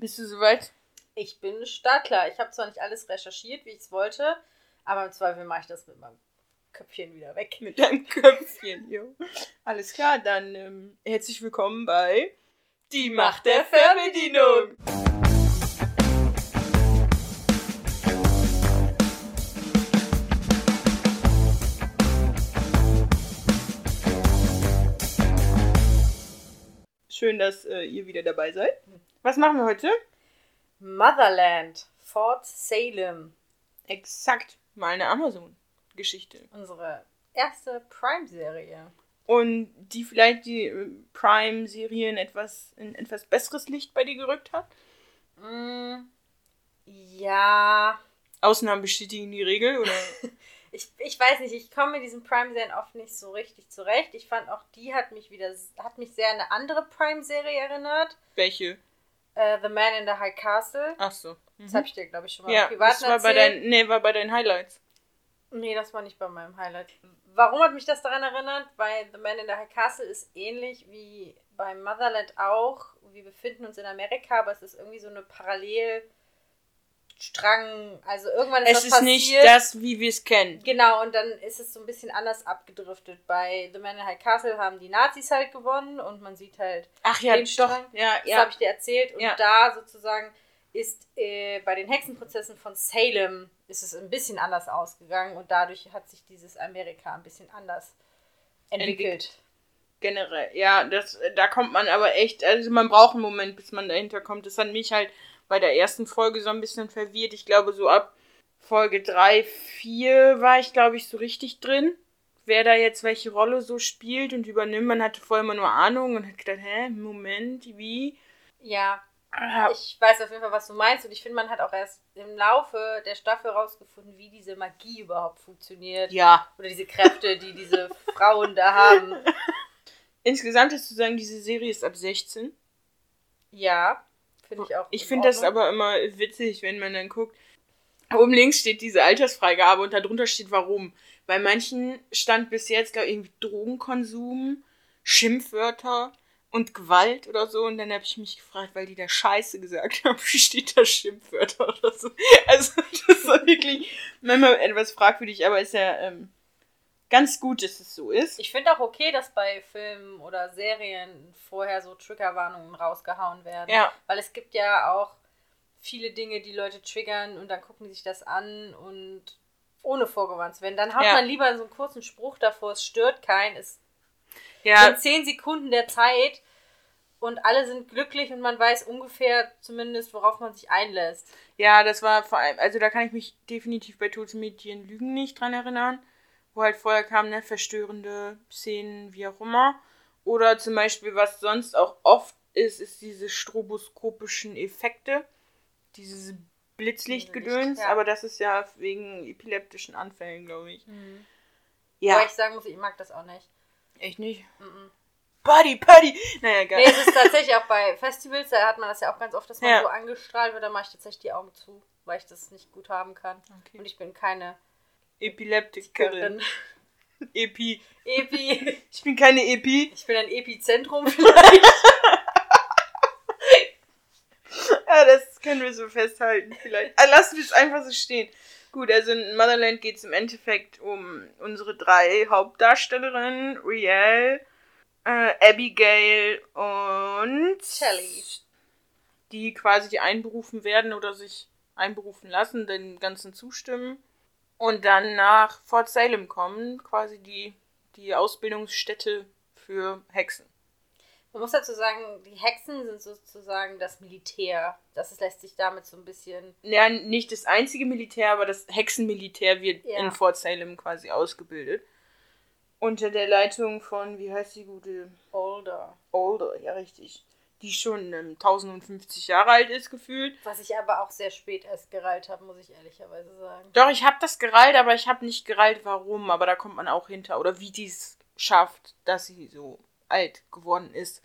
Bist du soweit? Ich bin startklar. Ich habe zwar nicht alles recherchiert, wie ich es wollte, aber im Zweifel mache ich das mit meinem Köpfchen wieder weg. Mit deinem Köpfchen, jo. Alles klar, dann ähm, herzlich willkommen bei Die Macht der Fernbedienung. Schön, dass äh, ihr wieder dabei seid. Was machen wir heute? Motherland, Fort Salem. Exakt, mal eine Amazon-Geschichte. Unsere erste Prime-Serie. Und die vielleicht die äh, Prime-Serien etwas in etwas besseres Licht bei dir gerückt hat? Mm, ja. Ausnahmen bestätigen die Regel, oder? Ich, ich weiß nicht, ich komme mit diesen Prime-Serien oft nicht so richtig zurecht. Ich fand auch die hat mich wieder, hat mich sehr an eine andere Prime-Serie erinnert. Welche? Äh, The Man in the High Castle. Ach so. Das habe ich dir, glaube ich, schon mal Ja, privat das war bei, erzählt. dein, nee, war bei deinen Highlights. Nee, das war nicht bei meinem Highlight. Warum hat mich das daran erinnert? Weil The Man in the High Castle ist ähnlich wie bei Motherland auch. Wir befinden uns in Amerika, aber es ist irgendwie so eine Parallelstrang. Also irgendwann ist Es ist passiert. nicht das, wie wir es kennen. Genau, und dann ist es so ein bisschen anders abgedriftet. Bei The Man in High Castle haben die Nazis halt gewonnen und man sieht halt Ach ja, Den doch. Strang. Ja, Das ja. habe ich dir erzählt. Und Ja. da sozusagen ist äh, bei den Hexenprozessen von Salem ist es ein bisschen anders ausgegangen und dadurch hat sich dieses Amerika ein bisschen anders entwickelt. Generell, ja, das, da kommt man aber echt, also man braucht einen Moment, bis man dahinter kommt. Das hat mich halt bei der ersten Folge so ein bisschen verwirrt. Ich glaube, so ab Folge 3, 4 war ich, glaube ich, so richtig drin. Wer da jetzt welche Rolle so spielt und übernimmt. Man hatte vorher immer nur Ahnung und hat gedacht, hä, Moment, wie? Ja, Ah, ich weiß auf jeden Fall, was du meinst und ich finde, man hat auch erst im Laufe der Staffel rausgefunden, wie diese Magie überhaupt funktioniert. Ja. Oder diese Kräfte, die diese Frauen da haben. Insgesamt ist zu sagen, diese Serie ist ab 16. Ja, finde ich auch. Ich in finde das aber immer witzig, wenn man dann guckt. Oben links steht diese Altersfreigabe und darunter steht warum. Bei manchen stand bis jetzt, glaube ich, irgendwie Drogenkonsum, Schimpfwörter und Gewalt oder so. Und dann habe ich mich gefragt, weil die da Scheiße gesagt haben, steht da Schimpfwörter oder so. Also das ist wirklich manchmal etwas fragwürdig, aber ist ja ähm, ganz gut, dass es so ist. Ich finde auch okay, dass bei Filmen oder Serien vorher so Triggerwarnungen rausgehauen werden. Ja. Weil es gibt ja auch viele Dinge, die Leute triggern und dann gucken die sich das an und ohne vorgewarnt zu werden. Dann haut Ja. man lieber so einen kurzen Spruch davor, es stört keinen, es Ja, sind zehn Sekunden der Zeit und alle sind glücklich und man weiß ungefähr zumindest, worauf man sich einlässt. Ja, das war vor allem, also da kann ich mich definitiv bei Tote Mädchen Lügen nicht dran erinnern, wo halt vorher kamen, ne, verstörende Szenen, wie auch immer. Oder zum Beispiel, was sonst auch oft ist, ist diese stroboskopischen Effekte, dieses Blitzlichtgedöns, Licht, ja. aber das ist ja wegen epileptischen Anfällen, glaube ich. Aber Ja, ich sagen muss, ich mag das auch nicht. echt nicht. Mhm. Buddy, Buddy! Naja, geil. Nee, es ist tatsächlich auch bei Festivals, da hat man das ja auch ganz oft, dass man Ja. so angestrahlt wird, da mache ich tatsächlich die Augen zu, weil ich das nicht gut haben kann. Okay. Und ich bin keine Epileptikerin. Epi. Epi. Ich bin keine Epi. Ich bin ein Epizentrum vielleicht. Ja, das können wir so festhalten vielleicht. Ah, lassen wir es einfach so stehen. Gut, also in Motherland geht es im Endeffekt um unsere drei Hauptdarstellerinnen, Riel, äh, Abigail und Shelley. die quasi einberufen werden oder sich einberufen lassen, dem Ganzen zustimmen und dann nach Fort Salem kommen, quasi die, die Ausbildungsstätte für Hexen. Man muss dazu sagen, die Hexen sind sozusagen das Militär. Das lässt sich damit so ein bisschen. Ja, nicht das einzige Militär, aber das Hexenmilitär wird Ja. in Fort Salem quasi ausgebildet. Unter der Leitung von, wie heißt die gute? Older. Older, ja richtig. Die schon ähm, 1050 Jahre alt ist, gefühlt. Was ich aber auch sehr spät erst gereilt habe, muss ich ehrlicherweise sagen. Doch, ich habe das gereilt, aber ich habe nicht gereilt, warum. Aber da kommt man auch hinter. Oder wie die es schafft, dass sie so alt geworden ist.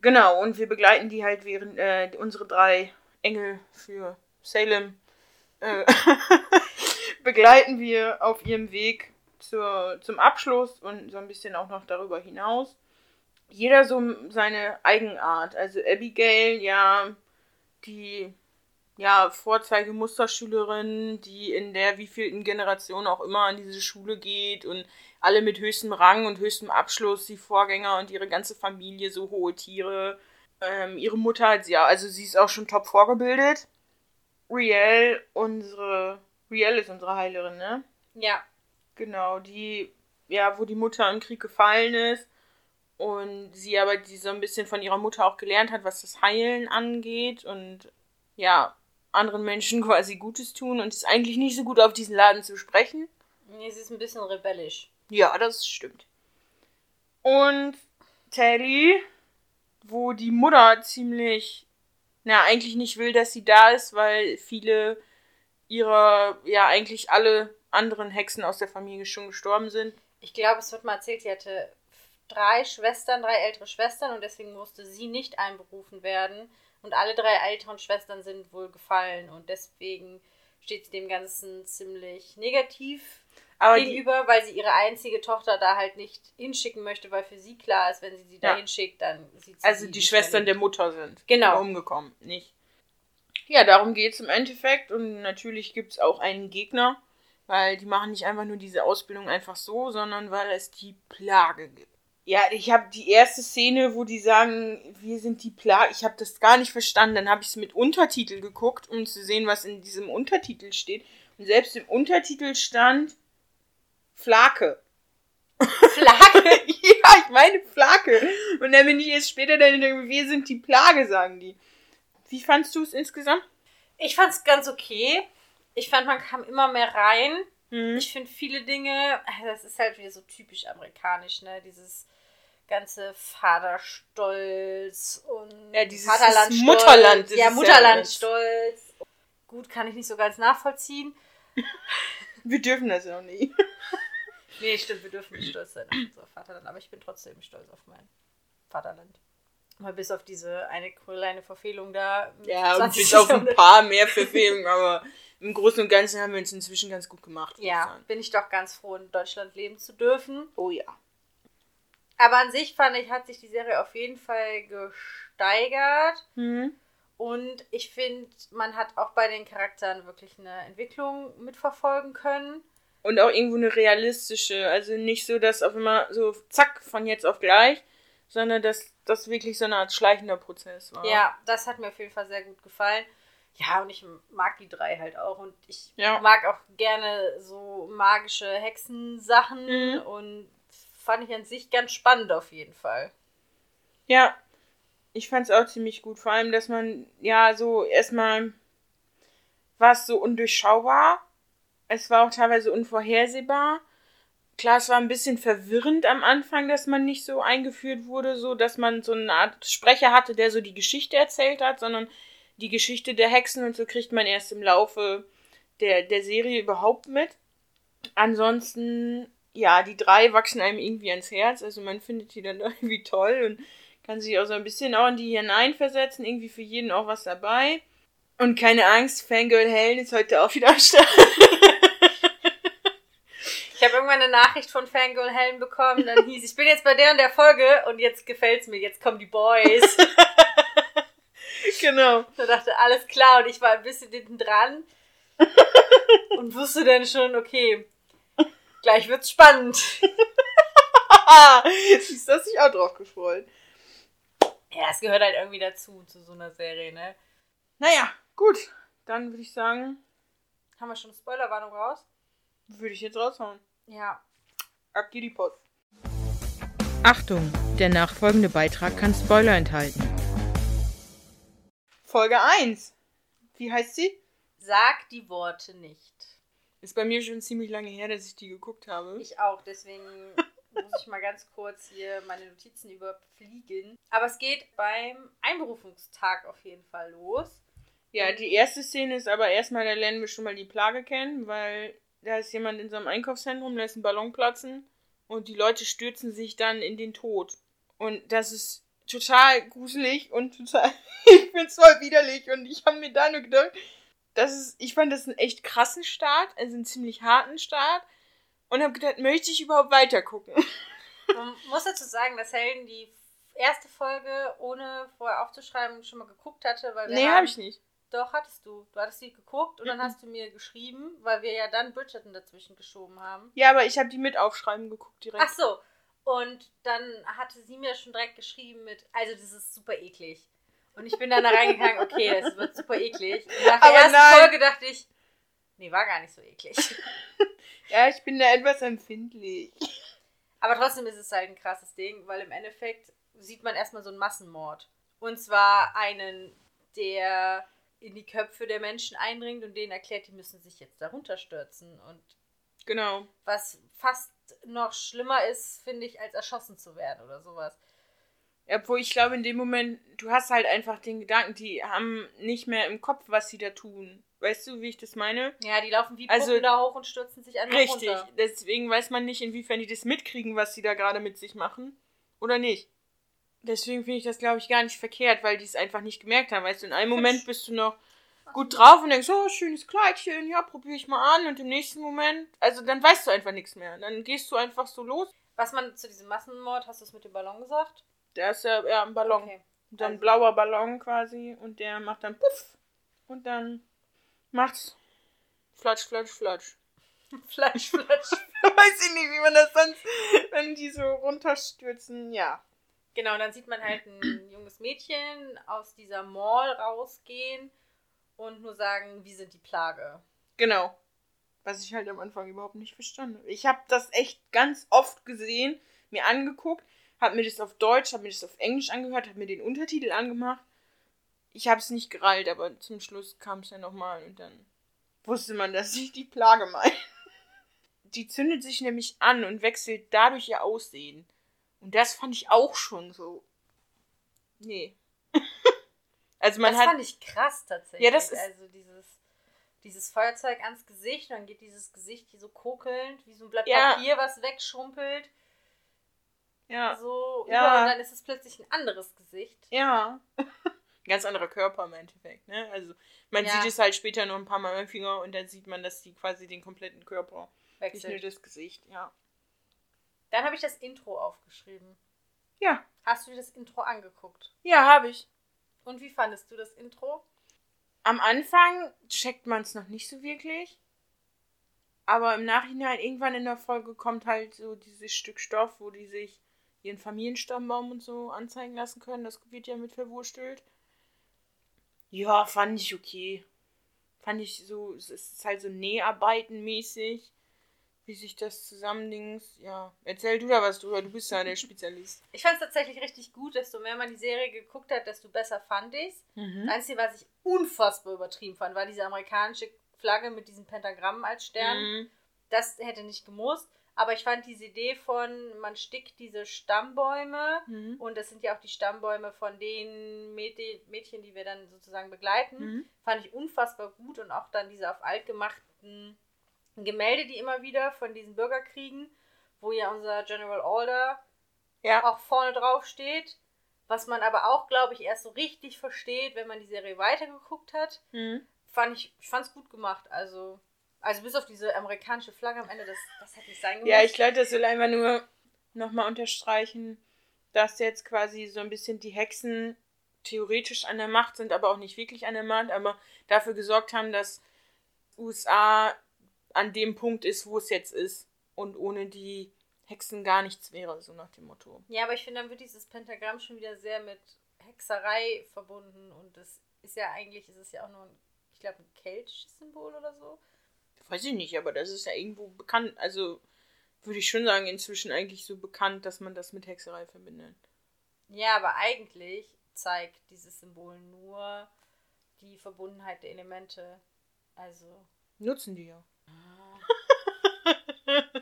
Genau, und wir begleiten die halt während äh, unsere drei Engel für Salem äh, begleiten wir auf ihrem Weg zur, zum Abschluss und so ein bisschen auch noch darüber hinaus. Jeder so seine Eigenart. Also Abigail, ja, die ja, Vorzeigemusterschülerin, die in der wievielten Generation auch immer an diese Schule geht und alle mit höchstem Rang und höchstem Abschluss, die Vorgänger und ihre ganze Familie, so hohe Tiere. Ähm, ihre Mutter hat ja, also sie ist auch schon top vorgebildet. Riel, unsere, Riel ist unsere Heilerin, ne? Ja. Genau, die, ja, wo die Mutter im Krieg gefallen ist und sie aber die so ein bisschen von ihrer Mutter auch gelernt hat, was das Heilen angeht und ja, anderen Menschen quasi Gutes tun und ist eigentlich nicht so gut auf diesen Laden zu sprechen. Nee, sie ist ein bisschen rebellisch. Ja, das stimmt. Und Teddy, wo die Mutter ziemlich, na, eigentlich nicht will, dass sie da ist, weil viele ihrer, ja, eigentlich alle anderen Hexen aus der Familie schon gestorben sind. Ich glaube, es wird mal erzählt, sie hatte drei Schwestern, drei ältere Schwestern und deswegen musste sie nicht einberufen werden. Und alle drei älteren Schwestern sind wohl gefallen und deswegen steht sie dem Ganzen ziemlich negativ Aber gegenüber, weil sie ihre einzige Tochter da halt nicht hinschicken möchte, weil für sie klar ist, wenn sie sie da hinschickt, dann sieht sie Also die Schwestern der Mutter sind. Genau. Umgekommen, nicht. Ja, darum geht es im Endeffekt und natürlich gibt es auch einen Gegner, weil die machen nicht einfach nur diese Ausbildung einfach so, sondern weil es die Plage gibt. Ja, ich habe die erste Szene, wo die sagen, wir sind die Plage. Ich habe das gar nicht verstanden. Dann habe ich es mit Untertitel geguckt, um zu sehen, was in diesem Untertitel steht. Und selbst im Untertitel stand Flake. Flake? ja, ich meine Flake. Und dann bin ich erst später dann, wir sind die Plage, sagen die. Wie fandst du es insgesamt? Ich fand es ganz okay. Ich fand, man kam immer mehr rein. Mhm. Ich finde viele Dinge, das ist halt wieder so typisch amerikanisch, ne? Dieses ganze Vaterstolz und ja, dieses Vaterlandstolz. Mutterland. Ja, Mutterlandstolz. Gut, kann ich nicht so ganz nachvollziehen. wir dürfen das ja auch nie. nee, stimmt, wir dürfen nicht stolz sein auf unser Vaterland, aber ich bin trotzdem stolz auf mein Vaterland. Mal bis auf diese eine kleine Verfehlung da. Ja, und bis auf ein paar mehr Verfehlungen, aber im Großen und Ganzen haben wir uns inzwischen ganz gut gemacht. Ja, bin ich doch ganz froh, in Deutschland leben zu dürfen. Oh ja. Aber an sich fand ich, hat sich die Serie auf jeden Fall gesteigert. Mhm. Und ich finde, man hat auch bei den Charakteren wirklich eine Entwicklung mitverfolgen können. Und auch irgendwo eine realistische. Also nicht so, dass auf immer so zack, von jetzt auf gleich, sondern dass das wirklich so eine Art schleichender Prozess war. Ja, das hat mir auf jeden Fall sehr gut gefallen. Ja, und ich mag die drei halt auch. Und ich ja. mag auch gerne so magische Hexensachen mhm. und fand ich an sich ganz spannend auf jeden Fall. Ja, ich fand es auch ziemlich gut. Vor allem, dass man, ja, so erstmal war es so undurchschaubar. Es war auch teilweise unvorhersehbar. Klar, es war ein bisschen verwirrend am Anfang, dass man nicht so eingeführt wurde, so dass man so eine Art Sprecher hatte, der so die Geschichte erzählt hat, sondern die Geschichte der Hexen und so kriegt man erst im Laufe der, der Serie überhaupt mit. Ansonsten ja, die drei wachsen einem irgendwie ans Herz. Also man findet die dann irgendwie toll und kann sich auch so ein bisschen auch in die hineinversetzen. Irgendwie für jeden auch was dabei. Und keine Angst, Fangirl Helen ist heute auch wieder am Start. Ich habe irgendwann eine Nachricht von Fangirl Helen bekommen, dann hieß, ich bin jetzt bei der und der Folge und jetzt gefällt's mir, jetzt kommen die Boys. genau. Da dachte, alles klar und ich war ein bisschen hinten dran und wusste dann schon, okay, Gleich wird's spannend. Siehst du, hast dich auch drauf gefreut. Ja, es gehört halt irgendwie dazu, zu so einer Serie, ne? Naja, gut. Dann würde ich sagen. Haben wir schon eine Spoilerwarnung raus? Würde ich jetzt raushauen. Ja. Ab geht die Post. Achtung, der nachfolgende Beitrag kann Spoiler enthalten. Folge 1. Wie heißt sie? Sag die Worte nicht. Ist bei mir schon ziemlich lange her, dass ich die geguckt habe. Ich auch, deswegen muss ich mal ganz kurz hier meine Notizen überfliegen. Aber es geht beim Einberufungstag auf jeden Fall los. Ja, die erste Szene ist aber erstmal, da lernen wir schon mal die Plage kennen, weil da ist jemand in so einem Einkaufszentrum, lässt einen Ballon platzen und die Leute stürzen sich dann in den Tod. Und das ist total gruselig und total, ich find's voll widerlich und ich habe mir da nur gedacht, das ist, ich fand das einen echt krassen Start, also einen ziemlich harten Start. Und habe gedacht, möchte ich überhaupt weiter gucken? Man muss dazu sagen, dass Helden, die erste Folge, ohne vorher aufzuschreiben, schon mal geguckt hatte, weil wir Nee, habe ich nicht. Doch, hattest du. Du hattest die geguckt und dann Mhm. hast du mir geschrieben, weil wir ja dann Bridgerton dazwischen geschoben haben. Ja, aber ich habe die mit aufschreiben geguckt direkt. Ach so. Und dann hatte sie mir schon direkt geschrieben mit, also das ist super eklig. Und ich bin dann da reingegangen, okay, das wird super eklig. Und nach der Aber ersten nein. Folge dachte ich, nee, war gar nicht so eklig. Ja, ich bin da etwas empfindlich. Aber trotzdem ist es halt ein krasses Ding, weil im Endeffekt sieht man erstmal so einen Massenmord. Und zwar einen, der in die Köpfe der Menschen eindringt und denen erklärt, die müssen sich jetzt darunter stürzen. Und Genau. was fast noch schlimmer ist, finde ich, als erschossen zu werden oder sowas. Obwohl ich glaube, in dem Moment, du hast halt einfach den Gedanken, die haben nicht mehr im Kopf, was sie da tun. Weißt du, wie ich das meine? Ja, die laufen wie Puppen Also- da hoch und stürzen sich einfach Richtig. runter. Deswegen weiß man nicht, inwiefern die das mitkriegen, was sie da gerade mit sich machen. Oder nicht. Deswegen finde ich das, glaube ich, gar nicht verkehrt, weil die es einfach nicht gemerkt haben. Weißt du, in einem Moment bist du noch gut drauf und denkst, oh, schönes Kleidchen, ja, probiere ich mal an. Und im nächsten Moment, also dann weißt du einfach nichts mehr. Dann gehst du einfach so los. Was man zu diesem Massenmord, hast du es mit dem Ballon gesagt? Der ist ja eher ein Ballon. Okay. Und dann Also- blauer Ballon quasi und der macht dann puff und dann macht's flatsch, flatsch, flatsch. Fleisch, Fleisch. Weiß ich nicht, wie man das sonst, wenn die so runterstürzen, ja. Genau, und dann sieht man halt ein junges Mädchen aus dieser Mall rausgehen und nur sagen, wir sind die Plage. Genau. Was ich halt am Anfang überhaupt nicht verstanden habe. Ich habe das echt ganz oft gesehen, mir angeguckt, habe mir das auf Deutsch, habe mir das auf Englisch angehört, habe mir den Untertitel angemacht. Ich habe es nicht gereilt, aber zum Schluss kam es ja nochmal und dann wusste man, dass ich die Plage meine. Die zündet sich nämlich an und wechselt dadurch ihr Aussehen. Und das fand ich auch schon so. Nee. also man das hat. fand ich krass tatsächlich. Ja, das ist- Also dieses, dieses Feuerzeug ans Gesicht, dann geht dieses Gesicht hier so kokelnd, wie so ein Blatt Ja. Papier, was wegschrumpelt. Ja. So Ja. und dann ist es plötzlich ein anderes Gesicht. Ja. Ein ganz anderer Körper im Endeffekt, ne? Also man Ja. sieht es halt später noch ein paar Mal im Finger und dann sieht man, dass die quasi den kompletten Körper, nicht nur Wechselt. das Gesicht, ja. Dann habe ich das Intro aufgeschrieben. Ja, Hast du dir das Intro angeguckt? ja, habe ich. Und wie fandest du das Intro? Am Anfang checkt man es noch nicht so wirklich. Aber im Nachhinein, irgendwann in der Folge, kommt halt so dieses Stück Stoff, wo die sich ihren Familienstammbaum und so anzeigen lassen können. Das wird ja mit verwurstelt. Ja, fand ich okay. Fand ich so, es ist halt so Näharbeiten-mäßig, wie sich das zusammendings. Ja, erzähl du da was drüber, du bist ja der Spezialist. Ich fand es tatsächlich richtig gut, desto mehr man die Serie geguckt hat, desto besser fand ich es. Mhm. Das Einzige, was ich unfassbar übertrieben fand, war diese amerikanische Flagge mit diesem Pentagramm als Stern. Mhm. Das hätte nicht gemusst. Aber ich fand diese Idee von, man stickt diese Stammbäume Mhm. und das sind ja auch die Stammbäume von den Mäd- Mädchen, die wir dann sozusagen begleiten, Mhm. fand ich unfassbar gut und auch dann diese auf alt gemachten Gemälde, die immer wieder von diesen Bürgerkriegen, wo ja unser General Alder Ja. auch vorne drauf steht, was man aber auch, glaube ich, erst so richtig versteht, wenn man die Serie weitergeguckt hat. Mhm. Fand ich, ich fand's gut gemacht. Also, also bis auf diese amerikanische Flagge am Ende, das, das hätte nicht sein Ja, ich glaube, das will einfach nur nochmal unterstreichen, dass jetzt quasi so ein bisschen die Hexen theoretisch an der Macht sind, aber auch nicht wirklich an der Macht, aber dafür gesorgt haben, dass USA an dem Punkt ist, wo es jetzt ist und ohne die Hexen gar nichts wäre, so nach dem Motto. Ja, aber ich finde, dann wird dieses Pentagramm schon wieder sehr mit Hexerei verbunden und das ist ja eigentlich, ist es ja auch nur ein, ich glaube, ein keltisches Symbol oder so. Weiß ich nicht, aber das ist ja irgendwo bekannt, also würde ich schon sagen, inzwischen eigentlich so bekannt, dass man das mit Hexerei verbindet. Ja, aber eigentlich zeigt dieses Symbol nur die Verbundenheit der Elemente. Also. Nutzen die ja.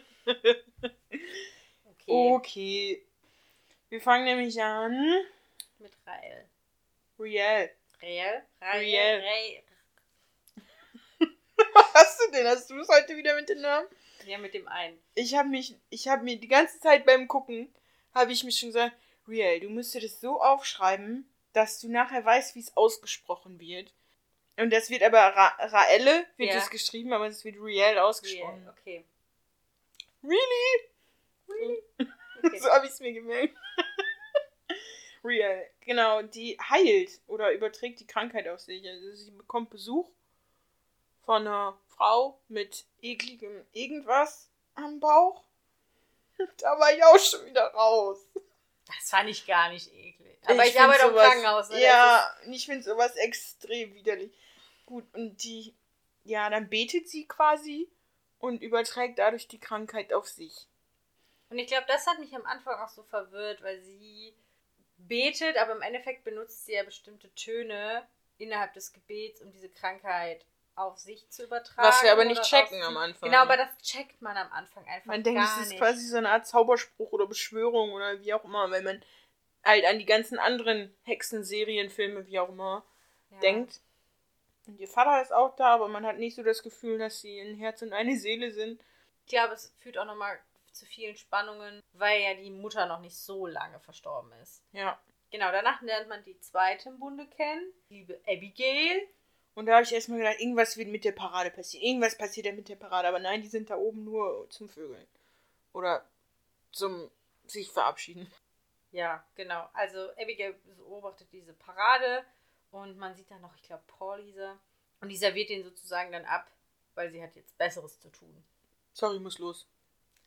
Okay. Okay. Wir fangen nämlich an. Mit Rael. Riel. Rael? Rael. Rael. Hast du denn? Hast du es heute wieder mit den Namen? Ja, mit dem einen. Ich habe mich, ich habe mir die ganze Zeit beim Gucken, habe ich mir schon gesagt, Riel, du musst dir das so aufschreiben, dass du nachher weißt, wie es ausgesprochen wird. Und das wird aber Ra Raelle wird Ja. es geschrieben, aber es wird Riel ausgesprochen. Rael, okay. Really? Really? Okay. So habe ich es mir gemerkt. Real, genau, die heilt oder überträgt die Krankheit auf sich. Also sie bekommt Besuch von einer Frau mit ekligem irgendwas am Bauch. Da war ich auch schon wieder raus. Das fand ich gar nicht eklig. Aber ich, ich arbeite im Krankenhaus. Ne? Ja, ich finde sowas extrem widerlich. Gut, und die, ja, dann betet sie quasi und überträgt dadurch die Krankheit auf sich. Und ich glaube, das hat mich am Anfang auch so verwirrt, weil sie betet, aber im Endeffekt benutzt sie ja bestimmte Töne innerhalb des Gebets, um diese Krankheit auf sich zu übertragen. Was wir aber nicht checken am Anfang. Genau, aber das checkt man am Anfang einfach Man denkt, es ist nicht. quasi so eine Art Zauberspruch oder Beschwörung oder wie auch immer, weil man halt an die ganzen anderen Hexenserienfilme, wie auch immer, ja. denkt. Und ihr Vater ist auch da, aber man hat nicht so das Gefühl, dass sie ein Herz und eine Seele sind. Ich glaube, es führt auch nochmal zu vielen Spannungen, weil ja die Mutter noch nicht so lange verstorben ist. Ja. Genau, danach lernt man die zweite im Bunde kennen, liebe Abigail. Und da habe ich erstmal gedacht, irgendwas wird mit der Parade passieren. Irgendwas passiert ja mit der Parade. Aber nein, die sind da oben nur zum Vögeln. Oder zum sich verabschieden. Ja, genau. Also Abigail beobachtet diese Parade und man sieht da noch, ich glaube, Paul Lisa. Und die serviert den sozusagen dann ab, weil sie hat jetzt Besseres zu tun. Sorry, muss los.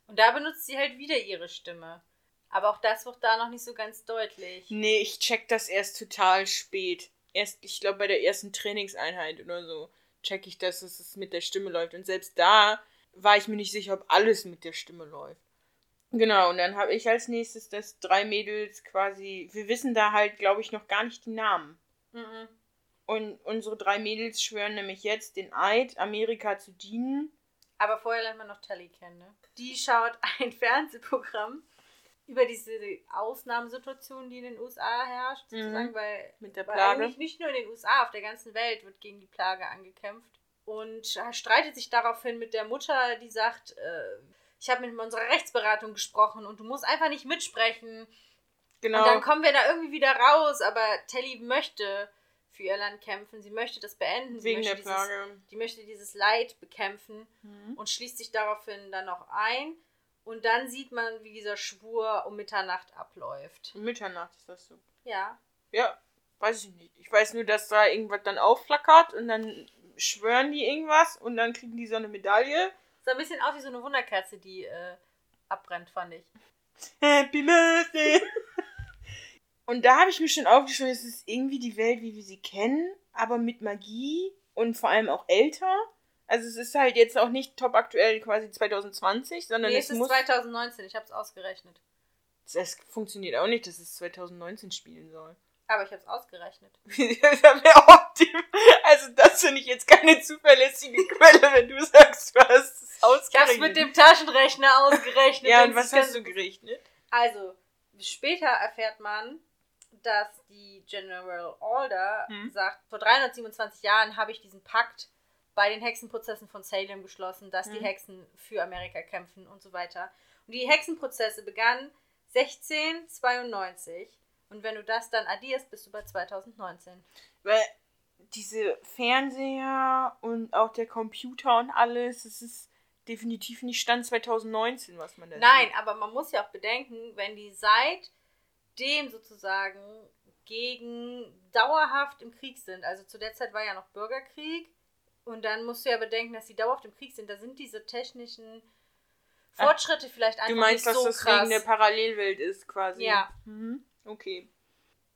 Und da benutzt sie halt wieder ihre Stimme. Aber auch das wird da noch nicht so ganz deutlich. Nee, ich check das erst total spät erst, ich glaube, bei der ersten Trainingseinheit oder so, check ich, dass es mit der Stimme läuft. Und selbst da war ich mir nicht sicher, ob alles mit der Stimme läuft. Genau, und dann habe ich als nächstes das drei Mädels quasi. Wir wissen da halt, glaube ich, noch gar nicht die Namen. Mhm. Und unsere drei Mädels schwören nämlich jetzt den Eid, Amerika zu dienen. Aber vorher lernt man noch Telly kennen, ne? Die schaut ein Fernsehprogramm über diese Ausnahmesituation, die in den USA herrscht, sozusagen, mhm. weil, Mit der Plage. eigentlich nicht nur in den USA, auf der ganzen Welt wird gegen die Plage angekämpft. Und streitet sich daraufhin mit der Mutter, die sagt, äh, ich habe mit unserer Rechtsberatung gesprochen und du musst einfach nicht mitsprechen. Genau. Und dann kommen wir da irgendwie wieder raus, aber Telly möchte für ihr Land kämpfen, sie möchte das beenden. Wegen der Plage. Dieses, die möchte dieses Leid bekämpfen mhm. und schließt sich daraufhin dann noch ein. Und dann sieht man, wie dieser Schwur um Mitternacht abläuft. Mitternacht ist das so? Ja. Ja, weiß ich nicht. Ich weiß nur, dass da irgendwas dann aufflackert und dann schwören die irgendwas und dann kriegen die so eine Medaille. So ein bisschen aus wie so eine Wunderkerze, die äh, abbrennt, fand ich. Happy Birthday! und da habe ich mir schon aufgeschrieben, es ist irgendwie die Welt, wie wir sie kennen, aber mit Magie und vor allem auch älter. Also es ist halt jetzt auch nicht top aktuell quasi 2020, sondern nee, es, es ist muss 2019, ich habe es ausgerechnet. Das funktioniert auch nicht, dass es 2019 spielen soll. Aber ich habe es ausgerechnet. also das finde ich jetzt keine zuverlässige Quelle, wenn du sagst, du hast es ausgerechnet. Ich habe es mit dem Taschenrechner ausgerechnet. ja, und was hast du gerechnet? Also, später erfährt man, dass die General Order hm. sagt, vor 327 Jahren habe ich diesen Pakt bei den Hexenprozessen von Salem geschlossen, dass mhm. die Hexen für Amerika kämpfen und so weiter. Und die Hexenprozesse begannen 1692. Und wenn du das dann addierst, bist du bei 2019. Weil diese Fernseher und auch der Computer und alles, es ist definitiv nicht Stand 2019, was man da Nein, sieht. aber man muss ja auch bedenken, wenn die seitdem sozusagen gegen dauerhaft im Krieg sind, also zu der Zeit war ja noch Bürgerkrieg, und dann musst du ja bedenken, dass die dauerhaft im Krieg sind. Da sind diese technischen Fortschritte Ach, vielleicht einfach nicht so krass. Du meinst, dass das wegen der Parallelwelt ist quasi? Ja. Mhm. Okay.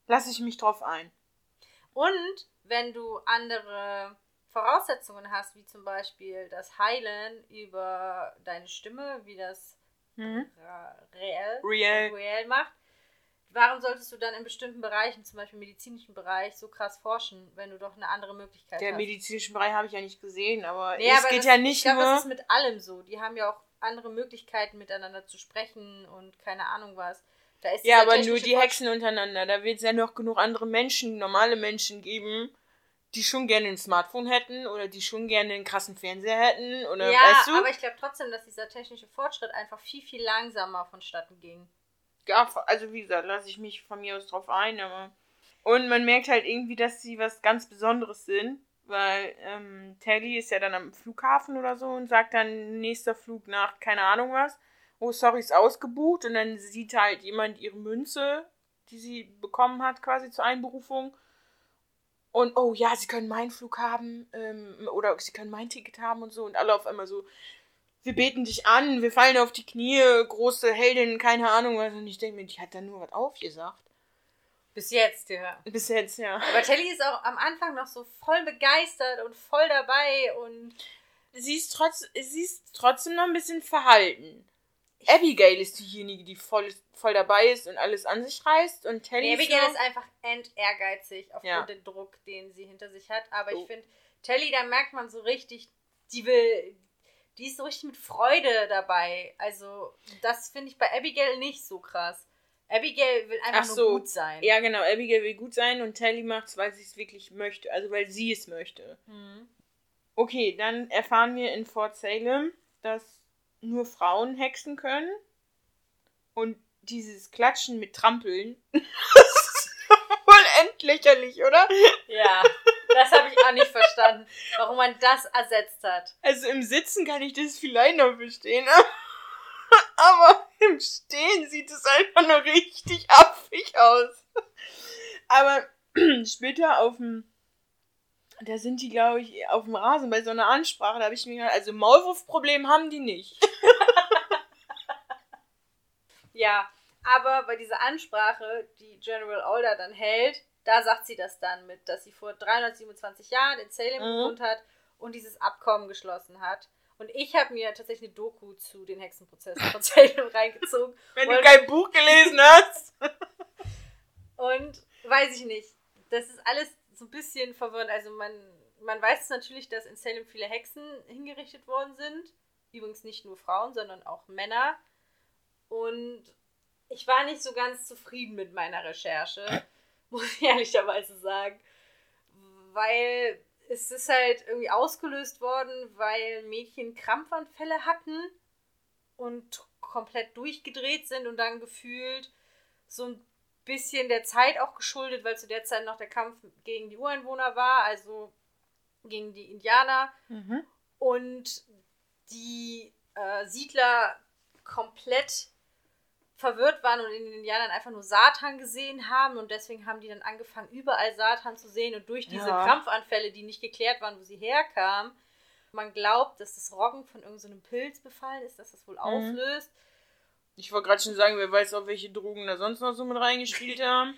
Lass ich mich drauf ein. Und wenn du andere Voraussetzungen hast, wie zum Beispiel das Heilen über deine Stimme, wie das mhm. reell, real. real macht, warum solltest du dann in bestimmten Bereichen, zum Beispiel im medizinischen Bereich, so krass forschen, wenn du doch eine andere Möglichkeit Der hast? Der medizinische Bereich habe ich ja nicht gesehen, aber nee, es aber geht das, ja nicht ich glaub, nur. Das ist mit allem so. Die haben ja auch andere Möglichkeiten, miteinander zu sprechen und keine Ahnung was. ja, aber nur die Hexen untereinander. Da wird es ja noch genug andere Menschen, normale Menschen geben, die schon gerne ein Smartphone hätten oder die schon gerne einen krassen Fernseher hätten. Oder, ja, weißt du? aber ich glaube trotzdem, dass dieser technische Fortschritt einfach viel, viel langsamer vonstatten ging also wie gesagt, lasse ich mich von mir aus drauf ein, aber. Und man merkt halt irgendwie, dass sie was ganz Besonderes sind, weil ähm, Tally ist ja dann am Flughafen oder so und sagt dann nächster Flug nach keine Ahnung was. Oh, sorry, ist ausgebucht. Und dann sieht halt jemand ihre Münze, die sie bekommen hat, quasi zur Einberufung. Und oh ja, sie können meinen Flug haben ähm, oder sie können mein Ticket haben und so. Und alle auf einmal so, wir beten dich an, wir fallen auf die Knie, große Heldin, keine Ahnung was. Und ich denke mir, die hat da nur was aufgesagt. Bis jetzt, ja. Bis jetzt, ja. Aber Telly ist auch am Anfang noch so voll begeistert und voll dabei und. Sie ist, trotz, sie ist trotzdem noch ein bisschen verhalten. Abigail ist diejenige, die voll, voll dabei ist und alles an sich reißt. Und Telly nee, Abigail ist, ist einfach entehrgeizig aufgrund ja. den Druck, den sie hinter sich hat. Aber oh. ich finde, Telly, da merkt man so richtig, die will, die ist so richtig mit Freude dabei. Also, das finde ich bei Abigail nicht so krass. Abigail will einfach so. nur gut sein. Ja, genau. Abigail will gut sein und Telly macht es, weil sie es wirklich möchte. Also, weil sie es möchte. Mhm. Okay, dann erfahren wir in Fort Salem, dass nur Frauen hexen können. Und dieses Klatschen mit Trampeln. voll endlächerlich, oder? Ja. Das habe ich auch nicht verstanden, warum man das ersetzt hat. Also im Sitzen kann ich das vielleicht noch verstehen. Aber im Stehen sieht es einfach nur richtig affig aus. Aber später auf dem. Da sind die, glaube ich, auf dem Rasen bei so einer Ansprache. Da habe ich mir gedacht, also Maulwurfproblem haben die nicht. ja, aber bei dieser Ansprache, die General Older dann hält, da sagt sie das dann mit, dass sie vor 327 Jahren in Salem mhm. gewohnt hat und dieses Abkommen geschlossen hat. Und ich habe mir tatsächlich eine Doku zu den Hexenprozessen von Salem reingezogen. Wenn du kein Buch gelesen hast. und weiß ich nicht. Das ist alles so ein bisschen verwirrend. Also man, man weiß natürlich, dass in Salem viele Hexen hingerichtet worden sind. Übrigens nicht nur Frauen, sondern auch Männer. Und ich war nicht so ganz zufrieden mit meiner Recherche muss ich ehrlicherweise sagen. Weil es ist halt irgendwie ausgelöst worden, weil Mädchen Krampfanfälle hatten und komplett durchgedreht sind und dann gefühlt so ein bisschen der Zeit auch geschuldet, weil zu der Zeit noch der Kampf gegen die Ureinwohner war, also gegen die Indianer. Mhm. Und die äh, Siedler komplett verwirrt waren und in den Indianern einfach nur Satan gesehen haben und deswegen haben die dann angefangen, überall Satan zu sehen und durch diese ja. Krampfanfälle, die nicht geklärt waren, wo sie herkamen, man glaubt, dass das Roggen von irgendeinem so Pilz befallen ist, dass das wohl mhm. auslöst. Ich wollte gerade schon sagen, wer weiß auch, welche Drogen da sonst noch so mit reingespielt haben.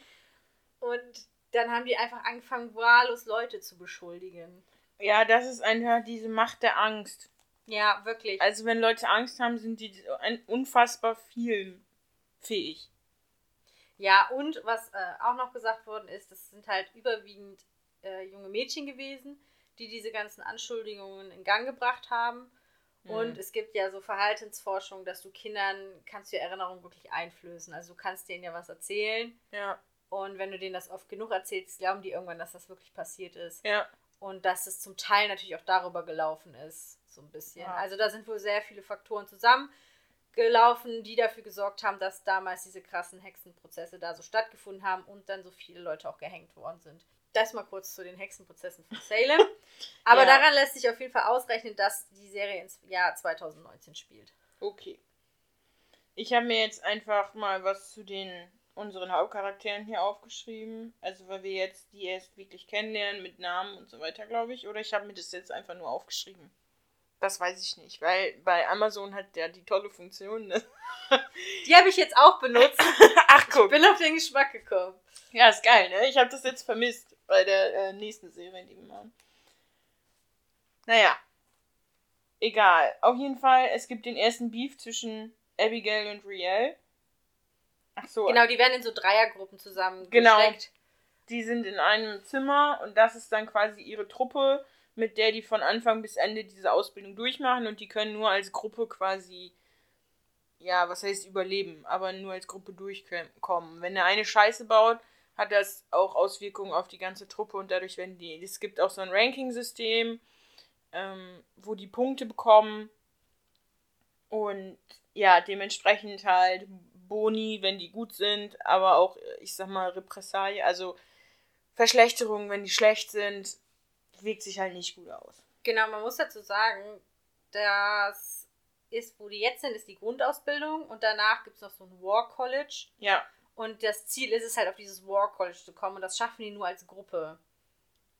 und dann haben die einfach angefangen, wahllos Leute zu beschuldigen. Ja, das ist einfach diese Macht der Angst. Ja, wirklich. Also wenn Leute Angst haben, sind die unfassbar viel fähig. Ja, und was äh, auch noch gesagt worden ist, das sind halt überwiegend äh, junge Mädchen gewesen, die diese ganzen Anschuldigungen in Gang gebracht haben. Mhm. Und es gibt ja so Verhaltensforschung, dass du Kindern kannst du Erinnerung wirklich einflößen. Also du kannst denen ja was erzählen. Ja. Und wenn du denen das oft genug erzählst, glauben die irgendwann, dass das wirklich passiert ist. Ja. Und dass es zum Teil natürlich auch darüber gelaufen ist, so ein bisschen. Ja. Also da sind wohl sehr viele Faktoren zusammen gelaufen, die dafür gesorgt haben, dass damals diese krassen Hexenprozesse da so stattgefunden haben und dann so viele Leute auch gehängt worden sind. Das mal kurz zu den Hexenprozessen von Salem. Aber ja. daran lässt sich auf jeden Fall ausrechnen, dass die Serie ins Jahr 2019 spielt. Okay. Ich habe mir jetzt einfach mal was zu den unseren Hauptcharakteren hier aufgeschrieben. Also weil wir jetzt die erst wirklich kennenlernen mit Namen und so weiter, glaube ich. Oder ich habe mir das jetzt einfach nur aufgeschrieben. Das weiß ich nicht, weil bei Amazon hat der die tolle Funktion. Ne? Die habe ich jetzt auch benutzt. Ach guck. Ich bin auf den Geschmack gekommen. Ja, ist geil, ne? Ich habe das jetzt vermisst bei der äh, nächsten Serie, die wir machen. Naja. Egal. Auf jeden Fall, es gibt den ersten Beef zwischen Abigail und Riel. Ach so. Genau, die werden in so Dreiergruppen zusammen Genau. Die sind in einem Zimmer und das ist dann quasi ihre Truppe mit der die von Anfang bis Ende diese Ausbildung durchmachen und die können nur als Gruppe quasi, ja, was heißt überleben, aber nur als Gruppe durchkommen. Wenn der eine Scheiße baut, hat das auch Auswirkungen auf die ganze Truppe und dadurch werden die. Es gibt auch so ein Ranking-System, ähm, wo die Punkte bekommen und ja, dementsprechend halt Boni, wenn die gut sind, aber auch, ich sag mal, Repressalie, also Verschlechterungen, wenn die schlecht sind wirkt sich halt nicht gut aus. Genau, man muss dazu sagen, das ist, wo die jetzt sind, ist die Grundausbildung und danach gibt es noch so ein War College. Ja. Und das Ziel ist es halt, auf dieses War College zu kommen. Und das schaffen die nur als Gruppe.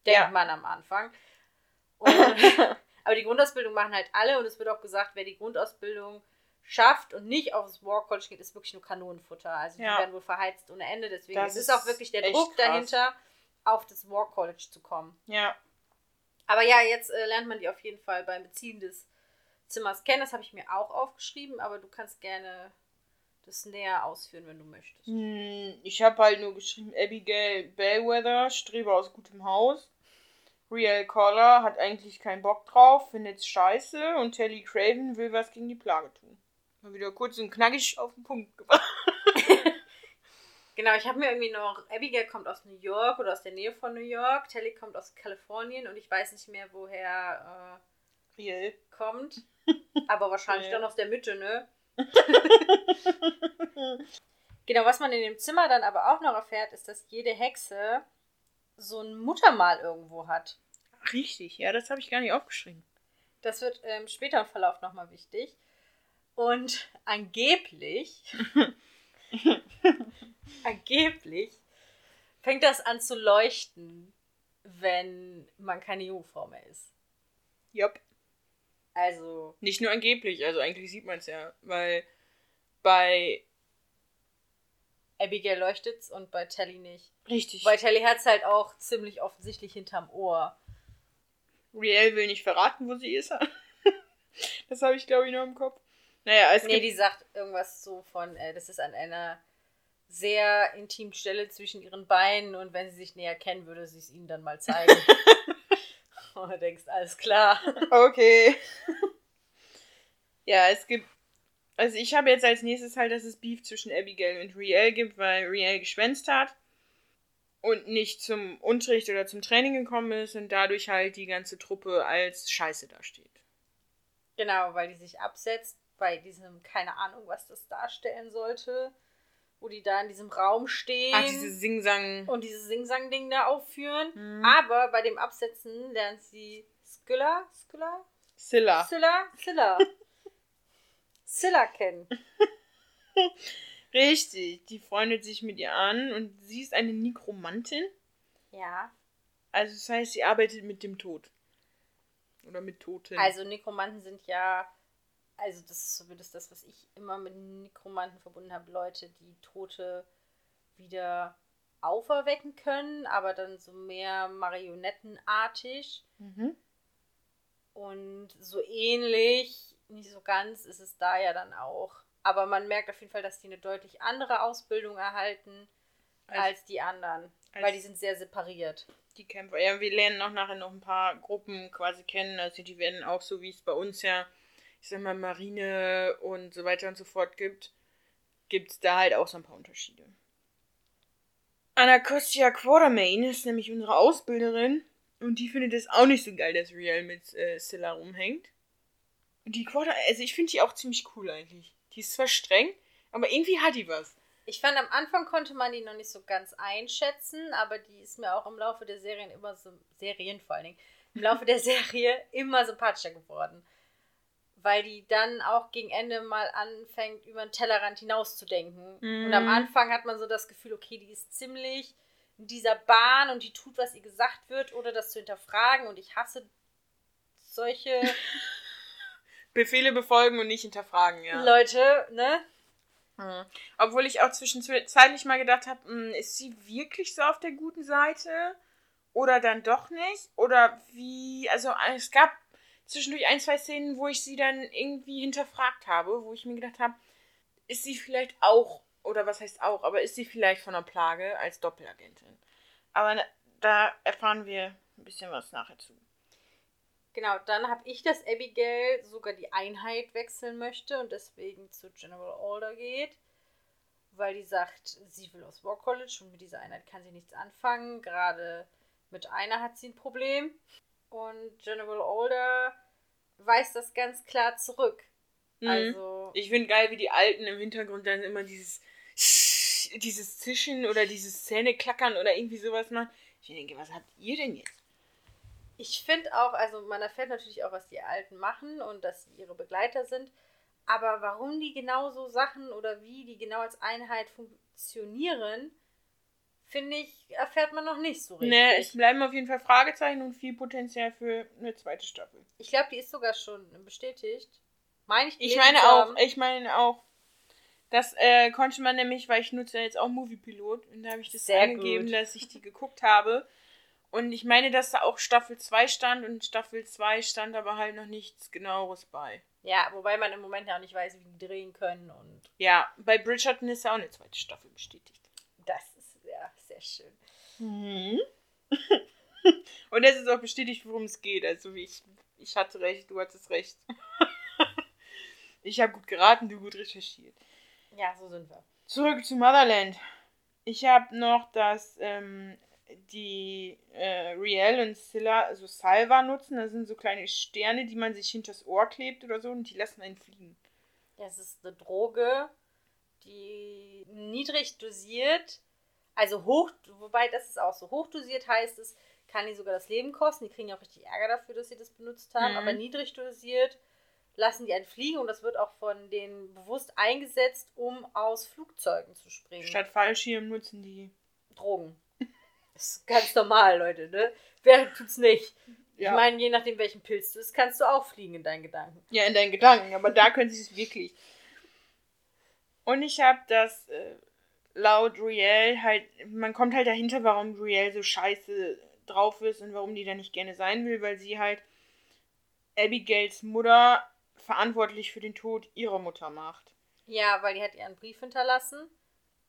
Denkt Ja. man am Anfang. Aber die Grundausbildung machen halt alle. Und es wird auch gesagt, wer die Grundausbildung schafft und nicht aufs War College geht, ist wirklich nur Kanonenfutter. Also Ja. die werden wohl verheizt ohne Ende. Deswegen Das es ist auch wirklich der Druck krass. dahinter, auf das War College zu kommen. Ja. Aber ja, jetzt äh, lernt man die auf jeden Fall beim Beziehen des Zimmers kennen. Das habe ich mir auch aufgeschrieben, aber du kannst gerne das näher ausführen, wenn du möchtest. Hm, Ich habe halt nur geschrieben, Abigail Bellwether, Streber aus gutem Haus. Real Collar hat eigentlich keinen Bock drauf, findet's scheiße und Telly Craven will was gegen die Plage tun. Mal wieder kurz und knackig auf den Punkt gebracht. Genau, ich habe mir irgendwie noch, Abigail kommt aus New York oder aus der Nähe von New York, Telly kommt aus Kalifornien und ich weiß nicht mehr, woher äh, kommt. Aber wahrscheinlich dann aus der Mitte, ne? Genau, was man in dem Zimmer dann aber auch noch erfährt, ist, dass jede Hexe so ein Muttermal irgendwo hat. Richtig, ja, das habe ich gar nicht aufgeschrieben. Das wird ähm, später im Verlauf nochmal wichtig. Und angeblich, angeblich fängt das an zu leuchten, wenn man keine Jungfrau mehr ist. Jupp. Also, Nicht nur angeblich, also eigentlich sieht man es ja, weil bei. Abigail leuchtet's und bei Telly nicht. Richtig. Bei Telly hat's halt auch ziemlich offensichtlich hinterm Ohr. Riel will nicht verraten, wo sie ist. das habe ich, glaube ich, noch im Kopf. Naja, es Nee, die sagt irgendwas so von, äh, das ist an einer sehr intimen Stelle zwischen ihren Beinen und wenn sie sich näher kennen, würde sie es ihnen dann mal zeigen. und du denkst, alles klar. Okay. ja, es gibt. Also ich habe jetzt als nächstes halt, dass es Beef zwischen Abigail und Riel gibt, weil Riel geschwänzt hat und nicht zum Unterricht oder zum Training gekommen ist und dadurch halt die ganze Truppe als Scheiße dasteht. Genau, weil die sich absetzt bei diesem, keine Ahnung, was das darstellen sollte, wo die da in diesem Raum stehen Ach, diese Singsang. und dieses Sing-Sang-Ding da aufführen. Mhm. Aber bei dem Absetzen lernt sie Skylla, Skylla, Scylla. Scylla, Scylla, Scylla kennen. Richtig, die freundet sich mit ihr an und sie ist eine Nekromantin. Ja, Also das heißt, sie arbeitet mit dem Tod. Oder mit Toten. Also Nekromanten sind ja, also das ist zumindest das, was ich immer mit Nekromanten verbunden habe, Leute, die Tote wieder auferwecken können, aber dann so mehr marionettenartig Mhm. und so ähnlich, nicht so ganz ist es da ja dann auch. Aber man merkt auf jeden Fall, dass die eine deutlich andere Ausbildung erhalten als, Als- die anderen, als- weil die sind sehr separiert. Die Kämpfer. Ja, wir lernen auch nachher noch ein paar Gruppen quasi kennen. Also die werden auch so, wie es bei uns ja, ich sag mal, Marine und so weiter und so fort gibt, gibt es da halt auch so ein paar Unterschiede. Anacostia Quatermain ist nämlich unsere Ausbilderin und die findet es auch nicht so geil, dass Riel mit äh, Scylla rumhängt. Und die Quarter, also ich finde die auch ziemlich cool eigentlich. Die ist zwar streng, aber irgendwie hat die was. Ich fand, am Anfang konnte man die noch nicht so ganz einschätzen, aber die ist mir auch im Laufe der Serien immer so, Serien vor allen Dingen, im Laufe der Serie immer sympathischer geworden. Weil die dann auch gegen Ende mal anfängt, über den Tellerrand hinauszudenken. Mhm. Und am Anfang hat man so das Gefühl, okay, die ist ziemlich in dieser Bahn und die tut, was ihr gesagt wird, ohne das zu hinterfragen. Und ich hasse solche Befehle befolgen und nicht hinterfragen, ja. Leute, ne? Mhm. Obwohl ich auch zwischenzeitlich mal gedacht habe, ist sie wirklich so auf der guten Seite? Oder dann doch nicht? Oder wie, also es gab zwischendurch ein, zwei Szenen, wo ich sie dann irgendwie hinterfragt habe, wo ich mir gedacht habe, ist sie vielleicht auch, oder was heißt auch, aber ist sie vielleicht von der Plage als Doppelagentin? Aber da erfahren wir ein bisschen was nachher zu. Genau, dann habe ich, dass Abigail sogar die Einheit wechseln möchte und deswegen zu General Alder geht, weil die sagt, sie will aus War College und mit dieser Einheit kann sie nichts anfangen. Gerade mit einer hat sie ein Problem. Und General Alder weist das ganz klar zurück. Mhm. Also, Ich finde geil, wie die Alten im Hintergrund dann immer dieses dieses Zischen oder dieses Zähneklackern oder irgendwie sowas machen. Ich denke, was habt ihr denn jetzt? ich finde auch, also man erfährt natürlich auch, was die Alten machen und dass sie ihre Begleiter sind. Aber warum die genau so Sachen oder wie die genau als Einheit funktionieren, finde ich, erfährt man noch nicht so richtig. Nee, es bleiben auf jeden Fall Fragezeichen und viel Potenzial für eine zweite Staffel. Ich glaube, die ist sogar schon bestätigt. Meine ich Ich meine auch, ich meine auch. Das äh, konnte man nämlich, weil ich nutze ja jetzt auch Moviepilot und da habe ich das Sehr angegeben, gut. dass ich die geguckt habe. Und ich meine, dass da auch Staffel 2 stand und Staffel 2 stand aber halt noch nichts genaueres bei. Ja, wobei man im Moment ja auch nicht weiß, wie die drehen können und Ja, bei Bridgerton ist ja auch eine zweite Staffel bestätigt. das schön. Mhm. und es ist auch bestätigt, worum es geht. Also ich, ich hatte recht, du hattest recht. ich habe gut geraten, du gut recherchiert. Ja, so sind wir. Zurück zu Motherland. Ich habe noch, dass ähm, die äh, Riel und Scylla, also Salva nutzen. Das sind so kleine Sterne, die man sich hinters Ohr klebt oder so und die lassen einen fliegen. Das ist eine Droge, die niedrig dosiert, also hoch, wobei das ist auch so, hoch dosiert heißt es, kann die sogar das Leben kosten. Die kriegen ja auch richtig Ärger dafür, dass sie das benutzt haben, Mhm. aber niedrig dosiert lassen die einen fliegen und das wird auch von denen bewusst eingesetzt, um aus Flugzeugen zu springen. Statt Fallschirm nutzen die. Drogen. Das ist ganz normal, Leute, ne? Wer tut's nicht? Ja, Ich meine, je nachdem, welchen Pilz du isst, kannst du auch fliegen in deinen Gedanken. ja in deinen Gedanken, aber da können sie es wirklich. Und ich habe das äh, laut Riel halt, man kommt halt dahinter, warum Riel so scheiße drauf ist und warum die da nicht gerne sein will, weil sie halt Abigails Mutter verantwortlich für den Tod ihrer Mutter macht. Ja, weil die hat ihr einen Brief hinterlassen.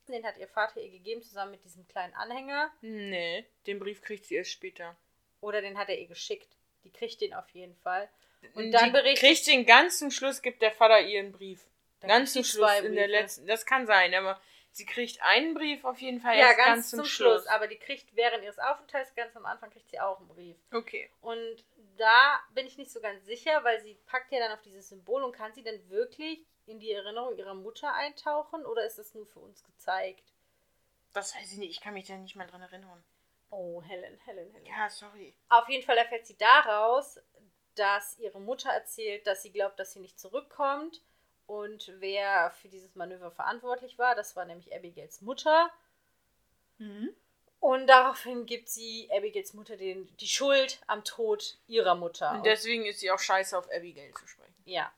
Den hat ihr Vater ihr gegeben, zusammen mit diesem kleinen Anhänger. Nee, den Brief kriegt sie erst später. Oder den hat er ihr geschickt. Die kriegt den auf jeden Fall. Und dann die berichtet- kriegt den ganz zum Schluss, gibt der Vater ihr einen Brief. Dann ganz zum Schluss, in der letzten. Das kann sein, aber sie kriegt einen Brief auf jeden Fall Ja, erst ganz, zum, Schluss. Aber die kriegt während ihres Aufenthalts ganz am Anfang kriegt sie auch einen Brief. Okay. Und da bin ich nicht so ganz sicher, weil sie packt ja dann auf dieses Symbol und kann sie denn wirklich in die Erinnerung ihrer Mutter eintauchen oder ist das nur für uns gezeigt? Das weiß ich nicht, ich kann mich da nicht mal dran erinnern. Oh, Helen, Helen, Helen. Ja, sorry. Auf jeden Fall erfährt sie daraus, dass ihre Mutter erzählt, dass sie glaubt, dass sie nicht zurückkommt. Und wer für dieses Manöver verantwortlich war, das war nämlich Abigails Mutter. Mhm. Und daraufhin gibt sie Abigails Mutter den, die Schuld am Tod ihrer Mutter. Und deswegen ist sie auch scheiße auf Abigail zu sprechen. ja.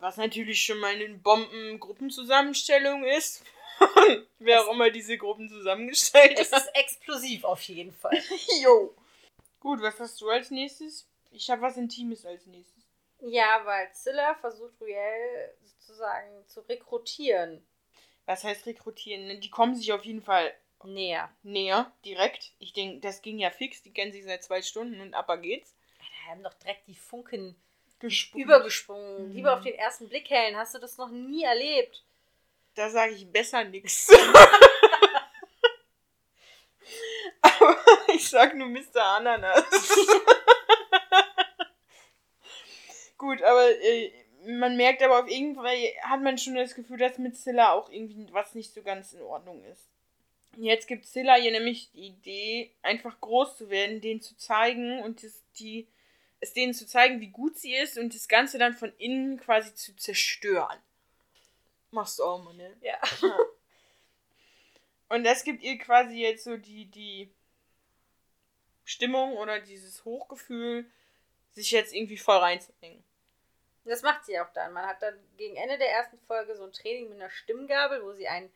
Was natürlich schon mal eine Bomben-Gruppenzusammenstellung ist. Wer auch immer diese Gruppen zusammengestellt Es hat. ist explosiv auf jeden Fall. Jo. Gut, was hast du als nächstes? Ich habe was Intimes als nächstes. Ja, weil Zilla versucht Ruel sozusagen zu rekrutieren. Was heißt rekrutieren? Ne, Die kommen sich auf jeden Fall Näher. näher, direkt. Ich denke, das ging ja fix. Die kennen sich seit zwei Stunden und ab geht's. Da haben doch direkt die Funken Gesprungen. übergesprungen. Mhm. Lieber auf den ersten Blick, Helen. Hast du das noch nie erlebt? Da sage ich besser nichts. Aber ich sag nur Mr. Ananas. Gut, aber äh, man merkt aber auf jeden Fall, hat man schon das Gefühl, dass mit Zilla auch irgendwie was nicht so ganz in Ordnung ist. Jetzt gibt Zilla ihr nämlich die Idee, einfach groß zu werden, denen zu zeigen und das, die, es denen zu zeigen, wie gut sie ist und das Ganze dann von innen quasi zu zerstören. Machst du auch mal, ne? Ja. Und das gibt ihr quasi jetzt so die, die Stimmung oder dieses Hochgefühl, sich jetzt irgendwie voll Das macht sie auch dann. Man hat dann gegen Ende der ersten Folge so ein Training mit einer Stimmgabel, wo sie einen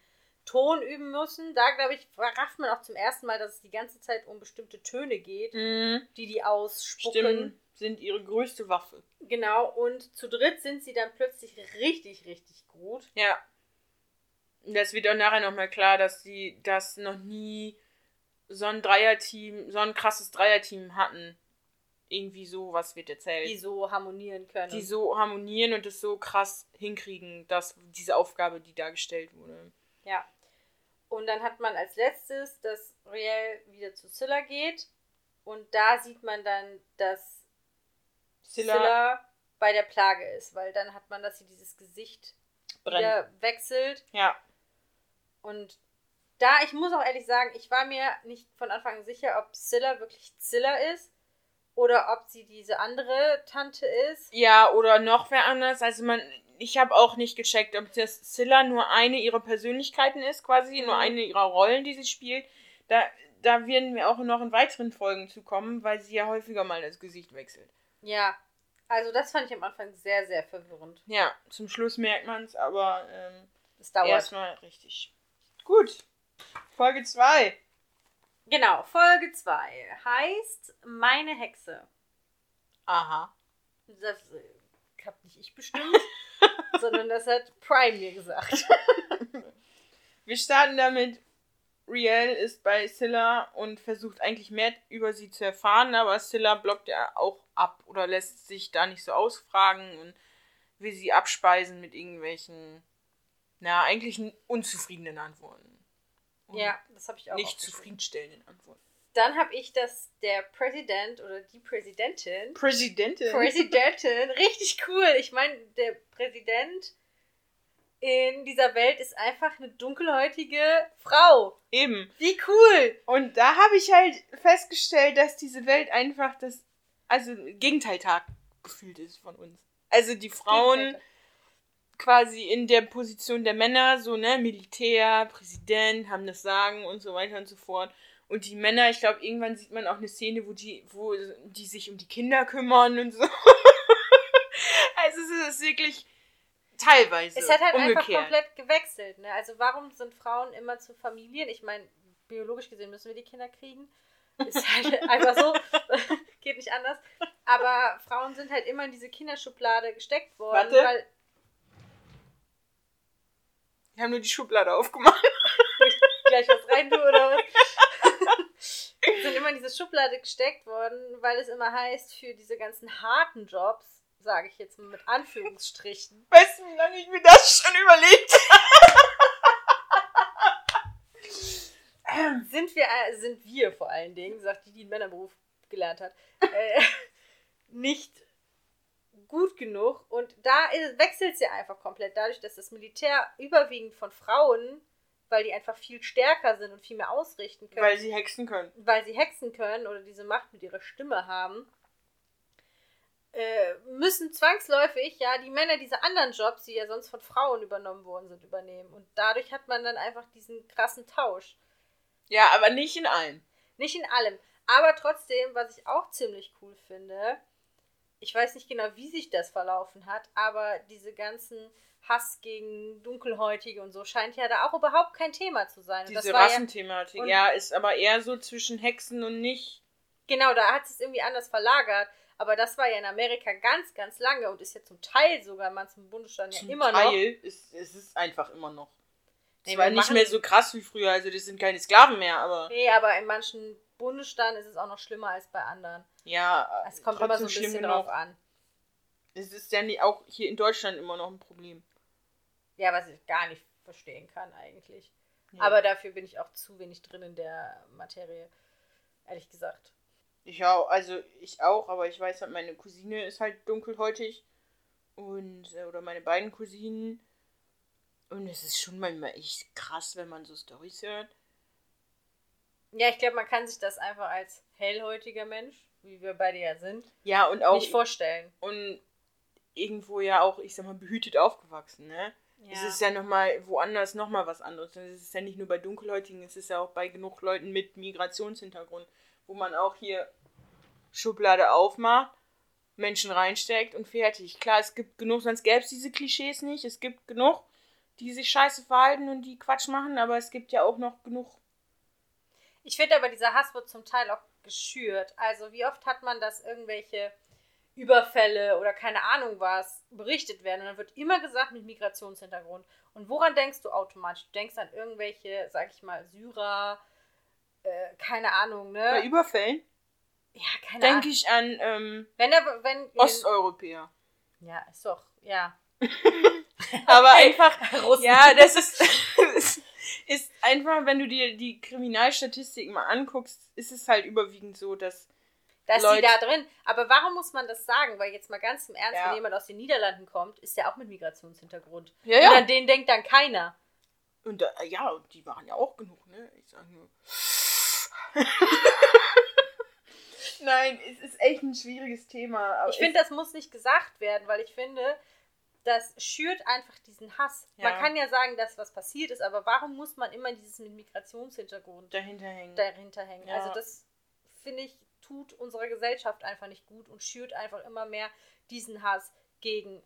Ton üben müssen. Da, glaube ich, rafft man auch zum ersten Mal, dass es die ganze Zeit um bestimmte Töne geht, die die ausspucken. Stimmen sind ihre größte Waffe. Genau, und zu dritt sind sie dann plötzlich richtig, richtig gut. Ja. Und Das wird auch nachher nochmal klar, dass sie das noch nie so ein Dreierteam, so ein krasses Dreierteam hatten. Irgendwie so, was wird erzählt. Die so harmonieren können. die so harmonieren und das so krass hinkriegen, dass diese Aufgabe, die da gestellt wurde. Ja. Und dann hat man als letztes, dass Riel wieder zu Scylla geht. Und da sieht man dann, dass Scylla, Scylla bei der Plage ist, weil dann hat man, dass sie dieses Gesicht brennt. wieder wechselt. Ja. Und da, ich muss auch ehrlich sagen, ich war mir nicht von Anfang an sicher, ob Scylla wirklich Zilla ist oder ob sie diese andere Tante ist. Ja, oder noch wer anders. Also man, ich habe auch nicht gecheckt, ob das Scylla nur eine ihrer Persönlichkeiten ist, quasi, Mhm. nur eine ihrer Rollen, die sie spielt. Da, da werden wir auch noch in weiteren Folgen zu kommen, weil sie ja häufiger mal das Gesicht wechselt. Ja. Also das fand ich am Anfang sehr, sehr verwirrend. Ja, zum Schluss merkt man es, aber ähm, Das dauert. erstmal richtig. Gut. Folge 2. Genau, Folge 2 heißt Meine Hexe. Aha. Das äh, hab nicht ich bestimmt, sondern das hat Prime mir gesagt. Wir starten damit. Riel ist bei Scylla und versucht eigentlich mehr über sie zu erfahren, aber Scylla blockt ja auch ab oder lässt sich da nicht so ausfragen und will sie abspeisen mit irgendwelchen, na, eigentlich unzufriedenen Antworten. Ja, das habe ich auch. Nicht zufriedenstellenden Antworten. Dann habe ich, dass der Präsident oder die Präsidentin Präsidentin. Präsidentin, richtig cool. Ich meine, der Präsident in dieser Welt ist einfach eine dunkelhäutige Frau. Eben. Wie cool! Und da habe ich halt festgestellt, dass diese Welt einfach das, also Gegenteiltag gefühlt ist von uns. Also die Frauen quasi in der Position der Männer, so, ne, Militär, Präsident, haben das Sagen und so weiter und so fort. Und die Männer, ich glaube, irgendwann sieht man auch eine Szene, wo die, wo die sich um die Kinder kümmern und so. also es ist wirklich teilweise Es hat halt einfach umgekehrt. komplett gewechselt. Ne? Also warum sind Frauen immer zu Familien? Ich meine, biologisch gesehen müssen wir die Kinder kriegen. Ist halt einfach so. Geht nicht anders. Aber Frauen sind halt immer in diese Kinderschublade gesteckt worden, Warte. weil Wir haben nur die Schublade aufgemacht. gleich was rein tue oder was. sind immer in diese Schublade gesteckt worden, weil es immer heißt, für diese ganzen harten Jobs, sage ich jetzt mal mit Anführungsstrichen, Weißt du, wie lange ich mir das schon überlegt sind wir, äh, sind wir vor allen Dingen, sagt die, die einen Männerberuf gelernt hat, äh, nicht gut genug. Und da wechselt es ja einfach komplett. Dadurch, dass das Militär überwiegend von Frauen, weil die einfach viel stärker sind und viel mehr ausrichten können, Weil sie hexen können. weil sie hexen können oder diese Macht mit ihrer Stimme haben, äh, müssen zwangsläufig ja die Männer diese anderen Jobs, die ja sonst von Frauen übernommen worden sind, übernehmen. Und dadurch hat man dann einfach diesen krassen Tausch. Ja, aber nicht in allen. Nicht in allem. Aber trotzdem, was ich auch ziemlich cool finde, ich weiß nicht genau, wie sich das verlaufen hat, aber diese ganzen Hass gegen Dunkelhäutige und so scheint ja da auch überhaupt kein Thema zu sein. Und Diese das war ja, Rassenthematik. und- Ja, ist aber eher so zwischen Hexen und nicht. genau, da hat es irgendwie anders verlagert. Aber das war ja in Amerika ganz, ganz lange und ist ja zum Teil sogar in manchen Bundesstaaten ja Zum immer noch. Teil ist es ist einfach immer noch. Nee, Zwar wir nicht mehr so krass wie früher, also das sind keine Sklaven mehr, aber Nee, aber in manchen Bundesstaaten ist es auch noch schlimmer als bei anderen. ja, Es kommt immer so ein bisschen drauf an. Es ist ja auch hier in Deutschland immer noch ein Problem. Ja, was ich gar nicht verstehen kann eigentlich. Ja. Aber dafür bin ich auch zu wenig drin in der Materie. Ehrlich gesagt. Ich auch, also ich auch, aber ich weiß halt, meine Cousine ist halt dunkelhäutig und äh, oder meine beiden Cousinen und es ist schon manchmal echt krass, wenn man so Storys hört. Ja, ich glaube, man kann sich das einfach als hellhäutiger Mensch, wie wir beide ja sind, Ja, und auch nicht vorstellen. und irgendwo ja auch, ich sag mal, behütet aufgewachsen, ne? Es ist ja nochmal woanders nochmal was anderes. Es ist ja nicht nur bei Dunkelhäutigen, es ist ja auch bei genug Leuten mit Migrationshintergrund, wo man auch hier Schublade aufmacht, Menschen reinsteckt und fertig. Klar, es gibt genug, sonst gäbe es diese Klischees nicht. Es gibt genug, die sich scheiße verhalten und die Quatsch machen, aber es gibt ja auch noch genug. Ich finde aber, dieser Hass wird zum Teil auch geschürt. Also, wie oft hat man, dass irgendwelche Überfälle oder keine Ahnung was berichtet werden und dann wird immer gesagt mit Migrationshintergrund. Und woran denkst du automatisch? Du denkst an irgendwelche, sag ich mal, Syrer, äh, keine Ahnung, Bei ne? Überfällen Ja, keine denke Ahnung. ich an ähm, Wenn er, wenn. Osteuropäer. Ja, ist doch, ja. Aber einfach Russen. Ja, das ist, ist, einfach, wenn du dir die Kriminalstatistiken mal anguckst, ist es halt überwiegend so, dass. Da ist Leute- die da drin. Aber warum muss man das sagen? Weil jetzt mal ganz im Ernst, Ja. wenn jemand aus den Niederlanden kommt, ist der auch mit Migrationshintergrund. Ja, Und an den denkt dann keiner. Und da, ja, die waren ja auch genug, ne? Ich sag nur. Nein, es ist echt ein schwieriges Thema. Ich finde, das muss nicht gesagt werden, weil ich finde, das schürt einfach diesen Hass. Ja. Man kann ja sagen, dass was passiert ist, aber warum muss man immer dieses mit Migrationshintergrund dahinter hängen? Dahinter hängen? Ja. Also das finde ich tut unserer Gesellschaft einfach nicht gut und schürt einfach immer mehr diesen Hass gegen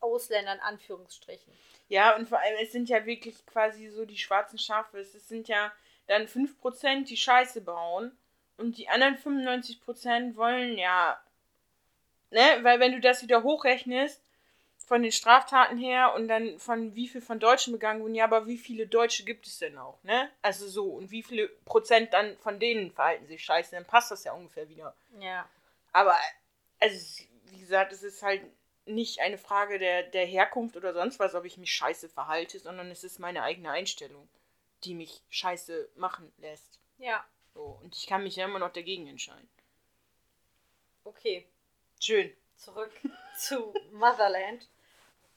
Ausländer in Anführungsstrichen. Ja, und vor allem, es sind ja wirklich quasi so die schwarzen Schafe. Es sind ja dann 5%, die Scheiße bauen. Und die anderen 95% wollen ja. Ne? Weil wenn du das wieder hochrechnest, von den Straftaten her und dann von wie viel von Deutschen begangen wurden, ja, aber wie viele Deutsche gibt es denn auch, ne? Also so, und wie viele Prozent dann von denen verhalten sich scheiße, dann passt das ja ungefähr wieder. Ja. Aber, also, wie gesagt, es ist halt nicht eine Frage der, der Herkunft oder sonst was, ob ich mich scheiße verhalte, sondern es ist meine eigene Einstellung, die mich scheiße machen lässt. Ja. So, und ich kann mich ja immer noch dagegen entscheiden. Okay. Schön. Zurück zu Motherland.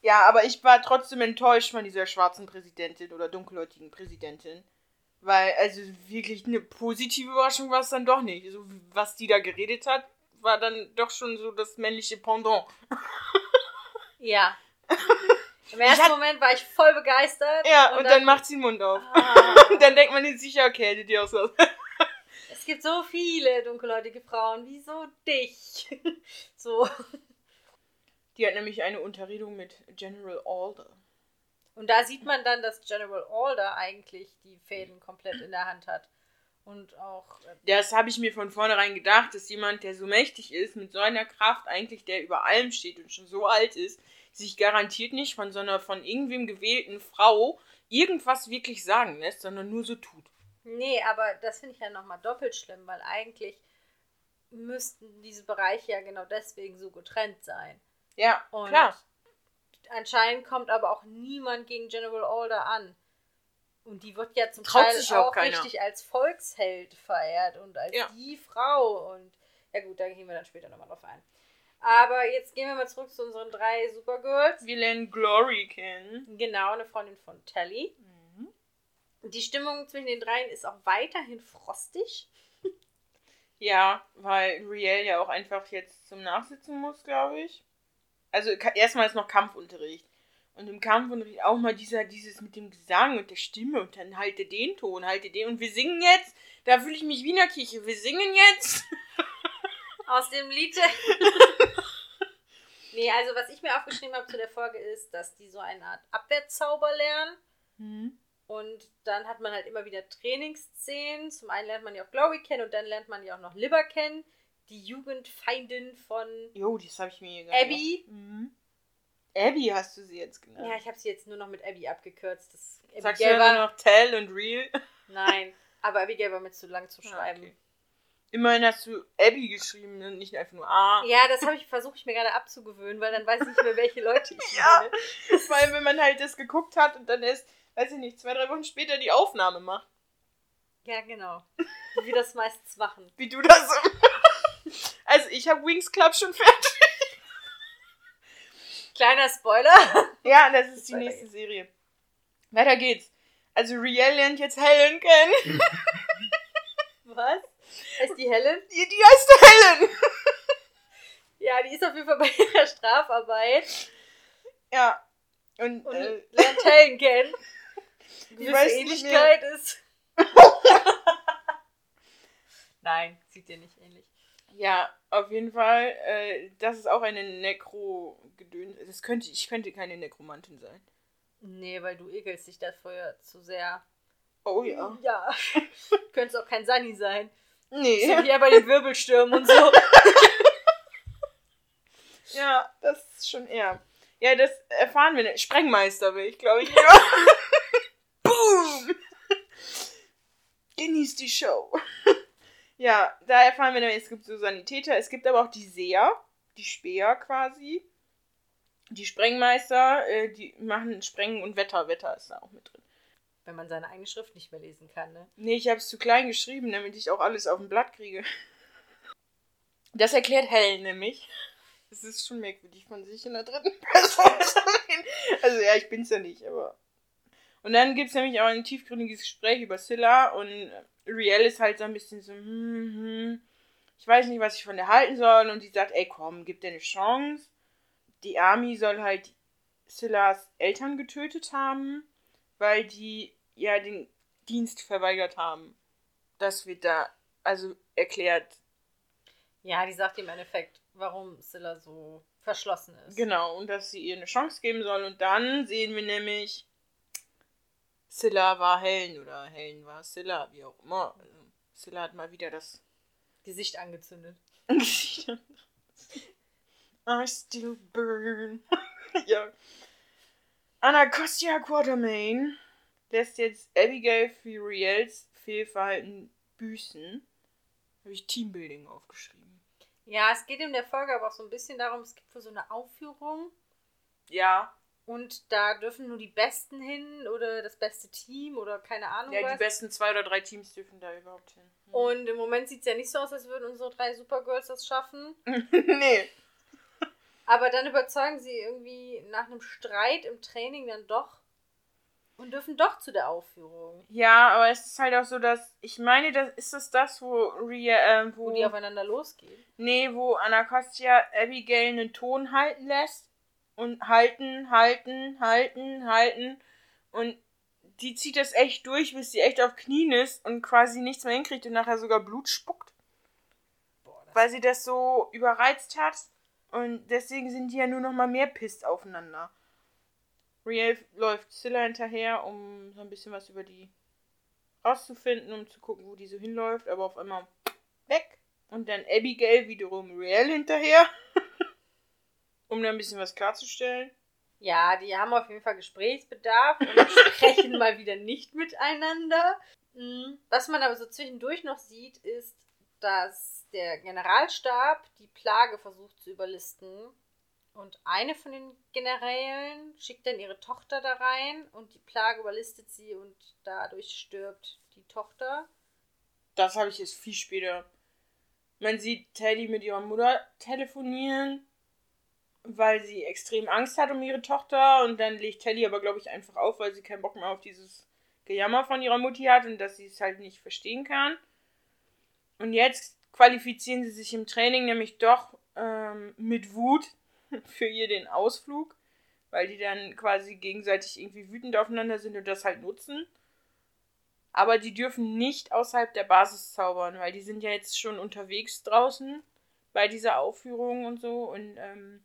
Ja, aber ich war trotzdem enttäuscht von dieser schwarzen Präsidentin oder dunkelhäutigen Präsidentin. Weil, also wirklich eine positive Überraschung war es dann doch nicht. So, was die da geredet hat, war dann doch schon so das männliche Pendant. Ja. Im ersten hat... Moment war ich voll begeistert. Ja, und, und dann, dann, macht sie den Mund auf. Ah. und dann denkt man sich sicher, okay, hätte die auch so. es gibt so viele dunkelhäutige Frauen. Wieso dich? so. Die hat nämlich eine Unterredung mit General Alder. Und da sieht man dann, dass General Alder eigentlich die Fäden komplett in der Hand hat. Und auch. Äh, das habe ich mir von vornherein gedacht, dass jemand, der so mächtig ist, mit so einer Kraft eigentlich, der über allem steht und schon so alt ist, sich garantiert nicht von so einer von irgendwem gewählten Frau irgendwas wirklich sagen lässt, sondern nur so tut. Nee, aber das finde ich ja nochmal doppelt schlimm, weil eigentlich müssten diese Bereiche ja genau deswegen so getrennt sein. Ja, und klar. Anscheinend kommt aber auch niemand gegen General Alder an. Und die wird ja zum Traut Teil auch, auch richtig als Volksheld verehrt und als ja. die Frau. Und ja gut, da gehen wir dann später nochmal drauf ein. Aber jetzt gehen wir mal zurück zu unseren drei Supergirls. Wir lernen Glory kennen. Genau, eine Freundin von Tally. Mhm. Die Stimmung zwischen den dreien ist auch weiterhin frostig. ja, weil Riel ja auch einfach jetzt zum Nachsitzen muss, glaube ich also erstmal ist noch Kampfunterricht. Und im Kampfunterricht auch mal dieser, dieses mit dem Gesang und der Stimme und dann halte den Ton, halte den und wir singen jetzt. Da fühle ich mich wie in der Kirche. Wir singen jetzt. Aus dem Lied. nee, also was ich mir aufgeschrieben habe zu der Folge ist, dass die so eine Art Abwehrzauber lernen. Mhm. Und dann hat man halt immer wieder Trainingsszenen. Zum einen lernt man ja auch Glory kennen und dann lernt man ja auch noch Liver kennen die Jugendfeindin von Jo, das habe ich mir gedacht. Abby. Mhm. Abby hast du sie jetzt genannt. Ja, ich habe sie jetzt nur noch mit Abby abgekürzt. Das Sagst Abigail du ja nur noch Tell und Real? Nein, aber Abigail war mir zu lang zu ah, schreiben. Okay. Immerhin hast du Abby geschrieben und nicht einfach nur A. Ja, das habe ich versucht, ich mir gerade abzugewöhnen, weil dann weiß ich nicht mehr, welche Leute ich ja, meine. Vor allem, wenn man halt das geguckt hat und dann erst, weiß ich nicht, zwei, drei Wochen später die Aufnahme macht. Ja, genau. Wie wir das meistens machen. Wie du das so also ich habe Wings Club schon fertig. Kleiner Spoiler. Ja, das ist die nächste Serie. Weiter geht's. Also Riel lernt jetzt Helen kennen. Was? Heißt die Helen? Die, die heißt Helen. Ja, die ist auf jeden Fall bei ihrer Strafarbeit. Ja. Und, und äh, lernt Helen kennen. Gewisse Ähnlichkeit ist. Nein, sieht dir nicht ähnlich. Ja, auf jeden Fall. Äh, das ist auch eine Nekro-Gedöns. Das könnte, ich könnte keine Nekromantin sein. Nee, weil du ekelst dich dafür zu sehr. Oh ja. Ja. Könnte es auch kein Sunny sein. Nee. So wie bei den Wirbelstürmen und so. ja, das ist schon eher. Ja, das erfahren wir. nicht. Sprengmeister will ich, glaube ich. Boom! Genießt die Show. Ja, da erfahren wir nämlich, es gibt so Sanitäter, es gibt aber auch die Seher, die Speer quasi. Die Sprengmeister, äh, die machen Sprengen und Wetter. Wetter ist da auch mit drin. Wenn man seine eigene Schrift nicht mehr lesen kann, ne? Nee, ich habe es zu klein geschrieben, damit ich auch alles auf dem Blatt kriege. Das erklärt Helen nämlich. Es ist schon merkwürdig von sich in der dritten Person zu reden. Also ja, ich bin's ja nicht, aber. Und dann gibt es nämlich auch ein tiefgründiges Gespräch über Scylla und Riel ist halt so ein bisschen so, hm, hm, ich weiß nicht, was ich von der halten soll. Und die sagt, ey, komm, gib dir eine Chance. Die Army soll halt Scyillas Eltern getötet haben, weil die ja den Dienst verweigert haben. Das wird da also erklärt. Ja, die sagt im Endeffekt, warum Scylla so verschlossen ist. Genau, und dass sie ihr eine Chance geben soll. Und dann sehen wir nämlich, Scylla war Helen oder Helen war Scylla, wie auch immer. Also, Scylla hat mal wieder das Gesicht angezündet. I still burn. ja. Anacostia Quatermain lässt jetzt Abigail für Riels Fehlverhalten büßen. Habe ich Teambuilding aufgeschrieben. Ja, es geht in der Folge aber auch so ein bisschen darum, es gibt wohl so eine Aufführung. Ja. Und da dürfen nur die Besten hin oder das beste Team oder keine Ahnung Ja, was. die besten zwei oder drei Teams dürfen da überhaupt hin. Und im Moment sieht es ja nicht so aus, als würden unsere drei Supergirls das schaffen. nee. Aber dann überzeugen sie irgendwie nach einem Streit im Training dann doch und dürfen doch zu der Aufführung. Ja, aber es ist halt auch so, dass ich meine, das ist das das, wo Ria, äh, wo, Wo die aufeinander losgehen. nee, wo Anacostia Abigail einen Ton halten lässt und halten, halten, halten, halten. Und die zieht das echt durch, bis sie echt auf Knien ist und quasi nichts mehr hinkriegt und nachher sogar Blut spuckt, Boah, weil sie das so überreizt hat. Und deswegen sind die ja nur noch mal mehr pisst aufeinander. Riel läuft Scylla hinterher, um so ein bisschen was über die rauszufinden, um zu gucken, wo die so hinläuft, aber auf einmal weg. Und dann Abigail wiederum Riel hinterher, um da ein bisschen was klarzustellen. Ja, die haben auf jeden Fall Gesprächsbedarf und sprechen mal wieder nicht miteinander. Mhm. Was man aber so zwischendurch noch sieht, ist, dass der Generalstab die Plage versucht zu überlisten. Und eine von den Generälen schickt dann ihre Tochter da rein und die Plage überlistet sie und dadurch stirbt die Tochter. Das habe ich jetzt viel später. Man sieht Teddy mit ihrer Mutter telefonieren, weil sie extrem Angst hat um ihre Tochter. Und dann legt Teddy aber, glaube ich, einfach auf, weil sie keinen Bock mehr auf dieses Gejammer von ihrer Mutti hat und dass sie es halt nicht verstehen kann. Und jetzt qualifizieren sie sich im Training nämlich doch ähm, mit Wut für ihr den Ausflug, weil die dann quasi gegenseitig irgendwie wütend aufeinander sind und das halt nutzen. Aber die dürfen nicht außerhalb der Basis zaubern, weil die sind ja jetzt schon unterwegs draußen bei dieser Aufführung und so. Und ähm,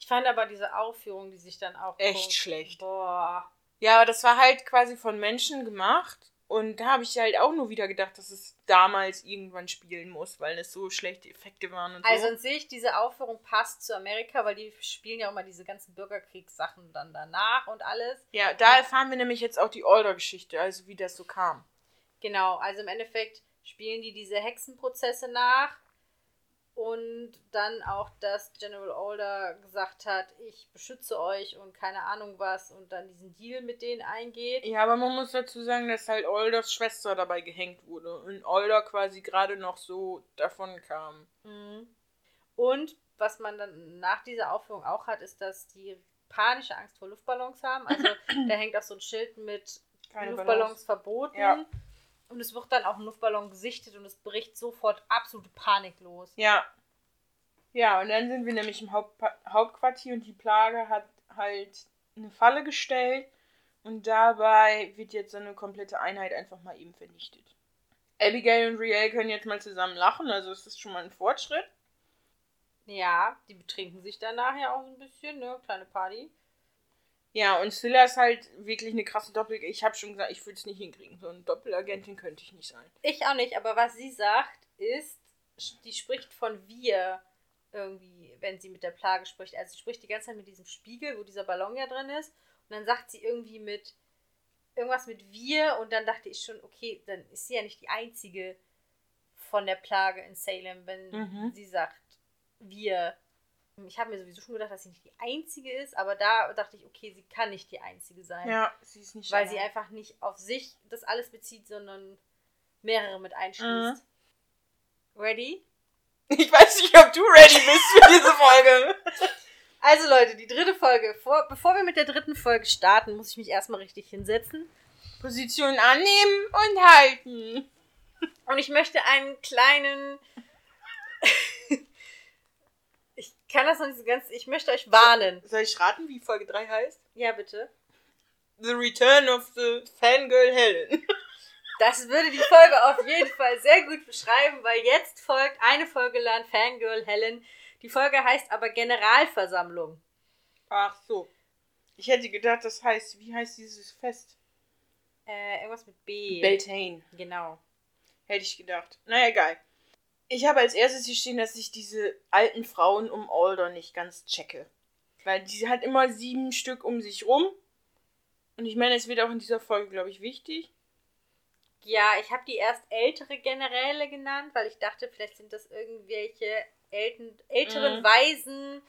Ich fand aber diese Aufführung, die sich dann auch. Echt schlecht. Boah. ja, aber das war halt quasi von Menschen gemacht. Und da habe ich halt auch nur wieder gedacht, dass es damals irgendwann spielen muss, weil es so schlechte Effekte waren und Also so. an sich, diese Aufführung passt zu Amerika, weil die spielen ja auch mal diese ganzen Bürgerkriegssachen dann danach und alles. Ja, da erfahren wir nämlich jetzt auch die Older-Geschichte, also wie das so kam. Genau, also im Endeffekt spielen die diese Hexenprozesse nach und dann auch, dass General Older gesagt hat, ich beschütze euch und keine Ahnung was und dann diesen Deal mit denen eingeht. Ja, aber man muss dazu sagen, dass halt Olders Schwester dabei gehängt wurde und Older quasi gerade noch so davon kam. Mhm. Und was man dann nach dieser Aufführung auch hat, ist, dass die panische Angst vor Luftballons haben. Also da hängt auch so ein Schild mit Keine Luftballons Balance. verboten. Ja. Und es wird dann auch ein Luftballon gesichtet und es bricht sofort absolute Panik los. Ja. Ja, und dann sind wir nämlich im Hauptpa Hauptquartier und die Plage hat halt eine Falle gestellt und dabei wird jetzt so eine komplette Einheit einfach mal eben vernichtet. Abigail und Riel können jetzt mal zusammen lachen, also es ist schon mal ein Fortschritt. Ja, die betrinken sich dann nachher auch so ein bisschen, ne? Kleine Party. Ja, und Scylla ist halt wirklich eine krasse Doppel... Ich habe schon gesagt, ich würde es nicht hinkriegen. So eine Doppelagentin könnte ich nicht sein. Ich auch nicht, aber was sie sagt, ist, die spricht von wir irgendwie, wenn sie mit der Plage spricht. Also sie spricht die ganze Zeit mit diesem Spiegel, wo dieser Ballon ja drin ist. Und dann sagt sie irgendwie mit irgendwas mit wir und dann dachte ich schon, okay, dann ist sie ja nicht die einzige von der Plage in Salem, wenn Mhm. sie sagt wir. Ich habe mir sowieso schon gedacht, dass sie nicht die einzige ist, aber da dachte ich, okay, sie kann nicht die einzige sein. Ja, sie ist nicht Weil sie allein. einfach nicht auf sich das alles bezieht, sondern mehrere mit einschließt. Ready? Ich weiß nicht, ob du ready bist für diese Folge. Also Leute, die dritte Folge. Vor, bevor wir mit der dritten Folge starten, muss ich mich erstmal richtig hinsetzen. Position annehmen und halten. Und ich möchte einen kleinen kann das noch nicht so ganz. Ich möchte euch warnen. Soll ich raten, wie Folge 3 heißt? Ja, bitte. The Return of the Fangirl Helen. Das würde die Folge auf jeden Fall sehr gut beschreiben, weil jetzt folgt eine Folge lang Fangirl Helen. Die Folge heißt aber Generalversammlung. Ach so. Ich hätte gedacht, das heißt, wie heißt dieses Fest? Äh, irgendwas mit B. Beltane. Genau. Hätte ich gedacht. Naja, egal. Ich habe als erstes hier stehen, dass ich diese alten Frauen um Alder nicht ganz checke. Weil die hat immer sieben Stück um sich rum. Und ich meine, es wird auch in dieser Folge, glaube ich, wichtig. Ja, ich habe die erst ältere Generäle genannt, weil ich dachte, vielleicht sind das irgendwelche älten, älteren Mhm. Weisen.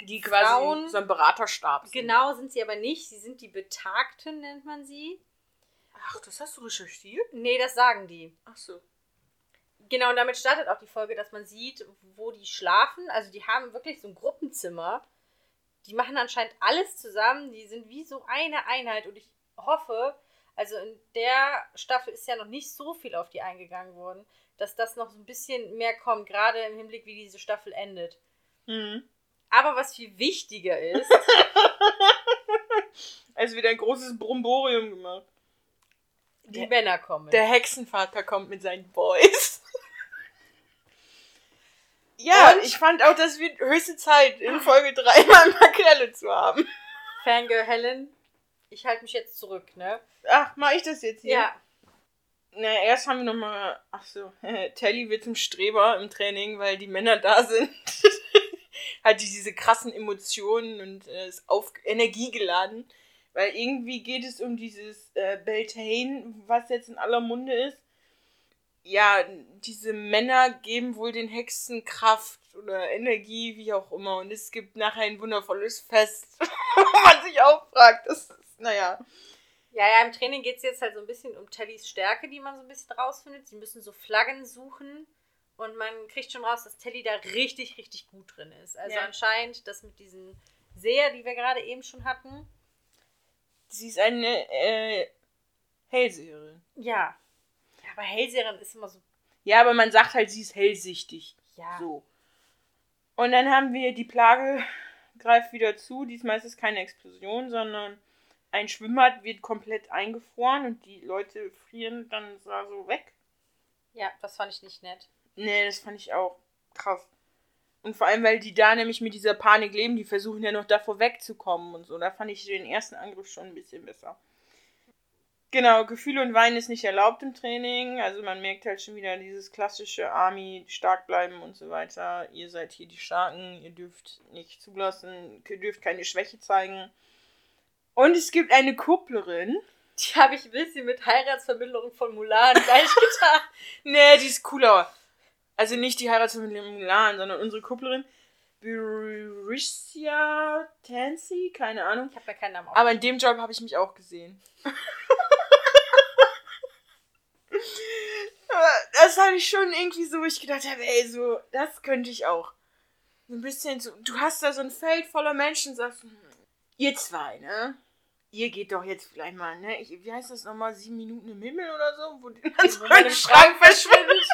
Die quasi Frauen- so ein Beraterstab sind. Genau sind sie aber nicht. Sie sind die Betagten, nennt man sie. Ach, das hast du recherchiert? Nee, das sagen die. Ach so. Genau, und damit startet auch die Folge, dass man sieht, wo die schlafen. Also die haben wirklich so ein Gruppenzimmer. Die machen anscheinend alles zusammen. Die sind wie so eine Einheit. Und ich hoffe, also in der Staffel ist ja noch nicht so viel auf die eingegangen worden, dass das noch so ein bisschen mehr kommt, gerade im Hinblick, wie diese Staffel endet. Mhm. Aber was viel wichtiger ist, Es wird ein großes Bromborium gemacht. die Der- Männer kommen. Der Hexenvater kommt mit seinen Boys. Ja, Und? ich fand auch, das wird höchste Zeit, in Folge 3 mal Makrele zu haben. Fangirl Helen, ich halte mich jetzt zurück, ne? Ach, mach ich das jetzt hier? Ja. Na, erst haben wir nochmal, ach so, Telly wird zum Streber im Training, weil die Männer da sind. Hat die diese krassen Emotionen und äh, ist auf Energie geladen. Weil irgendwie geht es um dieses äh, Beltane, was jetzt in aller Munde ist. Ja, diese Männer geben wohl den Hexen Kraft oder Energie, wie auch immer. Und es gibt nachher ein wundervolles Fest, wo man sich auch fragt. Das ist, naja. Ja, ja, im Training geht es jetzt halt so ein bisschen um Tellys Stärke, die man so ein bisschen rausfindet. Sie müssen so Flaggen suchen und man kriegt schon raus, dass Telly da richtig, richtig gut drin ist. Also Ja. anscheinend das mit diesen Seher, die wir gerade eben schon hatten. Sie ist eine äh, Hellseherin. Ja. Aber Hellseherin ist immer so. Ja, aber man sagt halt, sie ist hellsichtig. Ja. So. Und dann haben wir die Plage greift wieder zu. Diesmal ist es keine Explosion, sondern ein Schwimmbad wird komplett eingefroren und die Leute frieren dann so weg. Ja, das fand ich nicht nett. Nee, das fand ich auch krass. Und vor allem, weil die da nämlich mit dieser Panik leben, die versuchen ja noch davor wegzukommen und so. Da fand ich den ersten Angriff schon ein bisschen besser. Genau, Gefühle und Weinen ist nicht erlaubt im Training. Also man merkt halt schon wieder dieses klassische Army, stark bleiben und so weiter. Ihr seid hier die Starken, ihr dürft nicht zulassen, ihr dürft keine Schwäche zeigen. Und es gibt eine Kupplerin. Die habe ich ein bisschen mit Heiratsvermittlung von Mulan gleich getan. Nee, die ist cooler. Also nicht die Heiratsvermittlung in Milan, sondern unsere Kupplerin. Buricia Tansy? Keine Ahnung. Ich habe mir keinen Namen auf. Aber in dem Job habe ich mich auch gesehen. Das habe ich schon irgendwie so, wo ich gedacht habe, ey, so, das könnte ich auch. So ein bisschen so, du hast da so ein Feld voller Menschen, sagst, hm, ihr zwei, ne? Ihr geht doch jetzt vielleicht mal, ne? Ich, wie heißt das nochmal? Sieben Minuten im Himmel oder so? Wo man im im Schrank verschwindet.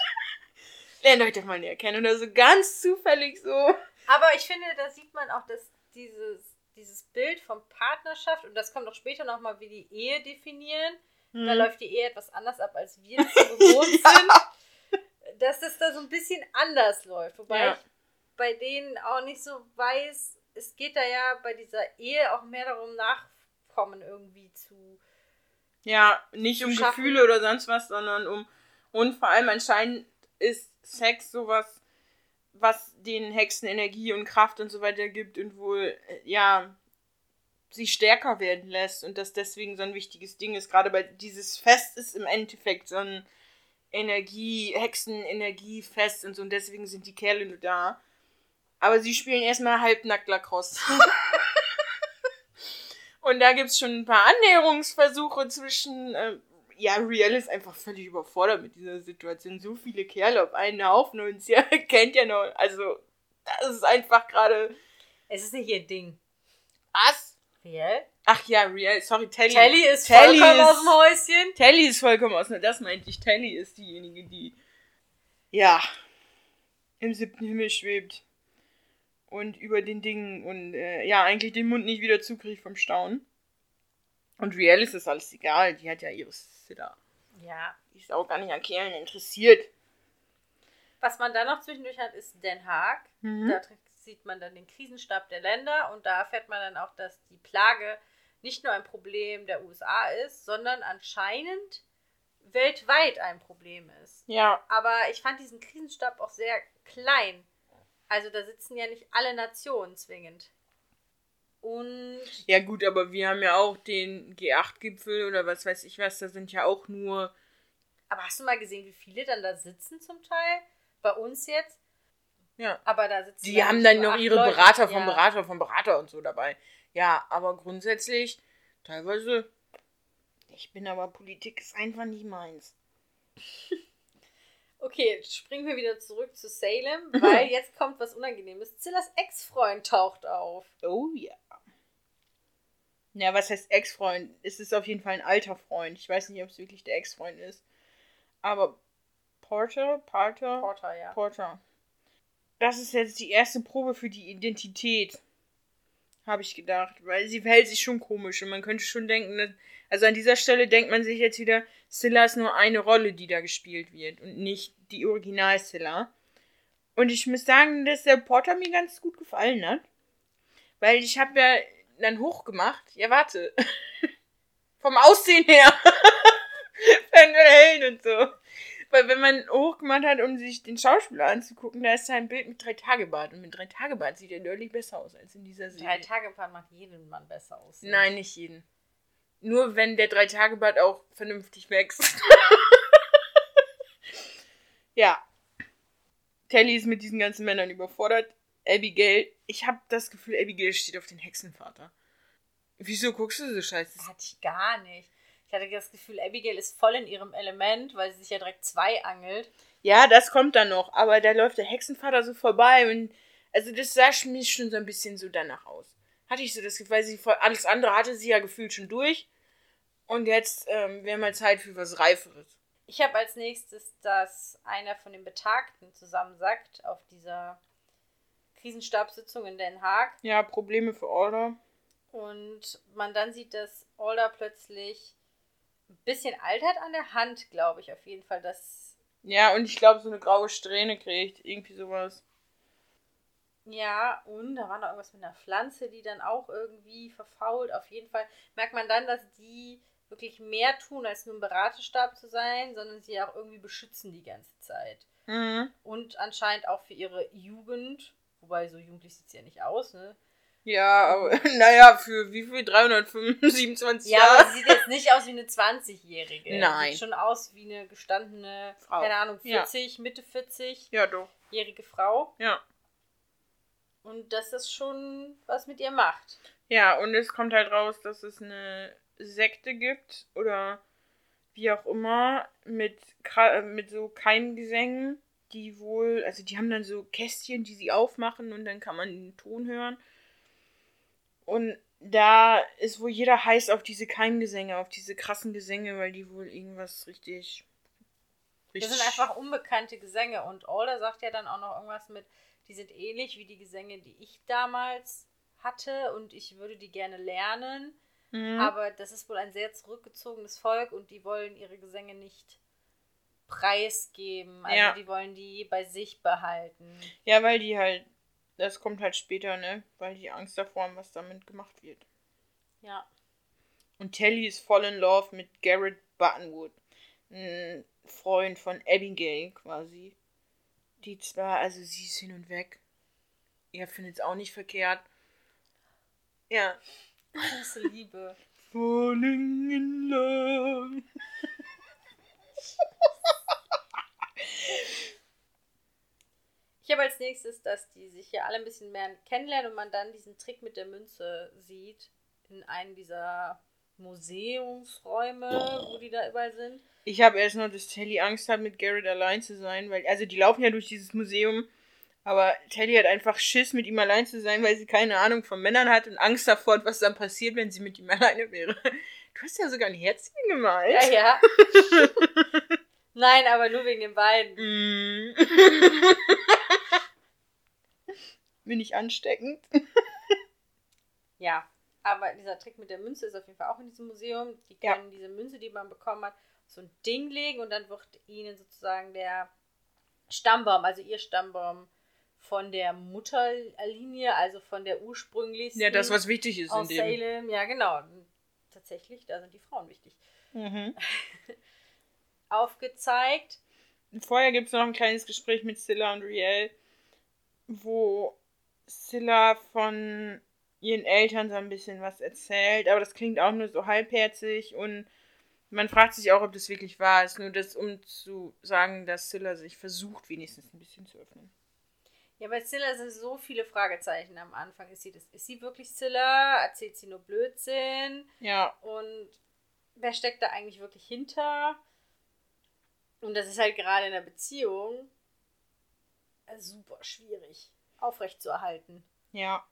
Lernt euch doch mal näher kennen. Oder so ganz zufällig so. Aber ich finde, da sieht man auch, dass dieses, dieses Bild von Partnerschaft, und das kommt auch später nochmal, wie die Ehe definieren, da Hm. läuft die Ehe etwas anders ab, als wir es so gewohnt Ja. sind, dass das da so ein bisschen anders läuft. Wobei Ja. ich bei denen auch nicht so weiß, es geht da ja bei dieser Ehe auch mehr darum, Nachkommen irgendwie zu. Ja, nicht um schaffen. Gefühle oder sonst was, sondern um. Und vor allem anscheinend ist Sex sowas, was den Hexen Energie und Kraft und so weiter gibt und wohl, äh, ja, sie stärker werden lässt und das deswegen so ein wichtiges Ding ist. Gerade bei dieses Fest ist im Endeffekt so ein Energie, Hexen-Energiefest und so und deswegen sind die Kerle nur da. Aber sie spielen erstmal halbnackt Lacrosse. Und da gibt es schon ein paar Annäherungsversuche zwischen. Äh, ja, Riel ist einfach völlig überfordert mit dieser Situation. So viele Kerle auf einen Haufen und sie kennt ja noch. Also, das ist einfach gerade. Es ist nicht ihr Ding. Was? Real? Ach ja, Riel, sorry, Telly. Telly ist Telly vollkommen ist- aus dem Häuschen. Telly ist vollkommen aus. Das meinte ich. Telly ist diejenige, die. Ja. im siebten Himmel schwebt. Und über den Dingen und äh, ja, eigentlich den Mund nicht wieder zukriegt vom Staunen. Und Riel ist das alles egal, die hat ja ihre Sitter. Ja. Die ist auch gar nicht an Kerlen interessiert. Was man dann noch zwischendurch hat, ist Den Haag. Mhm. Da tr- sieht man dann den Krisenstab der Länder und da erfährt man dann auch, dass die Plage nicht nur ein Problem der USA ist, sondern anscheinend weltweit ein Problem ist. Ja, Aber ich fand diesen Krisenstab auch sehr klein. Also da sitzen ja nicht alle Nationen zwingend. Und Ja gut, aber wir haben ja auch den G8-Gipfel oder was weiß ich was, da sind ja auch nur. aber hast du mal gesehen, wie viele dann da sitzen zum Teil? Bei uns jetzt? Ja. Aber da sitzen Die ja haben dann nur noch ihre Leute. Berater vom Ja. Berater vom Berater und so dabei. Ja, aber grundsätzlich, teilweise. Ich bin aber Politik ist einfach nicht meins. Okay, springen wir wieder zurück zu Salem, weil jetzt kommt was Unangenehmes. Zillas Ex-Freund taucht auf. Oh ja. Ja, was heißt Ex-Freund? Es ist auf jeden Fall ein alter Freund. Ich weiß nicht, ob es wirklich der Ex-Freund ist. Aber Porter, Porter, Porter, ja. Porter. Das ist jetzt die erste Probe für die Identität. Habe ich gedacht. Weil sie verhält sich schon komisch. Und man könnte schon denken, dass, also an dieser Stelle denkt man sich jetzt wieder, Scylla ist nur eine Rolle, die da gespielt wird. Und nicht die Original-Scylla. Und ich muss sagen, dass der Porter mir ganz gut gefallen hat. Weil ich habe ja dann hochgemacht. Ja, warte. Vom Aussehen her. Von Hellen und so. Weil wenn man hochgemacht hat, um sich den Schauspieler anzugucken, da ist da ein Bild mit drei Tagebart. Und mit drei Tagebart sieht er deutlich besser aus als in dieser Serie. Drei Tage Bad macht jeden Mann besser aus. Nein, nicht jeden. Nur wenn der drei Tagebart auch vernünftig wächst. ja. Telly ist mit diesen ganzen Männern überfordert. Abigail, ich habe das Gefühl, Abigail steht auf den Hexenvater. Wieso guckst du so scheiße? Das hatte ich gar nicht. Ich hatte das Gefühl, Abigail ist voll in ihrem Element, weil sie sich ja direkt zwei angelt. Ja, das kommt dann noch, aber da läuft der Hexenvater so vorbei und also das sah mir schon so ein bisschen so danach aus. Hatte ich so das Gefühl, weil sie voll, alles andere hatte sie ja gefühlt schon durch und jetzt ähm, wäre mal Zeit für was Reiferes. Ich habe als nächstes, dass einer von den Betagten zusammensackt auf dieser Krisenstabssitzung in Den Haag Ja, Probleme für Order. und man dann sieht, dass Alder plötzlich ein bisschen altert an der Hand, glaube ich auf jeden Fall, dass Ja, und ich glaube, so eine graue Strähne kriegt. Irgendwie sowas. Ja, und da war noch irgendwas mit einer Pflanze, die dann auch irgendwie verfault. Auf jeden Fall merkt man dann, dass die wirklich mehr tun, als nur ein Beratestab zu sein, sondern sie auch irgendwie beschützen die ganze Zeit. Mhm. Und anscheinend auch für ihre Jugend, wobei so jugendlich sieht sie ja nicht aus, ne? Ja, aber naja, für wie viel? 327 Ja, Jahre? aber sie sieht jetzt nicht aus wie eine 20-Jährige. Nein. Sieht schon aus wie eine gestandene, Frau. keine Ahnung, Ja. 40, Mitte 40-jährige Ja, doch. Frau. Ja. Und dass das schon was mit ihr macht. Ja, und es kommt halt raus, dass es eine Sekte gibt oder wie auch immer mit, äh, mit so Keimgesängen, die wohl, also die haben dann so Kästchen, die sie aufmachen und dann kann man den Ton hören. Und da ist wohl jeder heiß auf diese Keimgesänge, auf diese krassen Gesänge, weil die wohl irgendwas richtig. Das sind einfach unbekannte Gesänge und Alder sagt ja dann auch noch irgendwas mit, die sind ähnlich wie die Gesänge, die ich damals hatte und ich würde die gerne lernen, Mhm. aber das ist wohl ein sehr zurückgezogenes Volk und die wollen ihre Gesänge nicht preisgeben, also Ja. die wollen die bei sich behalten. Ja, weil die halt, das kommt halt später, ne? Weil die Angst davor haben, was damit gemacht wird. Ja. Und Telly ist voll in love mit Garrett Buttonwood. Ein Freund von Abigail quasi. Die zwar, also sie ist hin und weg. Er findet es auch nicht verkehrt. Ja. Große Liebe. Falling in love. Ich habe als nächstes, dass die sich hier alle ein bisschen mehr kennenlernen und man dann diesen Trick mit der Münze sieht in einem dieser Museumsräume, wo die da überall sind. Ich habe erst noch, dass Telly Angst hat, mit Garrett allein zu sein, weil, also die laufen ja durch dieses Museum, aber Telly hat einfach Schiss, mit ihm allein zu sein, weil sie keine Ahnung von Männern hat und Angst davor hat, was dann passiert, wenn sie mit ihm alleine wäre. Du hast ja sogar ein Herzchen gemalt. Ja, ja. Nein, aber nur wegen den beiden. Mm. Bin ich ansteckend? ja, aber dieser Trick mit der Münze ist auf jeden Fall auch in diesem Museum. Die können ja. diese Münze, die man bekommen hat, so ein Ding legen und dann wird ihnen sozusagen der Stammbaum, also ihr Stammbaum von der Mutterlinie, also von der ursprünglichen. Ja, das, was wichtig ist aus in dem. Salem. Ja, genau. Tatsächlich, da sind die Frauen wichtig. Mhm. Aufgezeigt. Vorher gibt es noch ein kleines Gespräch mit Scylla und Riel, wo Scylla von ihren Eltern so ein bisschen was erzählt, aber das klingt auch nur so halbherzig und man fragt sich auch, ob das wirklich wahr ist. Nur das, um zu sagen, dass Scylla sich versucht, wenigstens ein bisschen zu öffnen. Ja, bei Scylla sind so viele Fragezeichen am Anfang. Ist sie, das, ist sie wirklich Scylla? Erzählt sie nur Blödsinn? Ja. Und wer steckt da eigentlich wirklich hinter? Und das ist halt gerade in der Beziehung super schwierig aufrechtzuerhalten. Ja.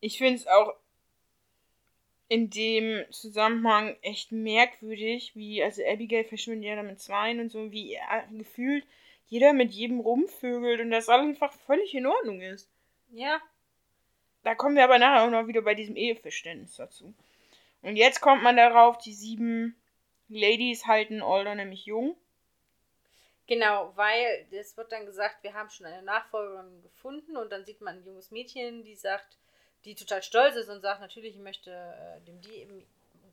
Ich finde es auch in dem Zusammenhang echt merkwürdig, wie, also Abigail verschwindet ja damit zwei und so, wie er gefühlt jeder mit jedem rumvögelt und das einfach völlig in Ordnung ist. Ja. Da kommen wir aber nachher auch noch wieder bei diesem Eheverständnis dazu. Und jetzt kommt man darauf, die sieben Ladies halten Alder nämlich jung. Genau, weil es wird dann gesagt, wir haben schon eine Nachfolgerin gefunden und dann sieht man ein junges Mädchen, die sagt, die total stolz ist und sagt, natürlich, ich möchte äh, dem die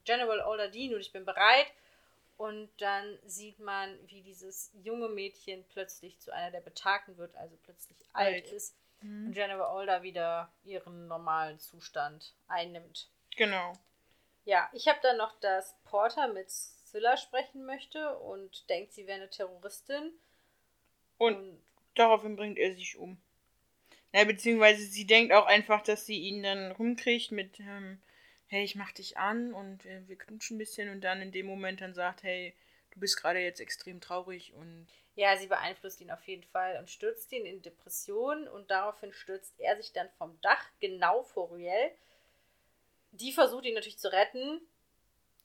General Alder dienen und ich bin bereit. Und dann sieht man, wie dieses junge Mädchen plötzlich zu einer der Betagten wird, also plötzlich alt, alt ist. Mhm. Und General Alder wieder ihren normalen Zustand einnimmt. Genau. Ja, ich habe dann noch, dass Porter mit Scylla sprechen möchte und denkt, sie wäre eine Terroristin. Und, und daraufhin bringt er sich um. Ja, beziehungsweise sie denkt auch einfach, dass sie ihn dann rumkriegt mit, ähm, hey, ich mach dich an und äh, wir knutschen ein bisschen und dann in dem Moment dann sagt, hey, du bist gerade jetzt extrem traurig und. Ja, sie beeinflusst ihn auf jeden Fall und stürzt ihn in Depressionen und daraufhin stürzt er sich dann vom Dach genau vor Riel. Die versucht ihn natürlich zu retten.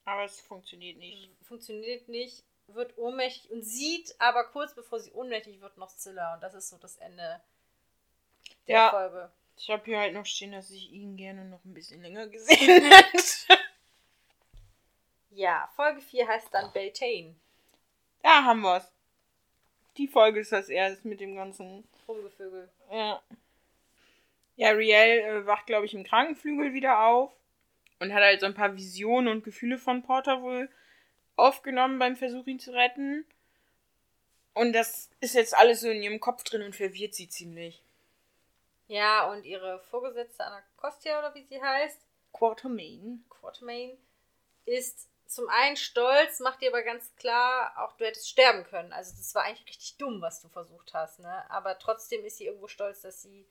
Aber es funktioniert nicht. Funktioniert nicht, wird ohnmächtig und sieht aber kurz bevor sie ohnmächtig wird noch Zilla und das ist so das Ende der ja, Folge. Ich habe hier halt noch stehen, dass ich ihn gerne noch ein bisschen länger gesehen hätte. ja, Folge 4 heißt dann Beltane. Da haben wir's. Die Folge ist das erste mit dem ganzen Rumgevögel. Ja. Ja, Riel äh, wacht, glaube ich, im Krankenflügel wieder auf und hat halt so ein paar Visionen und Gefühle von Porter wohl aufgenommen beim Versuch, ihn zu retten. Und das ist jetzt alles so in ihrem Kopf drin und verwirrt sie ziemlich. Ja, und ihre Vorgesetzte Anacostia oder wie sie heißt, Quartermain. Quartermain ist zum einen stolz, macht dir aber ganz klar, auch du hättest sterben können. Also das war eigentlich richtig dumm, was du versucht hast, ne? Aber trotzdem ist sie irgendwo stolz, dass sie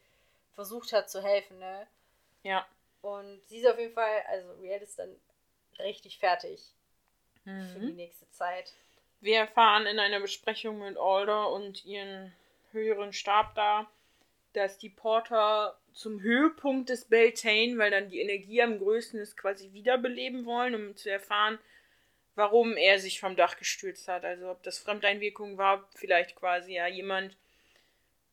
versucht hat zu helfen, ne? Ja. Und sie ist auf jeden Fall, also Riel ist dann richtig fertig mhm. für die nächste Zeit. Wir erfahren in einer Besprechung mit Alder und ihren höheren Stab da, dass die Porter zum Höhepunkt des Beltane, weil dann die Energie am größten ist, quasi wiederbeleben wollen, um zu erfahren, warum er sich vom Dach gestürzt hat. Also ob das Fremdeinwirkung war, vielleicht quasi ja jemand,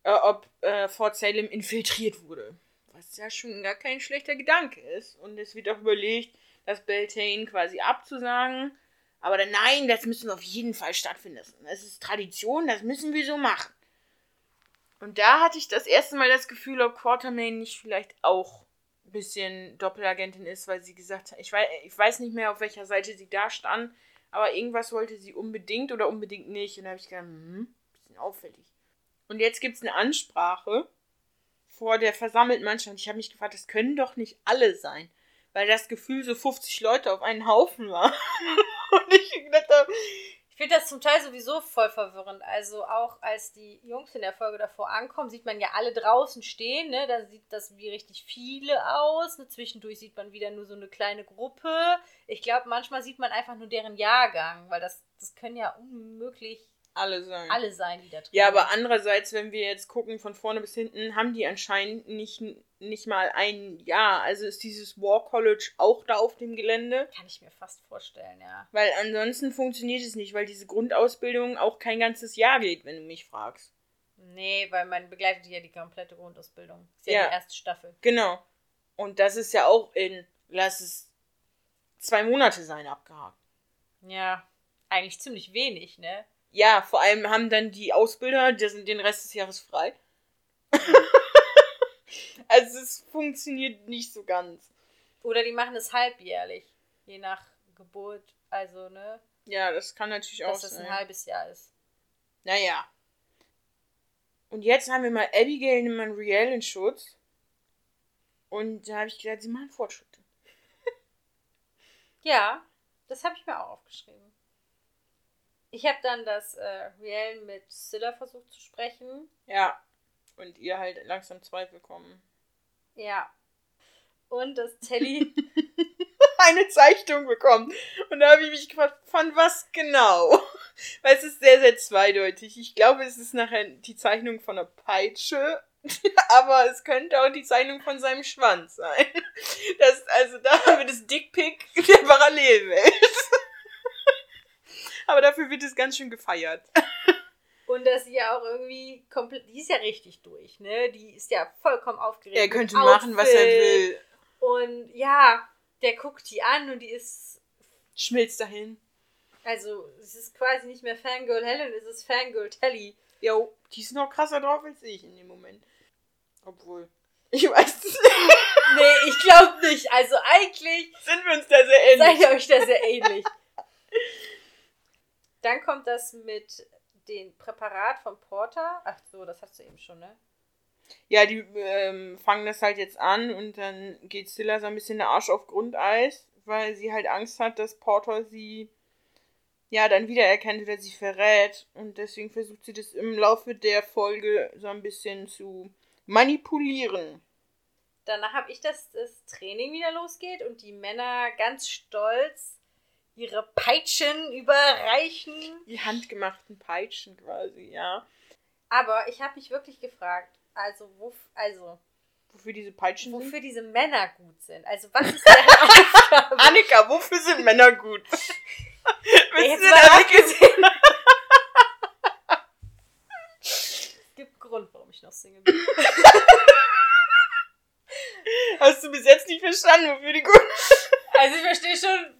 äh, ob äh, Fort Salem infiltriert wurde. Was ja schon gar kein schlechter Gedanke ist. Und es wird auch überlegt, das Beltane quasi abzusagen. Aber dann, nein, das müssen auf jeden Fall stattfinden. Das ist Tradition, das müssen wir so machen. Und da hatte ich das erste Mal das Gefühl, ob Quartermain nicht vielleicht auch ein bisschen Doppelagentin ist, weil sie gesagt hat, ich weiß, ich weiß nicht mehr, auf welcher Seite sie da stand, aber irgendwas wollte sie unbedingt oder unbedingt nicht. Und da habe ich gedacht, hm, bisschen auffällig. Und jetzt gibt es eine Ansprache vor der versammelten Mannschaft. Ich habe mich gefragt, das können doch nicht alle sein. Weil das Gefühl so 50 Leute auf einen Haufen war. Und ich gedacht habe, ich finde das zum Teil sowieso voll verwirrend. Also auch als die Jungs in der Folge davor ankommen, sieht man ja alle draußen stehen. Ne? Da sieht das wie richtig viele aus. Ne? Zwischendurch sieht man wieder nur so eine kleine Gruppe. Ich glaube, manchmal sieht man einfach nur deren Jahrgang, weil das, das können ja unmöglich alle sein. Alle sein, die da drin Ja, aber andererseits, wenn wir jetzt gucken, von vorne bis hinten, haben die anscheinend nicht, nicht mal ein Jahr. Also ist dieses War College auch da auf dem Gelände? Kann ich mir fast vorstellen, ja. Weil ansonsten funktioniert es nicht, weil diese Grundausbildung auch kein ganzes Jahr geht, wenn du mich fragst. Nee, weil man begleitet ja die komplette Grundausbildung. Das ist ja, Ja. die erste Staffel. Genau. Und das ist ja auch in, lass es zwei Monate sein, abgehakt. Ja, eigentlich ziemlich wenig, ne? Ja, vor allem haben dann die Ausbilder die sind den Rest des Jahres frei. also es funktioniert nicht so ganz. Oder die machen es halbjährlich, je nach Geburt. Also, ne? Ja, das kann natürlich auch Dass das sein. ein halbes Jahr ist. Naja. Und jetzt haben wir mal Abigail und Manriel in Schutz. Und da habe ich gedacht, sie machen Fortschritte. Ja, das habe ich mir auch aufgeschrieben. Ich habe dann das äh, Riel mit Scylla versucht zu sprechen. Ja. Und ihr halt langsam Zweifel kommen. Ja. Und dass Telly. Eine Zeichnung bekommen. Und da habe ich mich gefragt, von was genau? Weil es ist sehr, sehr zweideutig. Ich glaube, es ist nachher die Zeichnung von einer Peitsche. Aber es könnte auch die Zeichnung von seinem Schwanz sein. Das, also da haben wir das Dickpick der Parallelwelt. Aber dafür wird es ganz schön gefeiert. Und dass sie ja auch irgendwie komplett. Die ist ja richtig durch, ne? Die ist ja vollkommen aufgeregt. Er könnte machen, was er will. Und ja, der guckt die an und die ist. Schmilzt dahin. Also, es ist quasi nicht mehr Fangirl Helen, es ist Fangirl Telly. Jo, die ist noch krasser drauf als ich in dem Moment. Obwohl. Ich weiß es nicht. Nee, ich glaube nicht. Also, eigentlich Sind wir uns da sehr ähnlich. seid ihr euch da sehr ähnlich. Dann kommt das mit dem Präparat von Porter. Ach so, das hast du eben schon, ne? Ja, die ähm, fangen das halt jetzt an und dann geht Scylla so ein bisschen der Arsch auf Grundeis, weil sie halt Angst hat, dass Porter sie ja dann wiedererkennt oder sie verrät. Und deswegen versucht sie das im Laufe der Folge so ein bisschen zu manipulieren. Danach habe ich, dass das Training wieder losgeht und die Männer ganz stolz ihre Peitschen überreichen. Die handgemachten Peitschen quasi, ja. Aber ich habe mich wirklich gefragt, also, wo, also Wofür diese Peitschen sind? wofür diese Männer gut sind. Also was ist deren Aufgabe? Annika, wofür sind Männer gut? Willst du da abgesehen. es gibt Grund, warum ich noch Single bin. Hast du bis jetzt nicht verstanden, wofür die gut Also ich verstehe schon.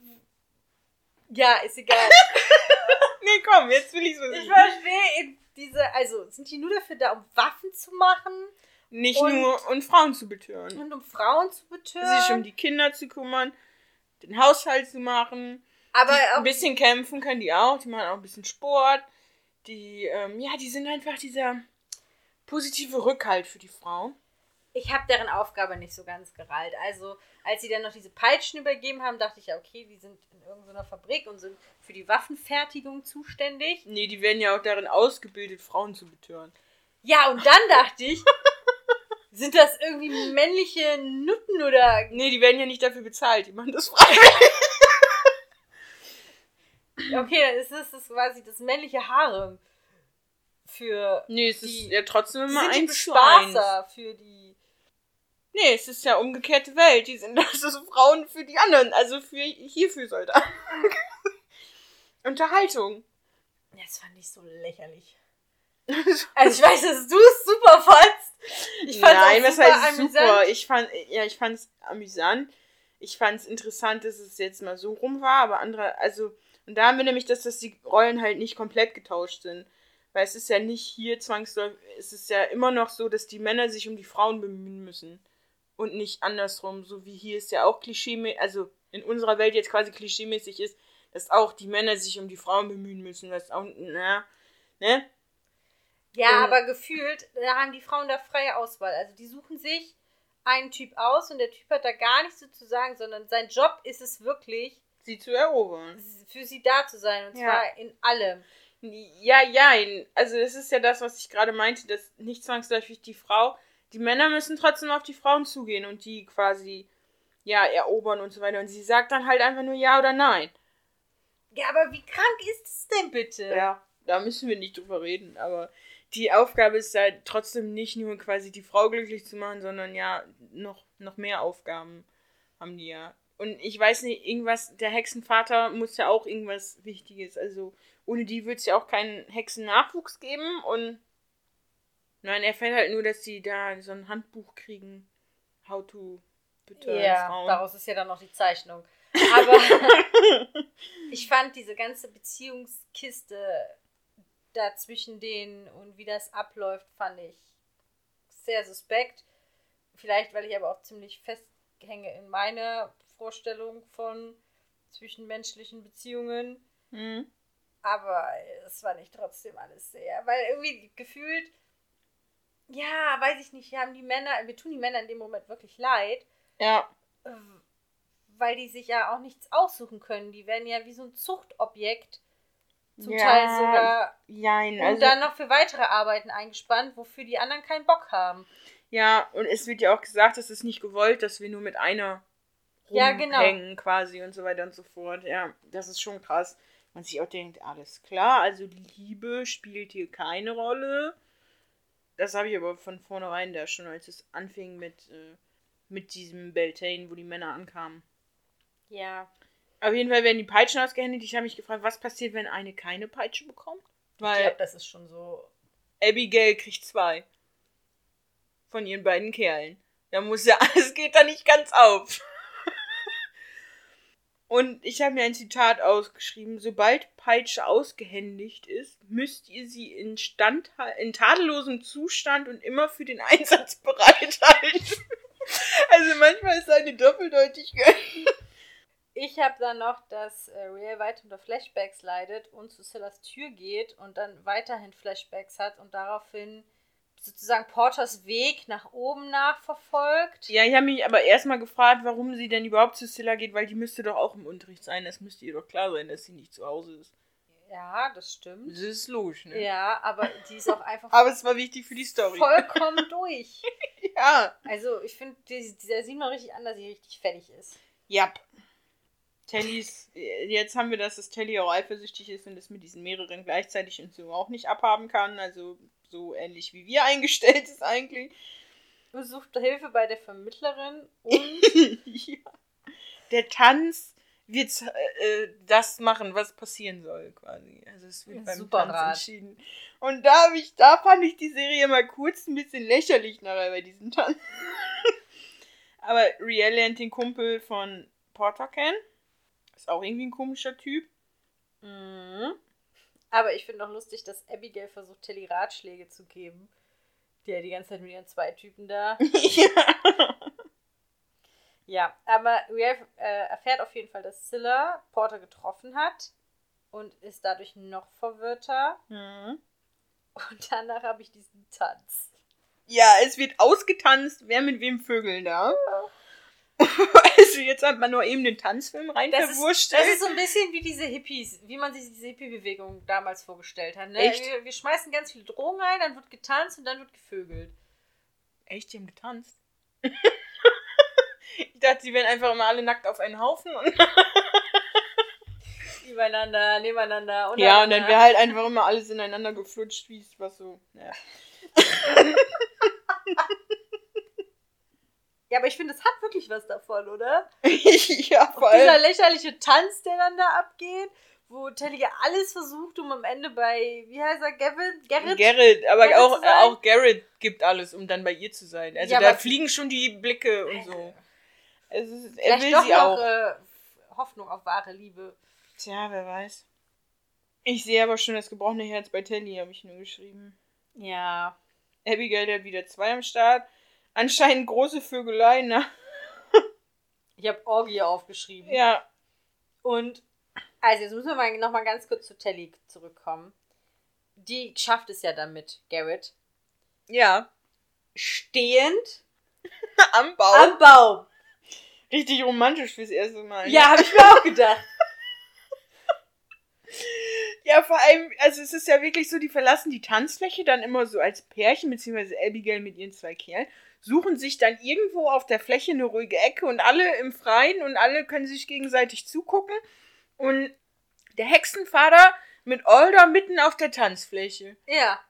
Ja, ist egal. Nee, komm, jetzt will ich's Ich wissen. verstehe in diese, also sind die nur dafür da, um Waffen zu machen Nicht Und- nur um Frauen zu betören. und um Frauen zu betören? Sich um die Kinder zu kümmern, den Haushalt zu machen. aber die, auch ein bisschen kämpfen können die auch. Die machen auch ein bisschen Sport. Die, ähm, ja, die sind einfach dieser positive Rückhalt für die Frauen. Ich habe deren Aufgabe nicht so ganz gerallt. Also, als sie dann noch diese Peitschen übergeben haben, dachte ich ja, okay, die sind in irgendeiner Fabrik und sind für die Waffenfertigung zuständig. Nee, die werden ja auch darin ausgebildet, Frauen zu betören. Ja, und dann dachte ich, sind das irgendwie männliche Nutten oder. Nee, die werden ja nicht dafür bezahlt. Die machen das freiwillig. Okay, dann ist das, das quasi das männliche Harem für. Nee, es Die- ist ja trotzdem immer eins. Bespaßer für die. Nee, es ist ja umgekehrte Welt. Die sind also so Frauen für die anderen. Also für hierfür Soldaten. Unterhaltung. Das fand ich so lächerlich. Also ich weiß, dass du es super fandst. Ich fand Nein, super heißt amüsant. super? Ich fand, ja, ich fand es amüsant. Ich fand es interessant, dass es jetzt mal so rum war, aber andere, also, und da haben wir nämlich, dass, dass die Rollen halt nicht komplett getauscht sind. Weil es ist ja nicht hier zwangsläufig, es ist ja immer noch so, dass die Männer sich um die Frauen bemühen müssen. Und nicht andersrum, so wie hier ist ja auch klischee, also in unserer Welt jetzt quasi klischeemäßig ist, dass auch die Männer sich um die Frauen bemühen müssen. Das auch, na, ne? Ja, Und- aber gefühlt, da haben die Frauen da freie Auswahl. Also die suchen sich einen Typ aus und der Typ hat da gar nichts so zu sagen, sondern sein Job ist es wirklich, Sie zu erobern. für sie da zu sein. Und Ja. zwar in allem. Ja, ja, also das ist ja das, was ich gerade meinte, dass nicht zwangsläufig die Frau, die Männer müssen trotzdem auf die Frauen zugehen und die quasi, ja, erobern und so weiter. Und sie sagt dann halt einfach nur ja oder nein. Ja, aber wie krank ist es denn bitte? Ja, da müssen wir nicht drüber reden, aber die Aufgabe ist halt trotzdem nicht nur quasi die Frau glücklich zu machen, sondern ja, noch, noch mehr Aufgaben haben die ja. Und ich weiß nicht, irgendwas, der Hexenvater muss ja auch irgendwas Wichtiges, also ohne die wird es ja auch keinen Hexennachwuchs geben und Nein, er erfährt halt nur, dass sie da so ein Handbuch kriegen. How to beturn Ja, Frauen. daraus ist ja dann noch die Zeichnung. Aber ich fand diese ganze Beziehungskiste da zwischen denen und wie das abläuft, fand ich sehr suspekt. Vielleicht, weil ich aber auch ziemlich festhänge in meiner Vorstellung von zwischenmenschlichen Beziehungen. Hm. Aber es war nicht trotzdem alles sehr, weil irgendwie gefühlt, ja, weiß ich nicht, haben die Männer, mir tun die Männer in dem Moment wirklich leid, Ja, äh, weil die sich ja auch nichts aussuchen können. Die werden ja wie so ein Zuchtobjekt zum Ja, Teil sogar und Also, dann noch für weitere Arbeiten eingespannt, wofür die anderen keinen Bock haben. ja, und es wird ja auch gesagt, es ist nicht gewollt, dass wir nur mit einer Ja, genau. rumhängen quasi und so weiter und so fort. Ja, das ist schon krass. Man sich auch denkt, alles klar, also Liebe spielt hier keine Rolle. Das habe ich aber von vornherein da schon, als es anfing mit, äh, mit diesem Beltane, wo die Männer ankamen. Ja. Auf jeden Fall werden die Peitschen ausgehändigt. Ich habe mich gefragt, was passiert, wenn eine keine Peitsche bekommt? Ich Weil glaube, das ist schon so. Abigail kriegt zwei. Von ihren beiden Kerlen. Da muss ja, es geht da nicht ganz auf. Und ich habe mir ein Zitat ausgeschrieben. Sobald Peitsche ausgehändigt ist, müsst ihr sie in, Stand, in tadellosem Zustand und immer für den Einsatz bereithalten. Also manchmal ist eine Doppeldeutigkeit. Ich habe dann noch, dass äh, Real weiter unter Flashbacks leidet und zu Sillas Tür geht und dann weiterhin Flashbacks hat und daraufhin sozusagen Porters Weg nach oben nachverfolgt. Ja, ich habe mich aber erstmal gefragt, warum sie denn überhaupt zu Scylla geht, weil die müsste doch auch im Unterricht sein. Das müsste ihr doch klar sein, dass sie nicht zu Hause ist. Ja, das stimmt. Das ist logisch, ne? Ja, aber die ist auch einfach Aber es war wichtig für die Story. vollkommen durch. Ja. Also ich finde, dieser sieht man richtig an, dass sie richtig fertig ist. Ja. Tellys, jetzt haben wir das, dass Telly auch eifersüchtig ist und es mit diesen mehreren gleichzeitig und so auch nicht abhaben kann. Also so ähnlich wie wir eingestellt ist eigentlich. Du suchst Hilfe bei der Vermittlerin und ja. Der Tanz wird äh, das machen, was passieren soll, quasi. Also es wird beim Super Tanz Rat. entschieden. Und da habe ich, da fand ich die Serie mal kurz ein bisschen lächerlich nachher bei diesem Tanz. Aber Riel lernt den Kumpel von Porter kennen. Ist auch irgendwie ein komischer Typ. Mhm. Aber ich finde auch lustig, dass Abigail versucht, Tilly Ratschläge zu geben. Die ja die ganze Zeit mit ihren zwei Typen da. ja. Ja, aber Real äh, erfährt auf jeden Fall, dass Scylla Porter getroffen hat und ist dadurch noch verwirrter. Mhm. Und danach habe ich diesen Tanz. Ja, es wird ausgetanzt, wer mit wem vögeln darf. Also jetzt hat man nur eben den Tanzfilm rein Das ist, das ist so ein bisschen wie diese Hippies, wie man sich diese Hippie-Bewegung damals vorgestellt hat. Ne? Echt? Wir, wir schmeißen ganz viele Drogen ein, dann wird getanzt und dann wird gevögelt. Echt, die haben getanzt. ich dachte, sie wären einfach immer alle nackt auf einen Haufen. Und Übereinander, nebeneinander. ja, und dann wäre halt einfach immer alles ineinander geflutscht, wie es was so. Ja. Ja, aber ich finde, es hat wirklich was davon, oder? ja, vor Auch dieser lächerliche Tanz, der dann da abgeht, wo Telly ja alles versucht, um am Ende bei, wie heißt er, Gavin? Gerrit? Garrett, aber Garrett auch, auch Garrett gibt alles, um dann bei ihr zu sein. Also Ja, da fliegen schon die Blicke und so. Es ist, er will doch sie noch auch. Äh, Hoffnung auf wahre Liebe. Tja, wer weiß. Ich sehe aber schon das gebrochene Herz bei Telly, habe ich nur geschrieben. Ja. Abigail hat wieder zwei am Start. Anscheinend große Vögelei, ne? Ich habe Orgie aufgeschrieben. Ja. Und, also jetzt müssen wir mal noch mal ganz kurz zu Telly zurückkommen. Die schafft es ja damit, Garrett. Ja. Stehend Am Baum. am Baum. Richtig romantisch fürs erste Mal. Ja, habe ich mir auch gedacht. Ja, vor allem, also es ist ja wirklich so, die verlassen die Tanzfläche dann immer so als Pärchen, beziehungsweise Abigail mit ihren zwei Kerlen, suchen sich dann irgendwo auf der Fläche eine ruhige Ecke und alle im Freien und alle können sich gegenseitig zugucken. Und der Hexenvater mit Older mitten auf der Tanzfläche. Ja.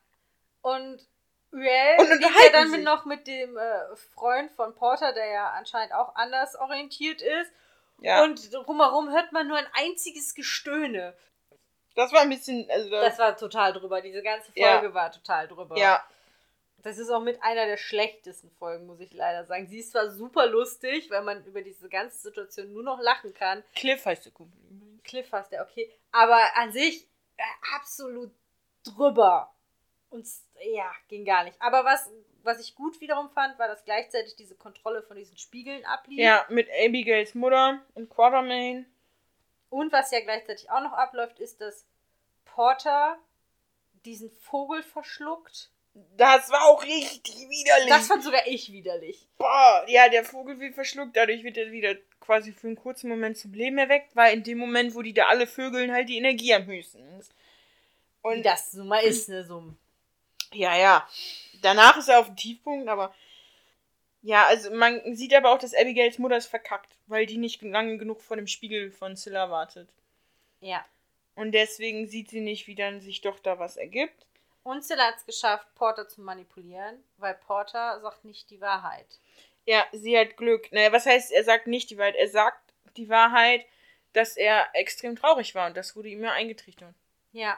Und Riel Und geht ja dann mit, noch mit dem äh, Freund von Porter, der ja anscheinend auch anders orientiert ist. Ja, Und drumherum hört man nur ein einziges Gestöhne. das war ein bisschen, also Das das, war total drüber. Diese ganze Ja. Folge war total drüber. ja, Das ist auch mit einer der schlechtesten Folgen, muss ich leider sagen. Sie ist zwar super lustig, weil man über diese ganze Situation nur noch lachen kann. Cliff heißt der Kumpel. Cliff heißt der, okay. Aber an sich äh, absolut drüber. Und ja, ging gar nicht. Aber was, was ich gut wiederum fand, war, dass gleichzeitig diese Kontrolle von diesen Spiegeln ablief. Ja, mit Abigails Mutter und Quartermain. Und was ja gleichzeitig auch noch abläuft, ist, dass Porter diesen Vogel verschluckt. Das war auch richtig widerlich. Das fand sogar ich widerlich. Boah, ja, der Vogel wird verschluckt, dadurch wird er wieder quasi für einen kurzen Moment zum Leben erweckt, weil in dem Moment, wo die da alle Vögeln halt die Energie am höchsten ist. Und Wie das so mal ist, ne, so. Ja, ja. Danach ist er auf dem Tiefpunkt, aber. Ja, also man sieht aber auch, dass Abigails Mutter ist verkackt, weil die nicht lange genug vor dem Spiegel von Scylla wartet. Ja. Und deswegen sieht sie nicht, wie dann sich doch da was ergibt. Und Scylla hat es geschafft, Porter zu manipulieren, weil Porter sagt nicht die Wahrheit. Ja, sie hat Glück. Naja, was heißt, er sagt nicht die Wahrheit? Er sagt die Wahrheit, dass er extrem traurig war und das wurde ihm ja eingetrichtert. Ja.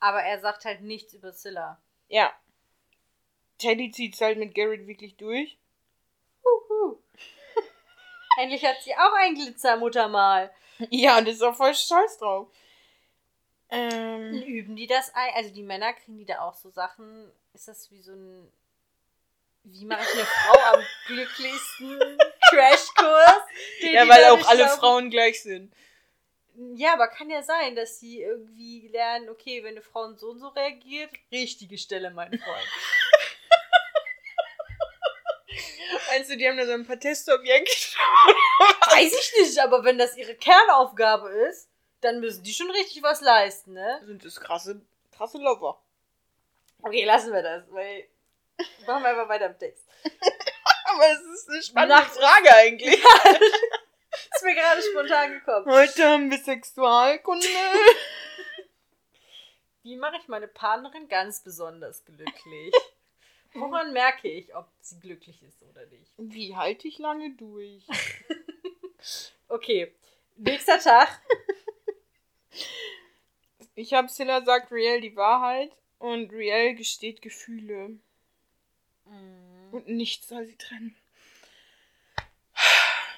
Aber er sagt halt nichts über Scylla. Ja. Teddy zieht es halt mit Garrett wirklich durch. Huhu. Endlich hat sie auch ein Glitzermuttermal. Ja, und ist auch voll stolz drauf. Ähm, Üben die das ein? Also die Männer kriegen die da auch so Sachen. Ist das wie so ein. Wie mache ich eine Frau am glücklichsten Crashkurs? Ja, weil auch alle glauben. Frauen gleich sind. Ja, aber kann ja sein, dass sie irgendwie lernen, okay, wenn eine Frau so und so reagiert, richtige Stelle, mein Freund. Meinst du, die haben da so ein paar Testobjekte? Weiß ich nicht, aber wenn das ihre Kernaufgabe ist, dann müssen die schon richtig was leisten, ne? Sind das krasse, krasse Lover. Okay, lassen wir das, weil. Machen wir einfach weiter im Text. aber es ist eine spannende Nach Frage eigentlich. ist mir gerade spontan gekommen. Heute haben wir Sexualkunde. Wie mache ich meine Partnerin ganz besonders glücklich? Woran merke ich, ob sie glücklich ist oder nicht? Wie halte ich lange durch? okay. Nächster Tag. Ich habe Silla sagt Riel die Wahrheit und Riel gesteht Gefühle. Mm. Und nichts soll sie trennen.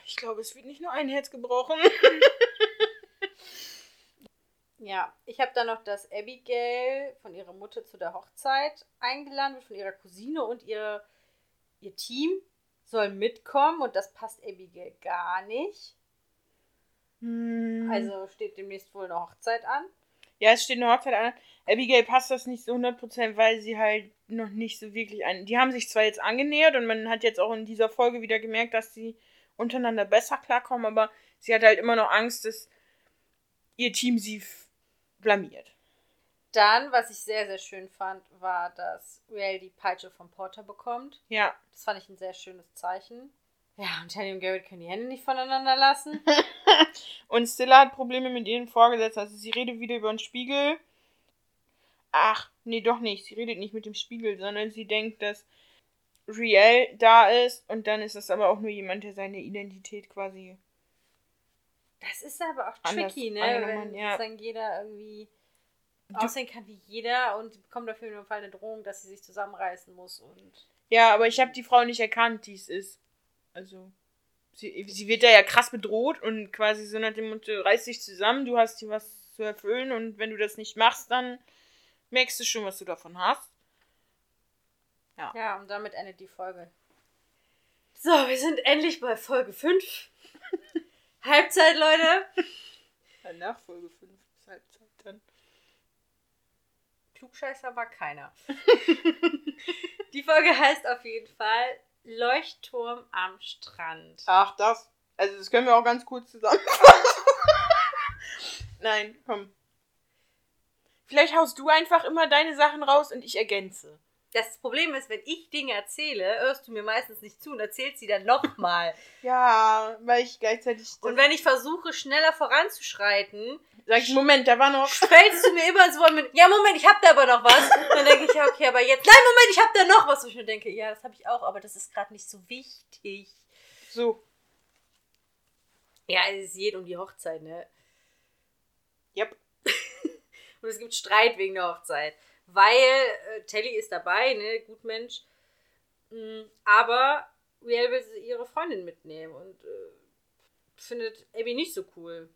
Ich glaube, es wird nicht nur ein Herz gebrochen. ja, ich habe dann noch, dass Abigail von ihrer Mutter zu der Hochzeit eingeladen wird, von ihrer Cousine und ihre, ihr Team soll mitkommen und das passt Abigail gar nicht. Hm. Also steht demnächst wohl eine Hochzeit an. Ja, es steht eine Hochzeit an. Abigail passt das nicht so 100%, weil sie halt noch nicht so wirklich ein. Die haben sich zwar jetzt angenähert und man hat jetzt auch in dieser Folge wieder gemerkt, dass sie untereinander besser klarkommen, aber sie hat halt immer noch Angst, dass ihr Team sie blamiert. Dann, was ich sehr, sehr schön fand, war, dass Riel die Peitsche vom Porter bekommt. Ja. Das fand ich ein sehr schönes Zeichen. Ja, und Teddy und Garrett können die Hände nicht voneinander lassen. und Stella hat Probleme mit ihren Vorgesetzten. Also sie redet wieder über den Spiegel. Ach, nee, doch nicht. Sie redet nicht mit dem Spiegel, sondern sie denkt, dass Riel da ist und dann ist es aber auch nur jemand, der seine Identität quasi. Das ist aber auch tricky, ne? Wenn ja. dann jeder irgendwie aussehen kann wie jeder und bekommt dafür nur Fall eine Drohung, dass sie sich zusammenreißen muss und. Ja, aber ich habe die Frau nicht erkannt, die es ist. Also, sie, sie wird da ja krass bedroht und quasi so nach dem Motto, reiß dich zusammen, du hast hier was zu erfüllen und wenn du das nicht machst, dann merkst du schon, was du davon hast. Ja. Ja, und damit endet die Folge. So, wir sind endlich bei Folge 5. Halbzeit, Leute. Ja, nach Folge 5 ist Halbzeit dann. Klugscheißer war keiner. die Folge heißt auf jeden Fall Leuchtturm am Strand. Ach, das. Also, das können wir auch ganz kurz zusammenfassen. Nein, komm. Vielleicht haust du einfach immer deine Sachen raus und ich ergänze. Das Problem ist, wenn ich Dinge erzähle, hörst du mir meistens nicht zu und erzählst sie dann nochmal. ja, weil ich gleichzeitig. Und wenn ich versuche, schneller voranzuschreiten, sag ich, Moment, da war noch. Fällst du mir immer ins Wort mit, ja, Moment, ich hab da aber noch was. dann denke ich, ja, okay, aber jetzt, nein, Moment, ich hab da noch was. Und ich mir denke, ja, das habe ich auch, aber das ist gerade nicht so wichtig. So. Ja, es geht um die Hochzeit, ne? Yep. und es gibt Streit wegen der Hochzeit. Weil äh, Telly ist dabei, ne, gut Mensch. Mm, aber Riel will ihre Freundin mitnehmen und äh, findet Abby nicht so cool.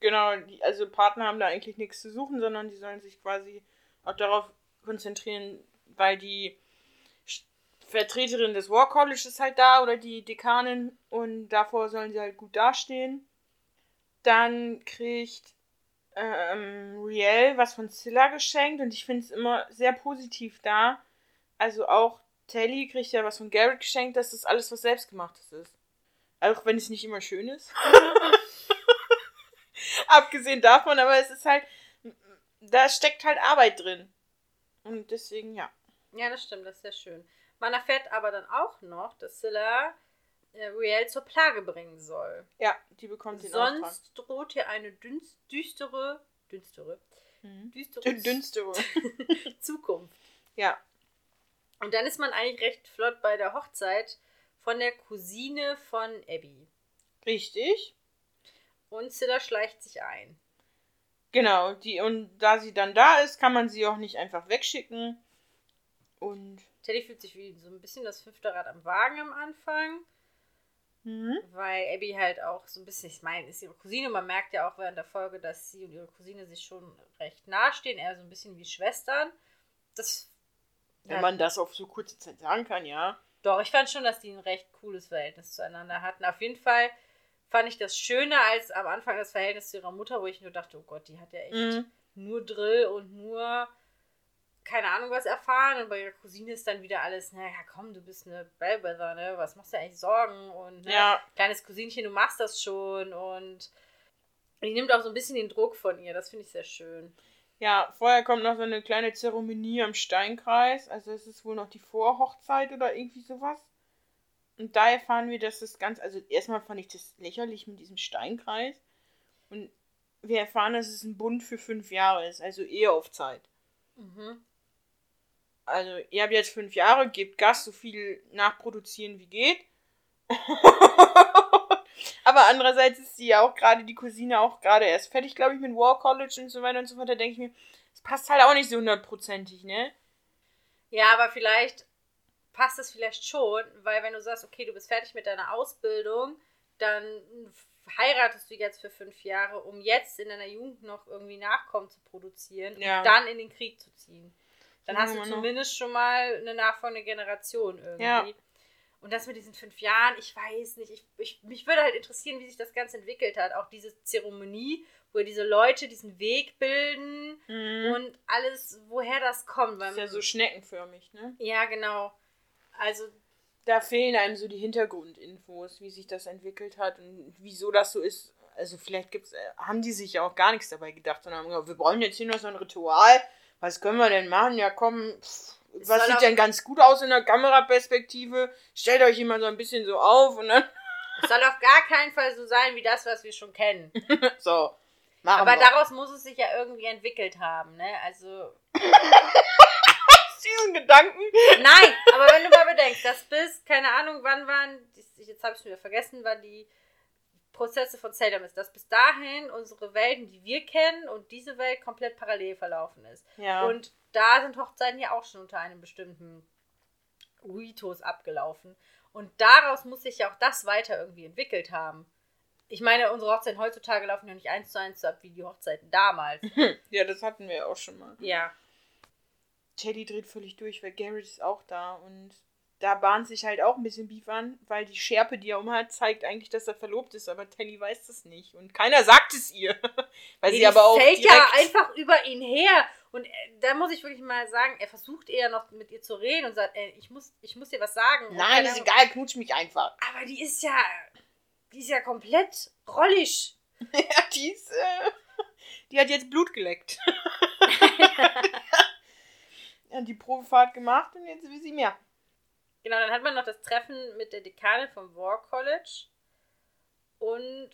Genau, die, also Partner haben da eigentlich nichts zu suchen, sondern die sollen sich quasi auch darauf konzentrieren, weil die Vertreterin des War College ist halt da oder die Dekanin und davor sollen sie halt gut dastehen. Dann kriegt ähm, Riel was von Zilla geschenkt und ich finde es immer sehr positiv da. Also auch Telly kriegt ja was von Garrett geschenkt, dass das alles was selbstgemachtes ist. Auch wenn es nicht immer schön ist. Abgesehen davon, aber es ist halt, da steckt halt Arbeit drin. Und deswegen, ja. Ja, das stimmt, das ist sehr schön. Man erfährt aber dann auch noch, dass Scylla äh, Riel zur Plage bringen soll. Ja, die bekommt den Sonst Auftrag. droht hier eine dünst, düstere, düstere, mhm. düstere, Zukunft. Ja. Und dann ist man eigentlich recht flott bei der Hochzeit von der Cousine von Abby. Richtig. Und Scylla schleicht sich ein. Genau, die, und da sie dann da ist, kann man sie auch nicht einfach wegschicken. Und Teddy fühlt sich wie so ein bisschen das fünfte Rad am Wagen am Anfang. Mhm. Weil Abby halt auch so ein bisschen, ich meine, ist ihre Cousine. Man merkt ja auch während der Folge, dass sie und ihre Cousine sich schon recht nahestehen, eher so ein bisschen wie Schwestern. Das. Wenn man das auf so kurze Zeit sagen kann, ja. Doch, ich fand schon, dass die ein recht cooles Verhältnis zueinander hatten. Auf jeden Fall fand ich das schöner als am Anfang das Verhältnis zu ihrer Mutter, wo ich nur dachte, oh Gott, die hat ja echt mhm. nur Drill und nur keine Ahnung was erfahren und bei ihrer Cousine ist dann wieder alles, naja, komm, du bist eine Bellwether, ne? Was machst du eigentlich Sorgen? Und ne? ja. kleines Cousinchen, du machst das schon und die nimmt auch so ein bisschen den Druck von ihr, das finde ich sehr schön. Ja, vorher kommt noch so eine kleine Zeremonie am Steinkreis, also es ist wohl noch die Vorhochzeit oder irgendwie sowas. Und da erfahren wir, dass das ganz, also erstmal fand ich das lächerlich mit diesem Steinkreis und wir erfahren, dass es ein Bund für fünf Jahre ist, also eher auf Zeit. Mhm also ihr habt jetzt fünf Jahre, gebt Gas, so viel nachproduzieren wie geht. Aber andererseits ist sie ja auch gerade, die Cousine auch gerade erst fertig, glaube ich, mit War College und so weiter und so fort. Da denke ich mir, das passt halt auch nicht so hundertprozentig, ne? Ja, aber vielleicht passt es vielleicht schon, weil wenn du sagst, okay, du bist fertig mit deiner Ausbildung, dann heiratest du jetzt für fünf Jahre, um jetzt in deiner Jugend noch irgendwie Nachkommen zu produzieren ja. und dann in den Krieg zu ziehen. Dann hast du zumindest schon mal eine nachfolgende Generation irgendwie. Ja. Und das mit diesen fünf Jahren, ich weiß nicht. Ich, ich, mich würde halt interessieren, wie sich das Ganze entwickelt hat. Auch diese Zeremonie, wo diese Leute diesen Weg bilden mhm. und alles, woher das kommt. das ist ja so schneckenförmig, ne? Ja, genau. Also. Da fehlen einem so die Hintergrundinfos, wie sich das entwickelt hat und wieso das so ist. Also vielleicht gibt's, äh, haben die sich ja auch gar nichts dabei gedacht, sondern haben gesagt, wir brauchen jetzt hier noch so ein Ritual was können wir denn machen? Ja, komm, pff, was sieht denn ganz gut aus in der Kameraperspektive? Stellt euch immer so ein bisschen so auf und dann. Es soll auf gar keinen Fall so sein wie das, was wir schon kennen. so. Machen aber wir. daraus muss es sich ja irgendwie entwickelt haben, ne? Also. diesen Gedanken? Nein, aber wenn du mal bedenkst, das bis, keine Ahnung, wann waren, jetzt habe ich es wieder vergessen, wann die Prozesse von Salem ist, dass bis dahin unsere Welten, die wir kennen, und diese Welt komplett parallel verlaufen ist. Ja. Und da sind Hochzeiten ja auch schon unter einem bestimmten Ritus abgelaufen. Und daraus muss sich ja auch das weiter irgendwie entwickelt haben. Ich meine, unsere Hochzeiten heutzutage laufen ja nicht eins zu eins so ab wie die Hochzeiten damals. ja, das hatten wir ja auch schon mal. Ja. Teddy dreht völlig durch, weil Garrett ist auch da und da bahnt sich halt auch ein bisschen Beef an, weil die Schärpe, die er umhat, zeigt eigentlich, dass er verlobt ist, aber Telly weiß das nicht. Und keiner sagt es ihr. weil nee, sie aber auch. fällt ja einfach über ihn her. Und äh, da muss ich wirklich mal sagen, er versucht eher noch mit ihr zu reden und sagt, ey, ich muss, ich muss dir was sagen. Nein, ist egal, knutsch mich einfach. Aber die ist ja, die ist ja komplett rollig. ja, die ist, äh, die hat jetzt Blut geleckt. ja, die Probefahrt gemacht und jetzt will sie mehr. Genau, dann hat man noch das Treffen mit der Dekanin vom War College. Und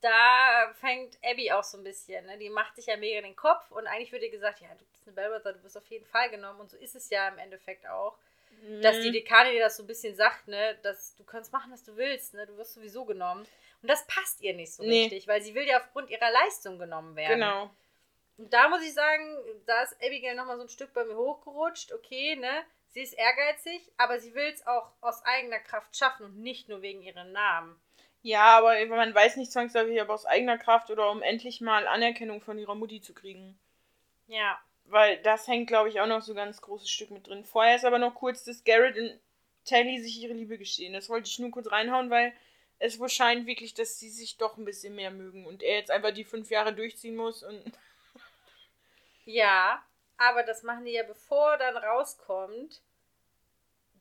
da fängt Abby auch so ein bisschen, ne? Die macht sich ja mega den Kopf und eigentlich wird ihr gesagt, ja, du bist eine Bellwether, du wirst auf jeden Fall genommen. Und so ist es ja im Endeffekt auch. Mhm. Dass die Dekanin dir das so ein bisschen sagt, ne, dass du kannst machen, was du willst, ne? Du wirst sowieso genommen. Und das passt ihr nicht so nee. richtig, weil sie will ja aufgrund ihrer Leistung genommen werden. Genau. Und da muss ich sagen, da ist Abigail nochmal so ein Stück bei mir hochgerutscht. Okay, ne? Sie ist ehrgeizig, aber sie will es auch aus eigener Kraft schaffen und nicht nur wegen ihrem Namen. Ja, aber man weiß nicht zwangsläufig, aber aus eigener Kraft oder um endlich mal Anerkennung von ihrer Mutti zu kriegen. Ja. Weil das hängt, glaube ich, auch noch so ein ganz großes Stück mit drin. Vorher ist aber noch kurz, dass Garrett und Tally sich ihre Liebe gestehen. Das wollte ich nur kurz reinhauen, weil es wohl scheint wirklich, dass sie sich doch ein bisschen mehr mögen und er jetzt einfach die fünf Jahre durchziehen muss und. Ja, aber das machen die ja, bevor dann rauskommt,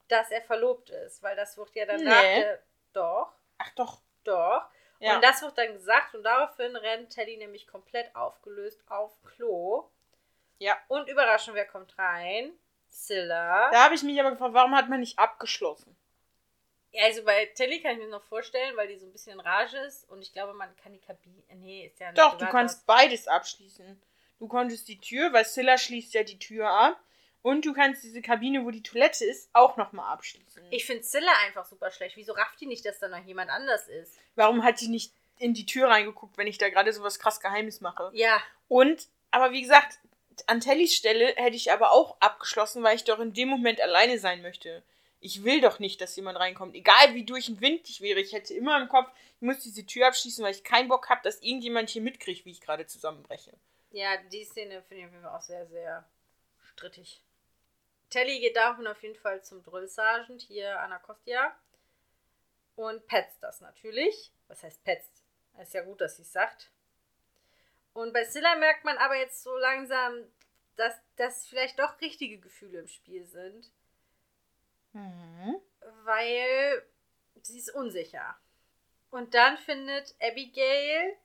dass er verlobt ist, weil das wird ja dann Nee. Doch, Ach doch. doch. Ja. Und das wird dann gesagt und daraufhin rennt Teddy nämlich komplett aufgelöst auf Klo. Ja. Und Überraschung, wer kommt rein? Scylla. Da habe ich mich aber gefragt, warum hat man nicht abgeschlossen? Ja, Also bei Telly kann ich mir noch vorstellen, weil die so ein bisschen in Rage ist und ich glaube, man kann die Kabine. Nee, ist ja nicht. Doch, du kannst beides abschließen. Du konntest die Tür, weil Scylla schließt ja die Tür ab. Und du kannst diese Kabine, wo die Toilette ist, auch nochmal abschließen. Ich finde Scylla einfach super schlecht. Wieso rafft die nicht, dass da noch jemand anders ist? Warum hat die nicht in die Tür reingeguckt, wenn ich da gerade so was krass Geheimes mache? Ja, Und, aber wie gesagt, an Tellys Stelle hätte ich aber auch abgeschlossen, weil ich doch in dem Moment alleine sein möchte. Ich will doch nicht, dass jemand reinkommt. Egal wie durch den Wind ich wäre, ich hätte immer im Kopf, ich muss diese Tür abschließen, weil ich keinen Bock habe, dass irgendjemand hier mitkriegt, wie ich gerade zusammenbreche. Ja, die Szene finde ich auf jeden Fall auch sehr, sehr strittig. Telly geht daraufhin auf jeden Fall zum Drill Sergeant hier Anacostia und petzt das natürlich. Was heißt petzt? Ist ja gut, dass sie es sagt. Und bei Scylla merkt man aber jetzt so langsam, dass das vielleicht doch richtige Gefühle im Spiel sind. Mhm. weil sie ist unsicher. Und dann findet Abigail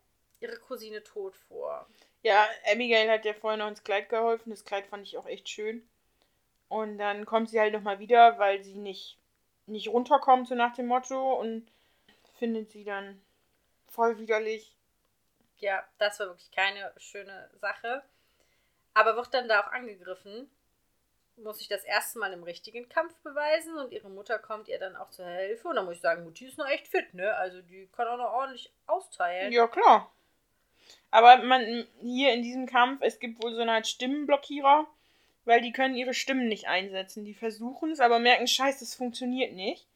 ihre Cousine tot vor. Ja, Abigail hat ja vorher noch ins Kleid geholfen. Das Kleid fand ich auch echt schön. Und dann kommt sie halt nochmal wieder, weil sie nicht, nicht runterkommt, so nach dem Motto. Und findet sie dann voll widerlich. Ja, das war wirklich keine schöne Sache. Aber wird dann da auch angegriffen, muss sich das erste Mal im richtigen Kampf beweisen und ihre Mutter kommt ihr dann auch zur Hilfe. Und da muss ich sagen, Mutti ist noch echt fit, ne? Also die kann auch noch ordentlich austeilen. Ja, klar. Aber man, hier in diesem Kampf, es gibt wohl so eine Art Stimmenblockierer, weil die können ihre Stimmen nicht einsetzen. Die versuchen es, aber merken, scheiße, das funktioniert nicht.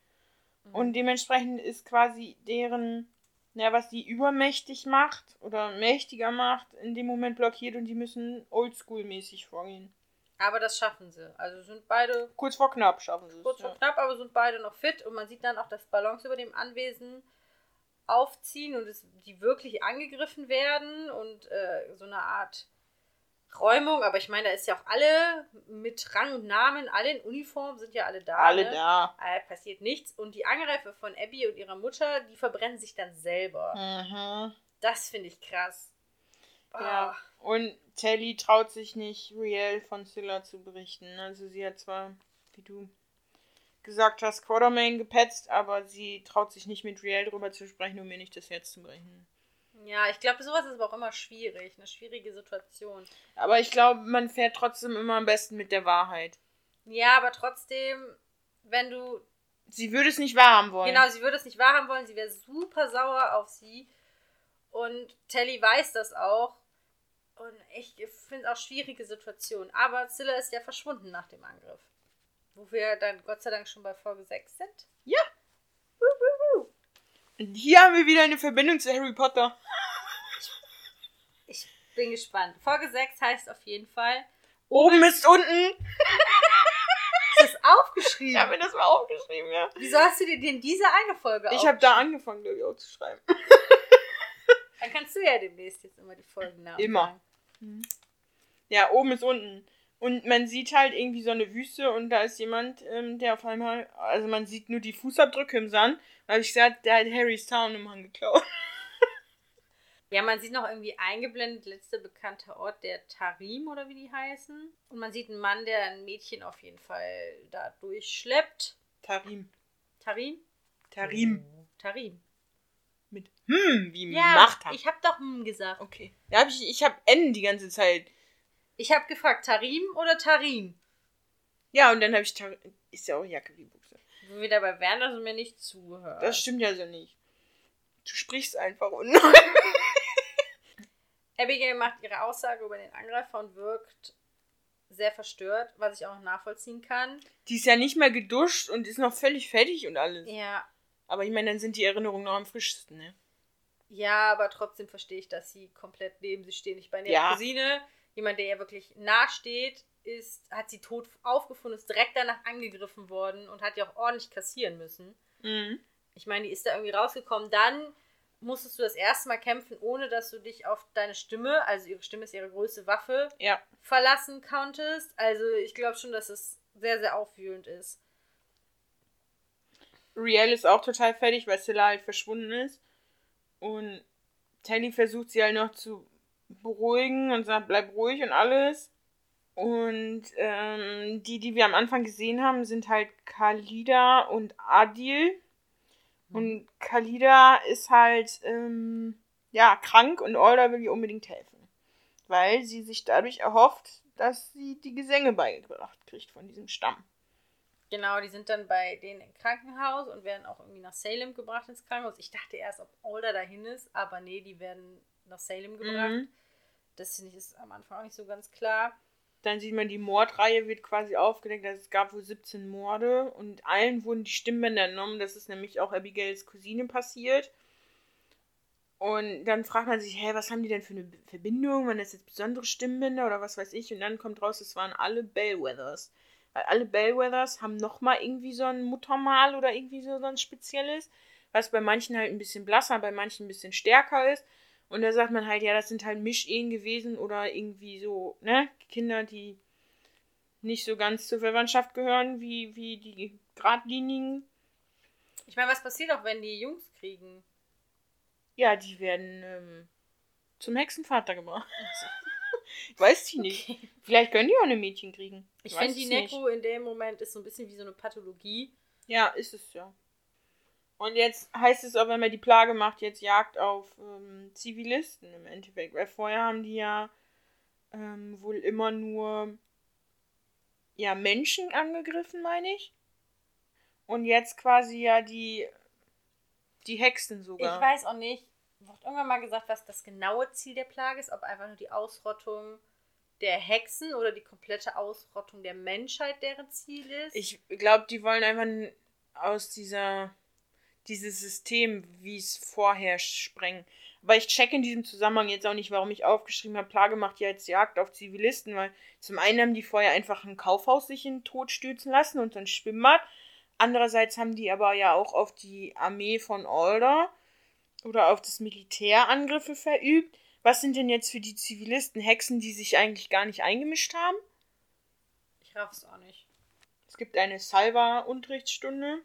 Mhm. Und dementsprechend ist quasi deren, ja, was die übermächtig macht oder mächtiger macht, in dem Moment blockiert und die müssen oldschool-mäßig vorgehen. Aber das schaffen sie. Also sind beide Kurz vor knapp schaffen sie es. kurz vor ja. knapp, aber sind beide noch fit und man sieht dann auch, dass Ballons über dem Anwesen aufziehen und es, die wirklich angegriffen werden und äh, so eine Art Räumung, aber ich meine, da ist ja auch alle mit Rang und Namen, alle in Uniform, sind ja alle da. Alle ne? da. Äh, passiert nichts und die Angreifer von Abby und ihrer Mutter, die verbrennen sich dann selber. Mhm. Das finde ich krass. Ja. Ah. Und Telly traut sich nicht, Riel von Scylla zu berichten. Also sie hat zwar, wie du gesagt hast, Quartermain gepetzt, aber sie traut sich nicht mit Riel drüber zu sprechen, um mir nicht das Herz zu brechen. Ja, ich glaube, sowas ist aber auch immer schwierig, eine schwierige Situation. Aber ich glaube, man fährt trotzdem immer am besten mit der Wahrheit. Ja, aber trotzdem, wenn du Sie würde es nicht wahrhaben wollen. Genau, sie würde es nicht wahrhaben wollen, sie wäre super sauer auf sie. Und Telly weiß das auch. Und ich finde es auch schwierige Situation. Aber Zilla ist ja verschwunden nach dem Angriff. Wo wir dann Gott sei Dank schon bei Folge 6 sind. Ja. Und hier haben wir wieder eine Verbindung zu Harry Potter. Ich bin gespannt. Folge 6 heißt auf jeden Fall. Oben ist unten. Ist das Ich aufgeschrieben? habe mir das mal aufgeschrieben, ja. Wieso hast du dir denn diese eine Folge Ich habe da angefangen, glaube ich, auch zu schreiben. Dann kannst du ja demnächst jetzt immer die Folgen nachmachen. Immer. Ja, oben ist unten. Und man sieht halt irgendwie so eine Wüste und da ist jemand, ähm, der auf einmal, also man sieht nur die Fußabdrücke im Sand. Da habe ich gesagt, der hat Harrys Tarnumhang geklaut. Ja, man sieht noch irgendwie eingeblendet, letzter bekannter Ort, der Tarim oder wie die heißen. Und man sieht einen Mann, der ein Mädchen auf jeden Fall da durchschleppt. Tarim. Tarim? Tarim. Tarim. Mit hm, wie Ja, Macht haben. ich habe doch hm gesagt. Okay. Da hab ich, ich habe N die ganze Zeit. Ich habe gefragt, Tarim oder Tarim? Ja, und dann habe ich Tar Ist ja auch Jacke wie Buchse. Wo wir dabei wären, dass du mir nicht zuhörst. Das stimmt ja so nicht. Du sprichst einfach und. Abigail macht ihre Aussage über den Angreifer und wirkt sehr verstört, was ich auch nachvollziehen kann. Die ist ja nicht mehr geduscht und ist noch völlig fertig und alles. Ja. Aber ich meine, dann sind die Erinnerungen noch am frischesten, ne? Ja, aber trotzdem verstehe ich, dass sie komplett neben sie stehen. Ich meine, ihre Ja. Cousine, jemand, der ihr wirklich nahe steht, ist, hat sie tot aufgefunden, ist direkt danach angegriffen worden und hat ja auch ordentlich kassieren müssen. Mhm. Ich meine, die ist da irgendwie rausgekommen. Dann musstest du das erste Mal kämpfen, ohne dass du dich auf deine Stimme, also ihre Stimme ist ihre größte Waffe, Ja. verlassen konntest. Also ich glaube schon, dass es sehr, sehr aufwühlend ist. Riel ist auch total fertig, weil Scylla halt verschwunden ist. Und Telly versucht sie halt noch zu beruhigen und sagt, bleib ruhig und alles. Und ähm, die, die wir am Anfang gesehen haben, sind halt Khalida und Adil. Und Khalida ist halt, ähm, ja, krank und Olda will ihr unbedingt helfen. Weil sie sich dadurch erhofft, dass sie die Gesänge beigebracht kriegt von diesem Stamm. Genau, die sind dann bei denen im Krankenhaus und werden auch irgendwie nach Salem gebracht ins Krankenhaus. Ich dachte erst, ob Older dahin ist, aber nee, die werden nach Salem gebracht. Mhm. Das finde ich ist am Anfang auch nicht so ganz klar. Dann sieht man, die Mordreihe wird quasi aufgedeckt. Also es gab wohl 17 Morde und allen wurden die Stimmbänder entnommen. Das ist nämlich auch Abigails Cousine passiert. Und dann fragt man sich, hä, was haben die denn für eine Verbindung? Waren das jetzt besondere Stimmbänder oder was weiß ich? Und dann kommt raus, es waren alle Bellwethers. Weil alle Bellwethers haben nochmal irgendwie so ein Muttermal oder irgendwie so, so ein spezielles, was bei manchen halt ein bisschen blasser, bei manchen ein bisschen stärker ist. Und da sagt man halt, ja, das sind halt Mischehen gewesen oder irgendwie so, ne, Kinder, die nicht so ganz zur Verwandtschaft gehören, wie, wie die geradlinigen. Ich meine, was passiert auch, wenn die Jungs kriegen? Ja, die werden ähm, zum Hexenvater gebracht. Weiß ich nicht. Vielleicht können die auch eine Mädchen kriegen. Ich Weiß finde, die. Neko in dem Moment ist so ein bisschen wie so eine Pathologie. Ja, ist es ja. Und jetzt heißt es auch, wenn man die Plage macht, jetzt Jagd auf ähm, Zivilisten im Endeffekt. Weil vorher haben die ja ähm, wohl immer nur ja, Menschen angegriffen, meine ich. Und jetzt quasi ja die, die Hexen sogar. Ich weiß auch nicht, wird irgendwann mal gesagt, was das genaue Ziel der Plage ist, ob einfach nur die Ausrottung der Hexen oder die komplette Ausrottung der Menschheit deren Ziel ist. Ich glaube, die wollen einfach aus dieser dieses System, wie es vorherrscht, sprengen. Aber ich check in diesem Zusammenhang jetzt auch nicht, warum ich aufgeschrieben habe, Plage macht ja jetzt Jagd auf Zivilisten, weil zum einen haben die vorher einfach ein Kaufhaus sich in den Tod stürzen lassen und ein Schwimmbad. Andererseits haben die aber ja auch auf die Armee von Alder oder auf das Militär Angriffe verübt. Was sind denn jetzt für die Zivilisten Hexen, die sich eigentlich gar nicht eingemischt haben? ich raff's auch nicht. Es gibt eine Salva-Unterrichtsstunde.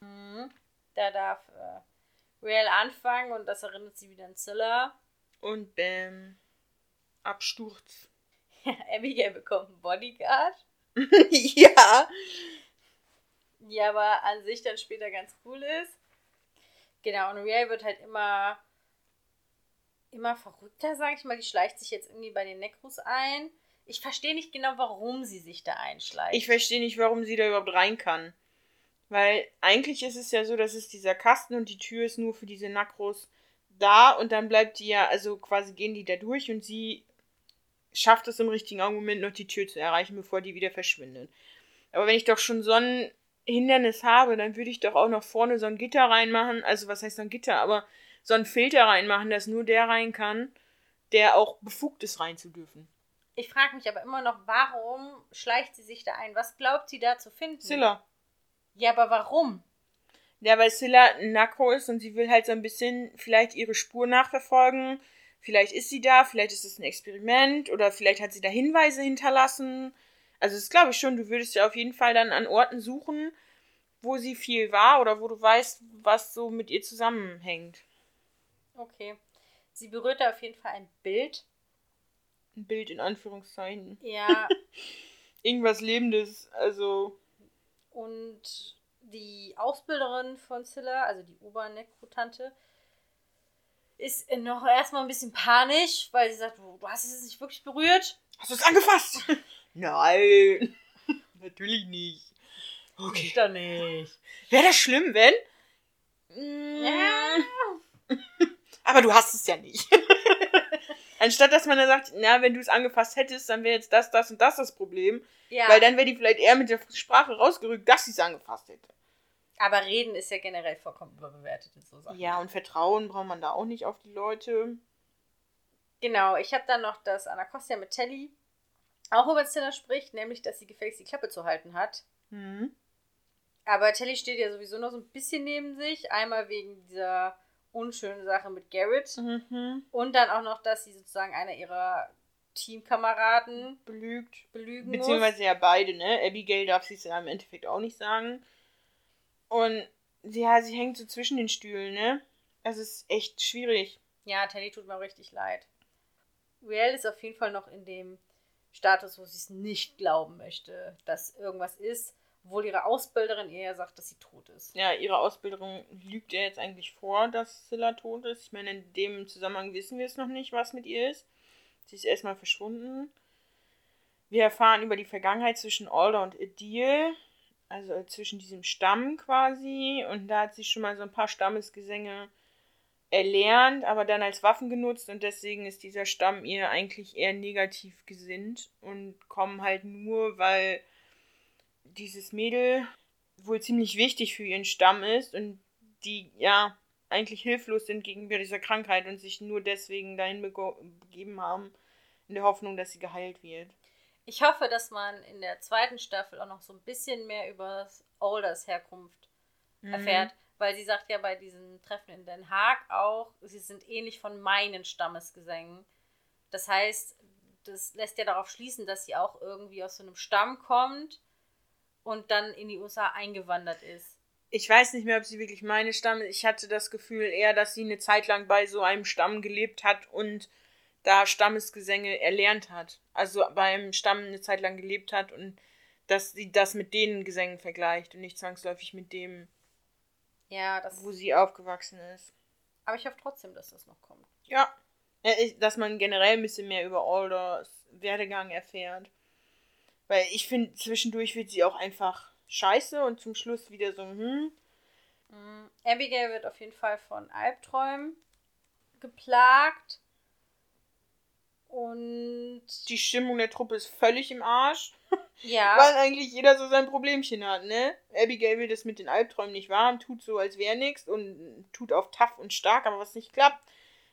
Mhm. Da darf äh, Real anfangen und das erinnert sie wieder an Zilla. Und bäm. Absturz. Abigail bekommt einen Bodyguard, ja. die aber an sich dann später ganz cool ist. Genau, und Real wird halt immer immer verrückter, sag ich mal. Die schleicht sich jetzt irgendwie bei den Necros ein. Ich verstehe nicht genau, warum sie sich da einschleicht. Ich verstehe nicht, warum sie da überhaupt rein kann. Weil eigentlich ist es ja so, dass es dieser Kasten und die Tür ist nur für diese Nakros da und dann bleibt die ja, also quasi gehen die da durch und sie schafft es im richtigen Moment noch die Tür zu erreichen, bevor die wieder verschwindet. Aber wenn ich doch schon so ein Hindernis habe, dann würde ich doch auch noch vorne so ein Gitter reinmachen. Also was heißt so ein Gitter? Aber so ein Filter reinmachen, dass nur der rein kann, der auch befugt ist, rein zu dürfen. Ich frage mich aber immer noch, warum schleicht sie sich da ein? Was glaubt sie da zu finden? Scylla. Ja, aber warum? Ja, weil Scylla ein Nakro ist und sie will halt so ein bisschen vielleicht ihre Spur nachverfolgen. Vielleicht ist sie da, vielleicht ist es ein Experiment oder vielleicht hat sie da Hinweise hinterlassen. Also das glaube ich schon, du würdest ja auf jeden Fall dann an Orten suchen, wo sie viel war oder wo du weißt, was so mit ihr zusammenhängt. Okay. Sie berührt da auf jeden Fall ein Bild. Ein Bild in Anführungszeichen. Ja, Irgendwas Lebendes, also und die Ausbilderin von Scylla, also die Obernekrotante, ist noch erstmal ein bisschen panisch, weil sie sagt, du hast es jetzt nicht wirklich berührt. Hast du es angefasst? Nein. Natürlich nicht. Okay. doch nicht. Wäre das schlimm, wenn? Ja. Aber du hast es ja nicht. Anstatt dass man dann sagt, na, wenn du es angefasst hättest, dann wäre jetzt das, das und das das Problem. Ja. Weil dann wäre die vielleicht eher mit der Sprache rausgerückt, dass sie es angefasst hätte. Aber reden ist ja generell vollkommen überbewertet in so Sachen. Ja, und Vertrauen braucht man da auch nicht auf die Leute. Genau, ich habe dann noch das Anacostia mit Telly auch über Zilla spricht, nämlich, dass sie gefälligst die Klappe zu halten hat. Mhm. Aber Telly steht ja sowieso noch so ein bisschen neben sich. Einmal wegen dieser unschönen Sache mit Garrett. Mhm. Und dann auch noch, dass sie sozusagen einer ihrer Teamkameraden belügt. Belügen Beziehungsweise muss. ja beide, ne? Abigail darf sie es ja im Endeffekt auch nicht sagen. Und ja, sie hängt so zwischen den Stühlen, ne? Es ist echt schwierig. Ja, Telly tut mir richtig leid. Riel ist auf jeden Fall noch in dem Status, wo sie es nicht glauben möchte, dass irgendwas ist, obwohl ihre Ausbilderin ja sagt, dass sie tot ist. Ja, ihre Ausbilderin lügt ihr jetzt eigentlich vor, dass Scylla tot ist. Ich meine, in dem Zusammenhang wissen wir es noch nicht, was mit ihr ist. Sie ist erstmal verschwunden. Wir erfahren über die Vergangenheit zwischen Alder und Edil also zwischen diesem Stamm quasi. Und da hat sie schon mal so ein paar Stammesgesänge erlernt, aber dann als Waffen genutzt und deswegen ist dieser Stamm ihr eigentlich eher negativ gesinnt und kommen halt nur, weil dieses Mädel wohl ziemlich wichtig für ihren Stamm ist und die ja eigentlich hilflos sind gegenüber dieser Krankheit und sich nur deswegen dahin begeben haben, in der Hoffnung, dass sie geheilt wird. Ich hoffe, dass man in der zweiten Staffel auch noch so ein bisschen mehr über Alders Herkunft mhm. erfährt, weil sie sagt ja bei diesen Treffen in Den Haag auch, sie sind ähnlich von meinen Stammesgesängen. Das heißt, das lässt ja darauf schließen, dass sie auch irgendwie aus so einem Stamm kommt und dann in die USA eingewandert ist. Ich weiß nicht mehr, ob sie wirklich meine Stamm. Ich hatte das Gefühl eher, dass sie eine Zeit lang bei so einem Stamm gelebt hat und da Stammesgesänge erlernt hat. Also beim Stamm eine Zeit lang gelebt hat und dass sie das mit den Gesängen vergleicht und nicht zwangsläufig mit dem, ja, das wo sie aufgewachsen ist. Aber ich hoffe trotzdem, dass das noch kommt. Ja. Dass man generell ein bisschen mehr über Alders Werdegang erfährt. Weil ich finde, zwischendurch wird sie auch einfach scheiße und zum Schluss wieder so, hm. Mm, Abigail wird auf jeden Fall von Albträumen geplagt. Und die Stimmung der Truppe ist völlig im Arsch. Ja. Weil eigentlich jeder so sein Problemchen hat, ne? Abigail will das mit den Albträumen nicht wahr tut so, als wäre nichts und tut auf tough und stark, aber was nicht klappt.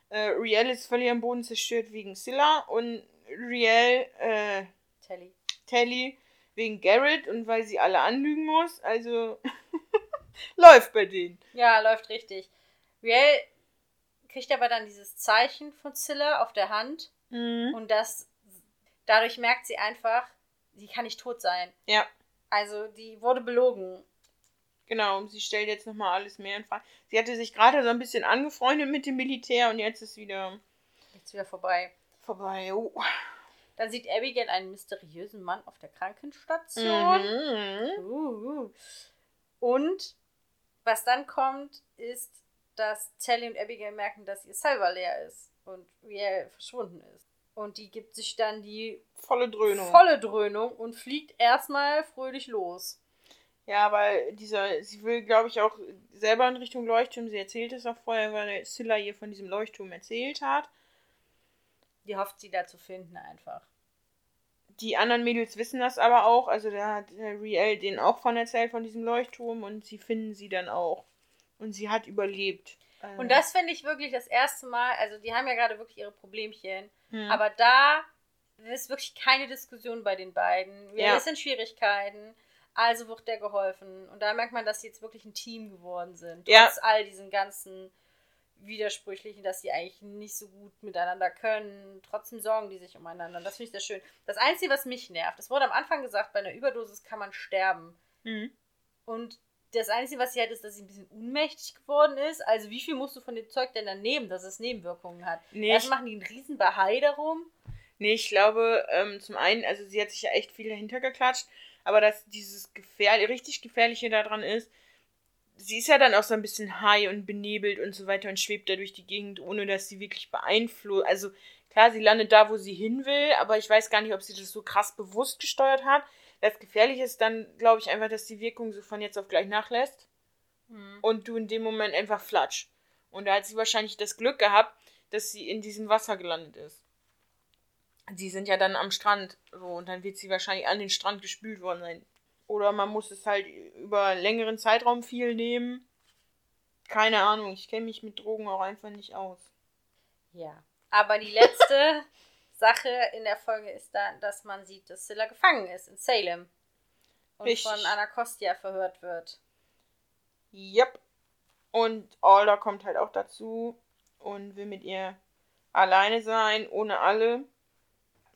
Äh, Riel ist völlig am Boden zerstört wegen Scylla und Riel, äh, Telly. Telly wegen Garrett und weil sie alle anlügen muss. Also läuft bei denen. Ja, läuft richtig. Riel kriegt aber dann dieses Zeichen von Scylla auf der Hand Mhm. Und das, dadurch merkt sie einfach, sie kann nicht tot sein. Ja. Also, die wurde belogen. Genau, sie stellt jetzt nochmal alles mehr in Frage. Sie hatte sich gerade so ein bisschen angefreundet mit dem Militär und jetzt ist wieder. Jetzt wieder vorbei. Vorbei, oh. Dann sieht Abigail einen mysteriösen Mann auf der Krankenstation. Mhm. Uh. Und was dann kommt, ist, dass Sally und Abigail merken, dass ihr Salver leer ist und Riel verschwunden ist. Und die gibt sich dann die volle Dröhnung. Volle Dröhnung und fliegt erstmal fröhlich los. Ja, weil dieser, sie will, glaube ich, auch selber in Richtung Leuchtturm. Sie erzählt es auch vorher, weil Scylla ihr von diesem Leuchtturm erzählt hat. Die hofft sie da zu finden einfach. Die anderen Mädels wissen das aber auch. Also da hat Riel denen auch von erzählt, von diesem Leuchtturm. Und sie finden sie dann auch. Und sie hat überlebt. Und das finde ich wirklich das erste Mal, also die haben ja gerade wirklich ihre Problemchen, hm. aber da ist wirklich keine Diskussion bei den beiden. Wir ja. sind Schwierigkeiten, also wird der geholfen. Und da merkt man, dass sie jetzt wirklich ein Team geworden sind. Ja. Trotz all diesen ganzen widersprüchlichen, dass sie eigentlich nicht so gut miteinander können. Trotzdem sorgen die sich umeinander. Das finde ich sehr schön. Das Einzige, was mich nervt, es wurde am Anfang gesagt, bei einer Überdosis kann man sterben. Mhm. Und das Einzige, was sie hat, ist, dass sie ein bisschen unmächtig geworden ist. Also wie viel musst du von dem Zeug denn dann nehmen, dass es Nebenwirkungen hat? Nee, Erst machen die einen riesen Bahai darum. Nee, ich glaube, ähm, zum einen, also sie hat sich ja echt viel dahinter geklatscht, aber dass dieses gefährlich, richtig Gefährliche daran ist, sie ist ja dann auch so ein bisschen high und benebelt und so weiter und schwebt da durch die Gegend, ohne dass sie wirklich beeinflusst. Also klar, sie landet da, wo sie hin will, aber ich weiß gar nicht, ob sie das so krass bewusst gesteuert hat. Das Gefährliche ist dann, glaube ich, einfach, dass die Wirkung so von jetzt auf gleich nachlässt mhm. und du in dem Moment einfach flatsch. Und da hat sie wahrscheinlich das Glück gehabt, dass sie in diesem Wasser gelandet ist. sie sind ja dann am Strand. So, und dann wird sie wahrscheinlich an den Strand gespült worden sein. Oder man muss es halt über längeren Zeitraum viel nehmen. Keine Ahnung, ich kenne mich mit Drogen auch einfach nicht aus. Ja. Aber die letzte Sache in der Folge ist dann, dass man sieht, dass Scylla gefangen ist in Salem. Und Richtig. von Anacostia verhört wird. Yep. Und Alder kommt halt auch dazu und will mit ihr alleine sein, ohne alle.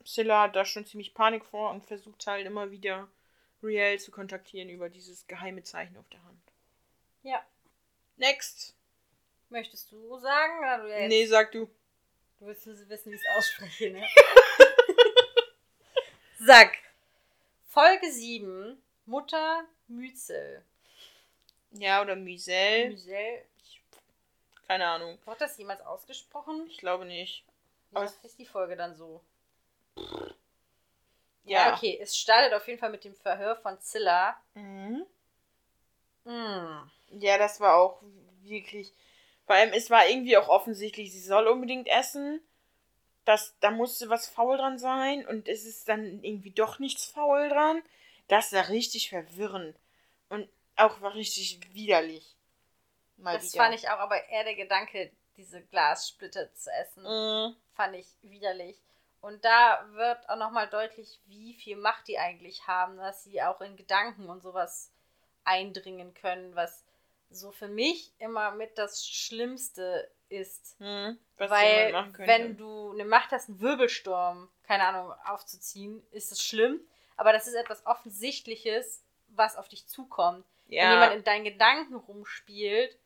Scylla hat da schon ziemlich Panik vor und versucht halt immer wieder Riel zu kontaktieren über dieses geheime Zeichen auf der Hand. Ja. Next. Möchtest du sagen? Oder du jetzt, Nee, sag du. Du willst nur wissen, wie ich es ausspreche, ne? Sag. Folge 7. Mutter Mützel. Ja, oder Misel. Müsel. Keine Ahnung. Wird das jemals ausgesprochen? Ich glaube nicht. Aus- ist die Folge dann so? Ja. Ja, okay. Es startet auf jeden Fall mit dem Verhör von Zilla. Mhm. Mm. Ja, das war auch wirklich. Vor allem, es war irgendwie auch offensichtlich, sie soll unbedingt essen. Das, da musste was faul dran sein und es ist dann irgendwie doch nichts faul dran. Das war richtig verwirrend. Und auch war richtig widerlich. Mal Das wieder. fand ich auch aber eher der Gedanke, diese Glassplitter zu essen. Mhm. Fand ich widerlich. Und da wird auch nochmal deutlich, wie viel Macht die eigentlich haben, dass sie auch in Gedanken und sowas eindringen können, was so für mich immer mit das Schlimmste ist. Was Weil, wenn du eine Macht hast, einen Wirbelsturm, keine Ahnung, aufzuziehen, ist es schlimm. Aber das ist etwas Offensichtliches, was auf dich zukommt. Wenn jemand ja, in deinen Gedanken rumspielt,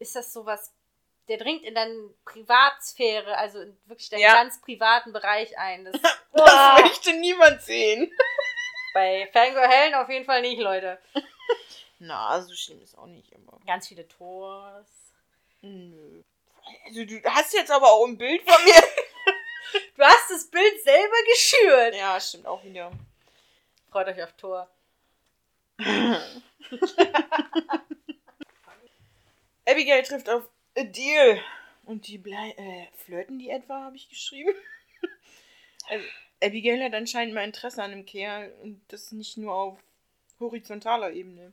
ist das sowas, der dringt in deine Privatsphäre, also in wirklich deinen Ja. ganz privaten Bereich ein. Das, das möchte niemand sehen. bei Fangirl Helen auf jeden Fall nicht, Leute. Na, so schlimm ist auch nicht immer. Ganz viele Tors. Nö. Also, du hast jetzt aber auch ein Bild von mir. Du hast das Bild selber geschürt. ja, stimmt auch wieder. Freut euch auf Tor. Abigail trifft auf Adele. Und die blei äh, flirten die etwa, habe ich geschrieben. also, Abigail hat anscheinend mal Interesse an dem Kerl und das nicht nur auf horizontaler Ebene.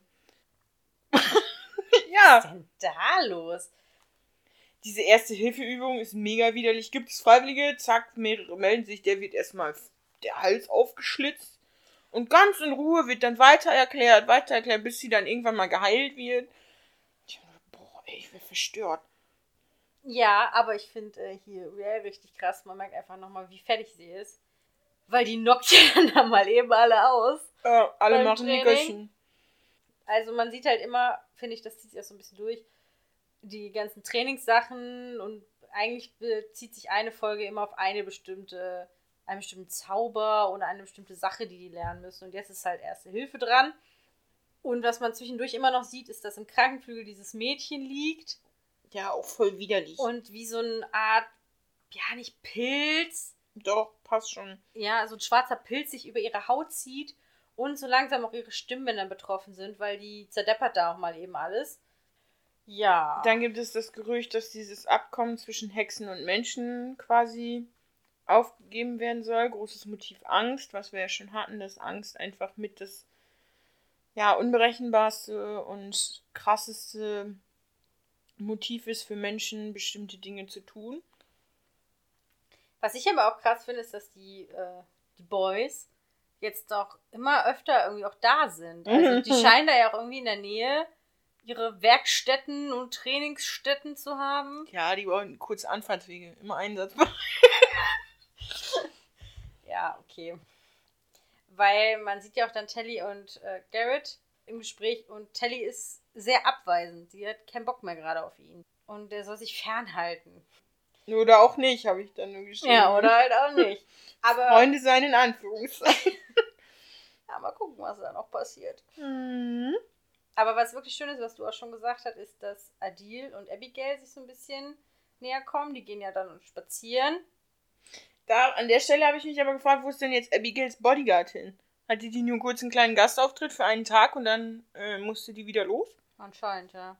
ja, Was ist denn da los? diese erste Hilfeübung ist mega widerlich. Gibt es Freiwillige, zack, mehrere melden sich, der wird erstmal der Hals aufgeschlitzt. Und ganz in Ruhe wird dann weiter erklärt, weiter erklärt, bis sie dann irgendwann mal geheilt wird. Ich, boah, ey, ich werde verstört. Ja, aber ich finde äh, hier Real richtig krass. Man merkt einfach nochmal, wie fertig sie ist. Weil die knockt ja dann da mal eben alle aus. Äh, alle machen Training? Nickerchen. Also man sieht halt immer, finde ich, das zieht sich auch so ein bisschen durch, die ganzen Trainingssachen und eigentlich bezieht sich eine Folge immer auf eine bestimmte, einen bestimmten Zauber oder eine bestimmte Sache, die die lernen müssen. Und jetzt ist halt Erste Hilfe dran. Und was man zwischendurch immer noch sieht, ist, dass im Krankenflügel dieses Mädchen liegt Ja, auch voll widerlich. und wie so eine Art, ja nicht Pilz, Doch, passt schon. ja, so ein schwarzer Pilz sich über ihre Haut zieht und so langsam auch ihre Stimmbänder betroffen sind, weil die zerdeppert da auch mal eben alles. Ja. Dann gibt es das Gerücht, dass dieses Abkommen zwischen Hexen und Menschen quasi aufgegeben werden soll. Großes Motiv Angst, was wir ja schon hatten, dass Angst einfach mit das ja, unberechenbarste und krasseste Motiv ist für Menschen, bestimmte Dinge zu tun. Was ich aber auch krass finde, ist, dass die, äh, die Boys jetzt doch immer öfter irgendwie auch da sind. Also die scheinen da ja auch irgendwie in der Nähe ihre Werkstätten und Trainingsstätten zu haben. Ja, die wollen kurze Anfahrtswege, immer Einsatz. Ja, okay. Weil man sieht ja auch dann Telly und äh, Garrett im Gespräch und Telly ist sehr abweisend. Sie hat keinen Bock mehr gerade auf ihn. Und er soll sich fernhalten. Oder auch nicht, habe ich dann nur geschrieben. Ja, oder halt auch nicht. Aber Freunde sein in Anführungszeichen. ja, mal gucken, was da noch passiert. Mhm. Aber was wirklich schön ist, was du auch schon gesagt hast, ist, dass Adil und Abigail sich so ein bisschen näher kommen. Die gehen ja dann spazieren. Da, an der Stelle habe ich mich aber gefragt, wo ist denn jetzt Abigails Bodyguard hin? Hatte die nur kurz einen kleinen Gastauftritt für einen Tag und dann äh, musste die wieder los? Anscheinend, ja.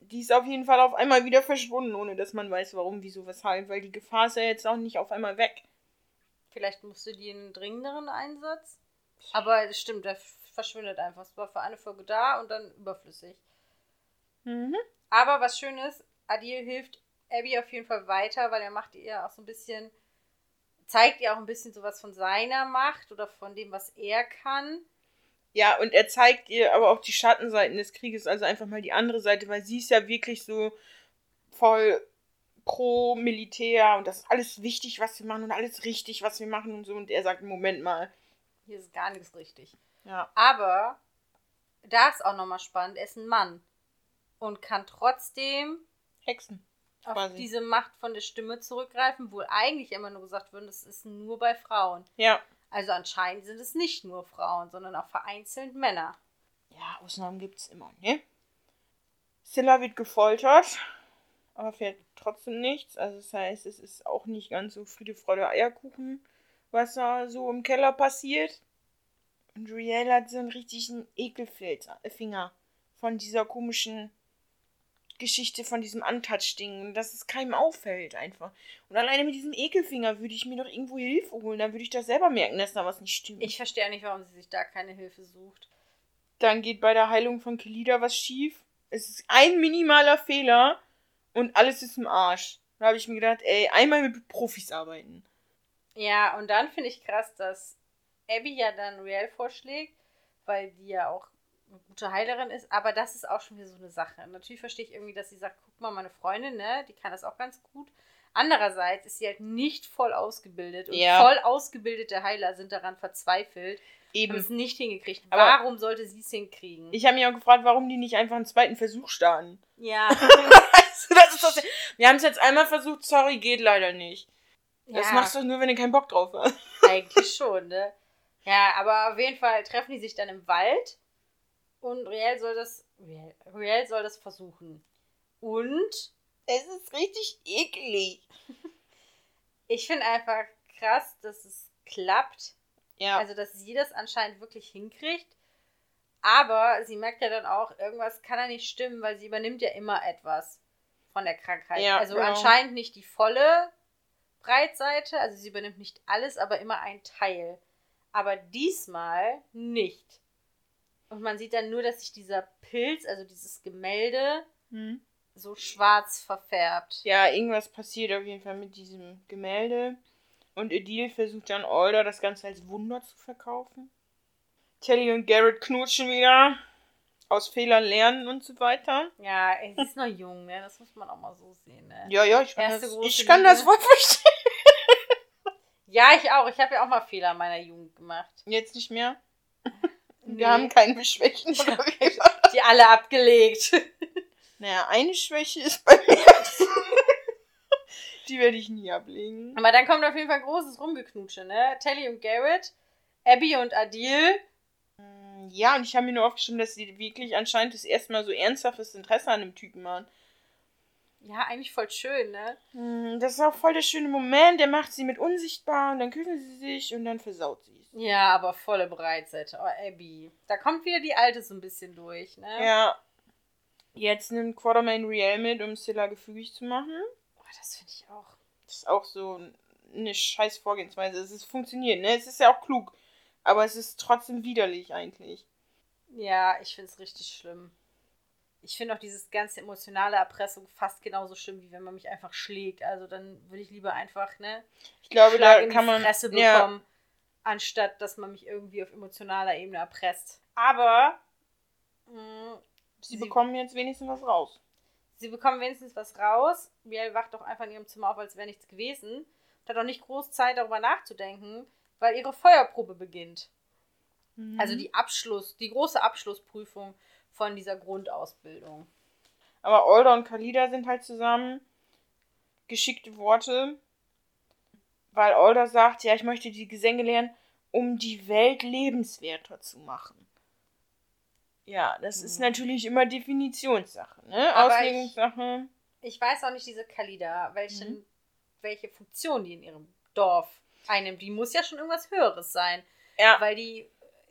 Die ist auf jeden Fall auf einmal wieder verschwunden, ohne dass man weiß, warum, wieso, weshalb, weil die Gefahr ist ja jetzt auch nicht auf einmal weg. Vielleicht musste die einen dringenderen Einsatz. Aber es stimmt, der verschwindet einfach. Es war für eine Folge da und dann überflüssig. Mhm. Aber was schön ist, Adil hilft Abby auf jeden Fall weiter, weil er macht ihr auch so ein bisschen, zeigt ihr auch ein bisschen sowas von seiner Macht oder von dem, was er kann. Ja, und er zeigt ihr aber auch die Schattenseiten des Krieges, also einfach mal die andere Seite, weil sie ist ja wirklich so voll pro Militär und das ist alles wichtig, was wir machen und alles richtig, was wir machen und so. Und er sagt, Moment mal. Hier ist gar nichts richtig. Ja. Aber da ist auch nochmal spannend, er ist ein Mann und kann trotzdem Hexen. Auf Quasi. diese Macht von der Stimme zurückgreifen, wo eigentlich immer nur gesagt wird, das ist nur bei Frauen. Ja. Also anscheinend sind es nicht nur Frauen, sondern auch vereinzelt Männer. Ja, Ausnahmen gibt's immer, ne? Scylla wird gefoltert, aber fährt trotzdem nichts. Also das heißt, es ist auch nicht ganz so Friede, Freude, Eierkuchen, was da so im Keller passiert. Und Riel hat so einen richtigen Ekelfinger von dieser komischen Geschichte von diesem Untouch-Ding, und dass es keinem auffällt einfach. Und alleine mit diesem Ekelfinger würde ich mir doch irgendwo Hilfe holen, dann würde ich doch selber merken, dass da was nicht stimmt. Ich verstehe nicht, warum sie sich da keine Hilfe sucht. Dann geht bei der Heilung von Kelida was schief. Es ist ein minimaler Fehler und alles ist im Arsch. Da habe ich mir gedacht, ey, einmal mit Profis arbeiten. Ja, und dann finde ich krass, dass Abby ja dann Riel vorschlägt, weil die ja auch eine gute Heilerin ist, aber das ist auch schon wieder so eine Sache. Natürlich verstehe ich irgendwie, dass sie sagt, guck mal, meine Freundin, ne, die kann das auch ganz gut. Andererseits ist sie halt nicht voll ausgebildet und Ja. voll ausgebildete Heiler sind daran verzweifelt, haben Eben. es nicht hingekriegt. Aber- Warum sollte sie es hinkriegen? Ich habe mich auch gefragt, warum die nicht einfach einen zweiten Versuch starten. ja. Du, das ist das. Wir haben es jetzt einmal versucht, sorry, geht leider nicht. Das ja. machst du nur, wenn du keinen Bock drauf hast. Eigentlich schon, ne? Ja, aber auf jeden Fall treffen die sich dann im Wald und Riel soll das, Riel, Riel soll das versuchen. Und Es ist richtig eklig. ich finde einfach krass, dass es klappt. Ja. Also, dass sie das anscheinend wirklich hinkriegt. Aber sie merkt ja dann auch, irgendwas kann ja nicht stimmen, weil sie übernimmt ja immer etwas von der Krankheit. Ja, also genau. anscheinend nicht die volle Breitseite, also sie übernimmt nicht alles, aber immer ein Teil. Aber diesmal nicht. Und man sieht dann nur, dass sich dieser Pilz, also dieses Gemälde, Hm. so schwarz verfärbt. Ja, irgendwas passiert auf jeden Fall mit diesem Gemälde. Und Edil versucht dann Alder das Ganze als Wunder zu verkaufen. Telly und Garrett knutschen wieder. Aus Fehlern lernen und so weiter. Ja, ey, sie ist noch jung, ne? Das muss man auch mal so sehen, ne? Ja, ja, ich kann, Erste das, ich kann das Wort verstehen. Ja, ich auch. Ich habe ja auch mal Fehler in meiner Jugend gemacht. Jetzt nicht mehr. Nee. Wir haben keine Schwächen. wie? Die alle abgelegt. naja, eine Schwäche ist bei mir. Die werde ich nie ablegen. Aber dann kommt auf jeden Fall großes Rumgeknutsche, ne? Telly und Garrett, Abby und Adil. Ja, und ich habe mir nur aufgeschrieben, dass sie wirklich anscheinend das erste Mal so ernsthaftes Interesse an dem Typen waren. Ja, eigentlich voll schön, ne? Hm, Das ist auch voll der schöne Moment. Der macht sie mit unsichtbar und dann küssen sie sich und dann versaut sie. Ja, aber volle Breitseite. Oh, Abby. Da kommt wieder die Alte so ein bisschen durch, ne? Ja. Jetzt nimmt Quartermain Riel mit, um Scylla gefügig zu machen. Oh, das finde ich auch. Das ist auch so eine scheiß Vorgehensweise. Es ist funktioniert, ne? Es ist ja auch klug. Aber es ist trotzdem widerlich eigentlich. Ja, ich finde es richtig schlimm. Ich finde auch dieses ganze emotionale Erpressung fast genauso schlimm, wie wenn man mich einfach schlägt. Also dann würde ich lieber einfach, ne? Ich glaube, Schlag da kann man. Fresse ja, bekommen, anstatt dass man mich irgendwie auf emotionaler Ebene erpresst. Aber mh, sie Sie- bekommen jetzt wenigstens was raus. sie bekommen wenigstens was raus. Biel wacht doch einfach in ihrem Zimmer auf, als wäre nichts gewesen. Und hat auch nicht groß Zeit, darüber nachzudenken, weil ihre Feuerprobe beginnt. Mhm. Also die Abschluss, die große Abschlussprüfung von dieser Grundausbildung. Aber Olda und Kalida sind halt zusammen. Geschickte Worte. Weil Olda sagt, ja, ich möchte die Gesänge lernen, um die Welt lebenswerter zu machen. Ja, das ist Mhm. natürlich immer Definitionssache, ne? Aber Auslegungssache. Ich weiß auch nicht, diese Kalida, welche, Mhm. welche Funktion die in ihrem Dorf einnimmt. Die muss ja schon irgendwas Höheres sein. Ja. Weil die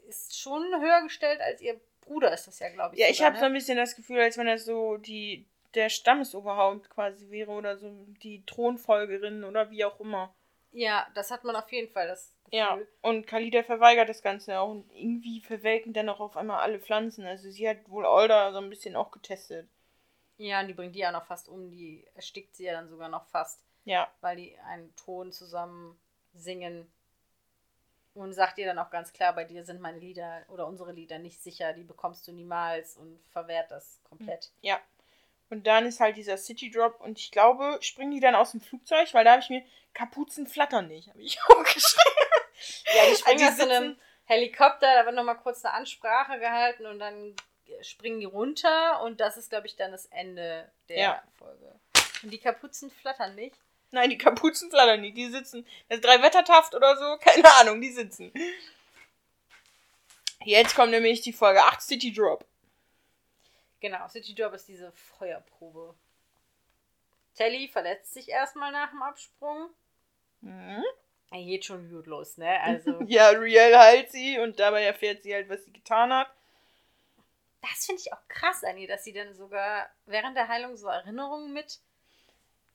ist schon höher gestellt als ihr Bruder, ist das ja, glaube ich. Ja, ich sogar, habe so ne? ein bisschen das Gefühl, als wenn das so die der Stammesoberhaupt quasi wäre oder so die Thronfolgerin oder wie auch immer. Ja, das hat man auf jeden Fall, das Gefühl. Ja, und Khalida verweigert das Ganze auch. Und irgendwie verwelken dann auch auf einmal alle Pflanzen. Also sie hat wohl Alda so ein bisschen auch getestet. Ja, und die bringt die ja noch fast um. Die erstickt sie ja dann sogar noch fast. Ja. Weil die einen Ton zusammen singen. Und sagt ihr dann auch ganz klar, bei dir sind meine Lieder oder unsere Lieder nicht sicher, die bekommst du niemals und verwehrt das komplett. Ja. Und dann ist halt dieser City Drop und ich glaube, springen die dann aus dem Flugzeug, weil da habe ich mir Kapuzen flattern nicht, habe ich auch geschrieben. Ja, die springen Die aus so einem Helikopter, da wird nochmal kurz eine Ansprache gehalten und dann springen die runter und das ist, glaube ich, dann das Ende der Ja. Folge. Und die Kapuzen flattern nicht. Nein, die Kapuzen flattern nicht, die sitzen. Das ist drei Wettertaft oder so, keine Ahnung, die sitzen. Jetzt kommt nämlich die Folge 8 City Drop. Genau, City Drop ist diese Feuerprobe. Telly verletzt sich erstmal nach dem Absprung. Mhm. Er geht schon gut los, ne? Also, Ja, Riel heilt sie und dabei erfährt sie halt, was sie getan hat. das finde ich auch krass an ihr, dass sie dann sogar während der Heilung so Erinnerungen mit.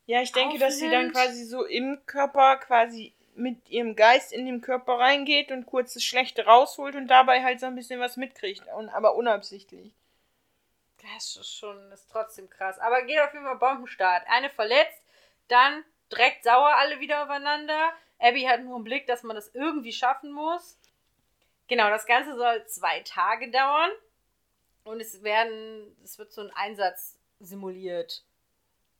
Ja, ich denke, dass sie dann Aufnimmt. quasi so im Körper quasi mit ihrem Geist in den Körper reingeht und kurz das Schlechte rausholt und dabei halt so ein bisschen was mitkriegt, aber unabsichtlich. Das ist schon, ist trotzdem krass. Aber geht auf jeden Fall Bombenstart. Eine verletzt, dann direkt sauer alle wieder aufeinander. Abby hat nur im Blick, dass man das irgendwie schaffen muss. Genau, das Ganze soll zwei Tage dauern. Und es werden, es wird so ein Einsatz simuliert.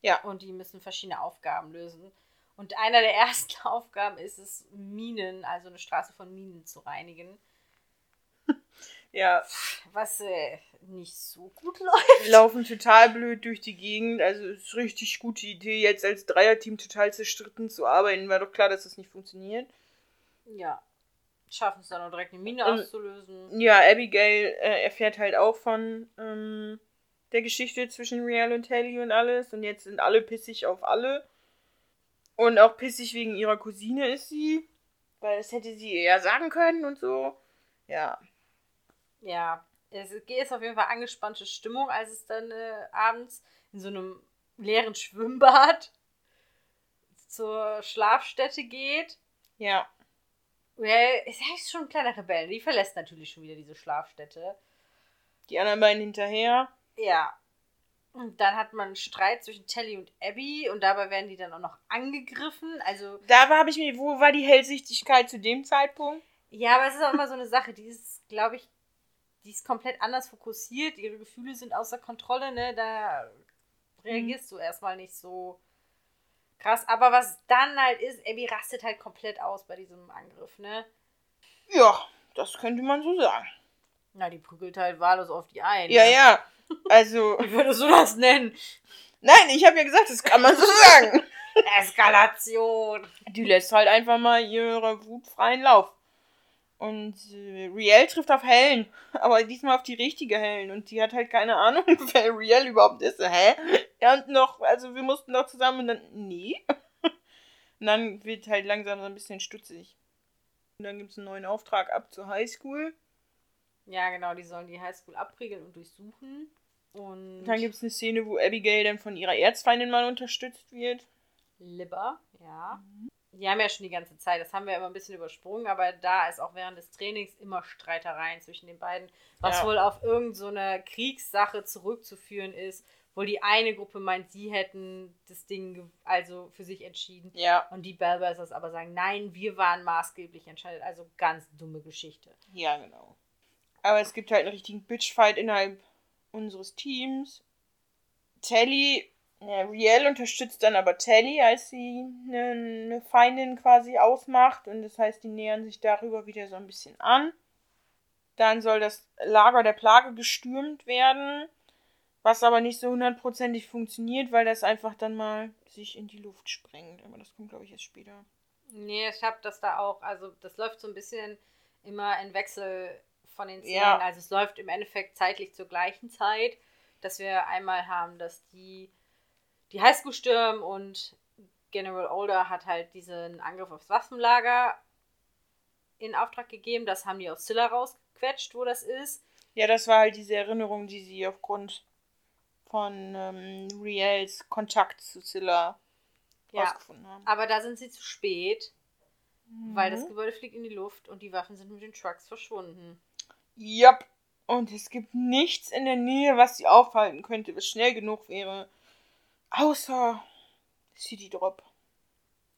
Ja. Und die müssen verschiedene Aufgaben lösen. Und einer der ersten Aufgaben ist es, Minen, also eine Straße von Minen zu reinigen. Ja, Was äh, nicht so gut läuft. die laufen total blöd durch die Gegend. Also ist richtig gute Idee, jetzt als Dreierteam total zerstritten zu arbeiten. War doch klar, dass das nicht funktioniert. Ja. Schaffen es dann auch direkt eine Mine Ähm, auszulösen. Ja, Abigail äh, erfährt halt auch von ähm, der Geschichte zwischen Riel und Telly und alles. Und jetzt sind alle pissig auf alle. Und auch pissig wegen ihrer Cousine ist sie. Weil das hätte sie eher sagen können und so. Ja. Ja. Es ist auf jeden Fall angespannte Stimmung, als es dann äh, abends in so einem leeren Schwimmbad zur Schlafstätte geht. Ja. Well, ist eigentlich schon ein kleiner Rebell. Die verlässt natürlich schon wieder diese Schlafstätte. Die anderen beiden hinterher. Ja. Und dann hat man einen Streit zwischen Telly und Abby und dabei werden die dann auch noch angegriffen. Also, Da habe ich mir, wo war die Hellsichtigkeit zu dem Zeitpunkt? ja, aber es ist auch immer so eine Sache, die ist, glaube ich, die ist komplett anders fokussiert. Ihre Gefühle sind außer Kontrolle, ne? Da reagierst du erstmal nicht so krass. Aber was dann halt ist, Abby rastet halt komplett aus bei diesem Angriff, ne? Ja, das könnte man so sagen. Na, die prügelt halt wahllos auf die ein. Ja, ne? ja. Also, Wie würdest du das nennen? nein, ich habe ja gesagt, das kann man so sagen. Eskalation. Die lässt halt einfach mal ihre Wut freien Lauf. Und äh, Riel trifft auf Helen, aber diesmal auf die richtige Helen. Und die hat halt keine Ahnung, wer Riel überhaupt ist. Hä? Ja, und noch, also wir mussten doch zusammen und dann, nee. Und dann wird halt langsam so ein bisschen stutzig. Und dann gibt es einen neuen Auftrag ab zur Highschool. Ja, genau, die sollen die Highschool abriegeln und durchsuchen. Und Dann gibt es eine Szene, wo Abigail dann von ihrer Erzfeindin mal unterstützt wird. Libber, ja. Die haben ja schon die ganze Zeit, das haben wir immer ein bisschen übersprungen, aber da ist auch während des Trainings immer Streitereien zwischen den beiden, was Ja. wohl auf irgendeine so eine Kriegssache zurückzuführen ist, wo die eine Gruppe meint, sie hätten das Ding also für sich entschieden Ja, und die Bellbusters aber sagen, nein, wir waren maßgeblich entscheidet, also ganz dumme Geschichte. ja, genau. Aber es gibt halt einen richtigen Bitchfight innerhalb unseres Teams. Telly, ja, Riel unterstützt dann aber Telly, als sie eine, eine Feindin quasi ausmacht. Und das heißt, die nähern sich darüber wieder so ein bisschen an. Dann soll das Lager der Plage gestürmt werden. Was aber nicht so hundertprozentig funktioniert, weil das einfach dann mal sich in die Luft sprengt. Aber das kommt, glaube ich, erst später. Nee, ich habe das da auch, also das läuft so ein bisschen immer in Wechsel von den Szenen. Ja. Also es läuft im Endeffekt zeitlich zur gleichen Zeit, dass wir einmal haben, dass die die Highschool stürmen und General Older hat halt diesen Angriff aufs Waffenlager in Auftrag gegeben. Das haben die aus Scylla rausgequetscht, wo das ist. Ja, das war halt diese Erinnerung, die sie aufgrund von ähm, Riels Kontakt zu Scylla Ja. rausgefunden haben. Aber da sind sie zu spät. mhm. weil das Gebäude fliegt in die Luft und die Waffen sind mit den Trucks verschwunden. Yep. Und es gibt nichts in der Nähe, was sie aufhalten könnte, was schnell genug wäre. Außer City Drop.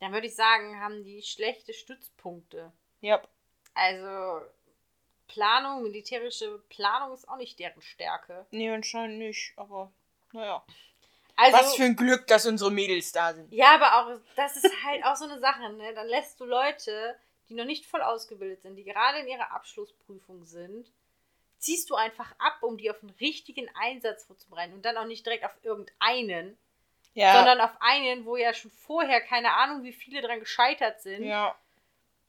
Dann würde ich sagen, haben die schlechte Stützpunkte. Yep. Also Planung, militärische Planung ist auch nicht deren Stärke. Nee, anscheinend nicht, aber naja. Also, Was für ein Glück, dass unsere Mädels da sind. Ja, aber auch, das ist halt auch so eine Sache, ne? Dann lässt du Leute, die noch nicht voll ausgebildet sind, die gerade in ihrer Abschlussprüfung sind, ziehst du einfach ab, um die auf einen richtigen Einsatz vorzubereiten und dann auch nicht direkt auf irgendeinen, ja. sondern auf einen, wo ja schon vorher keine Ahnung, wie viele dran gescheitert sind. Ja.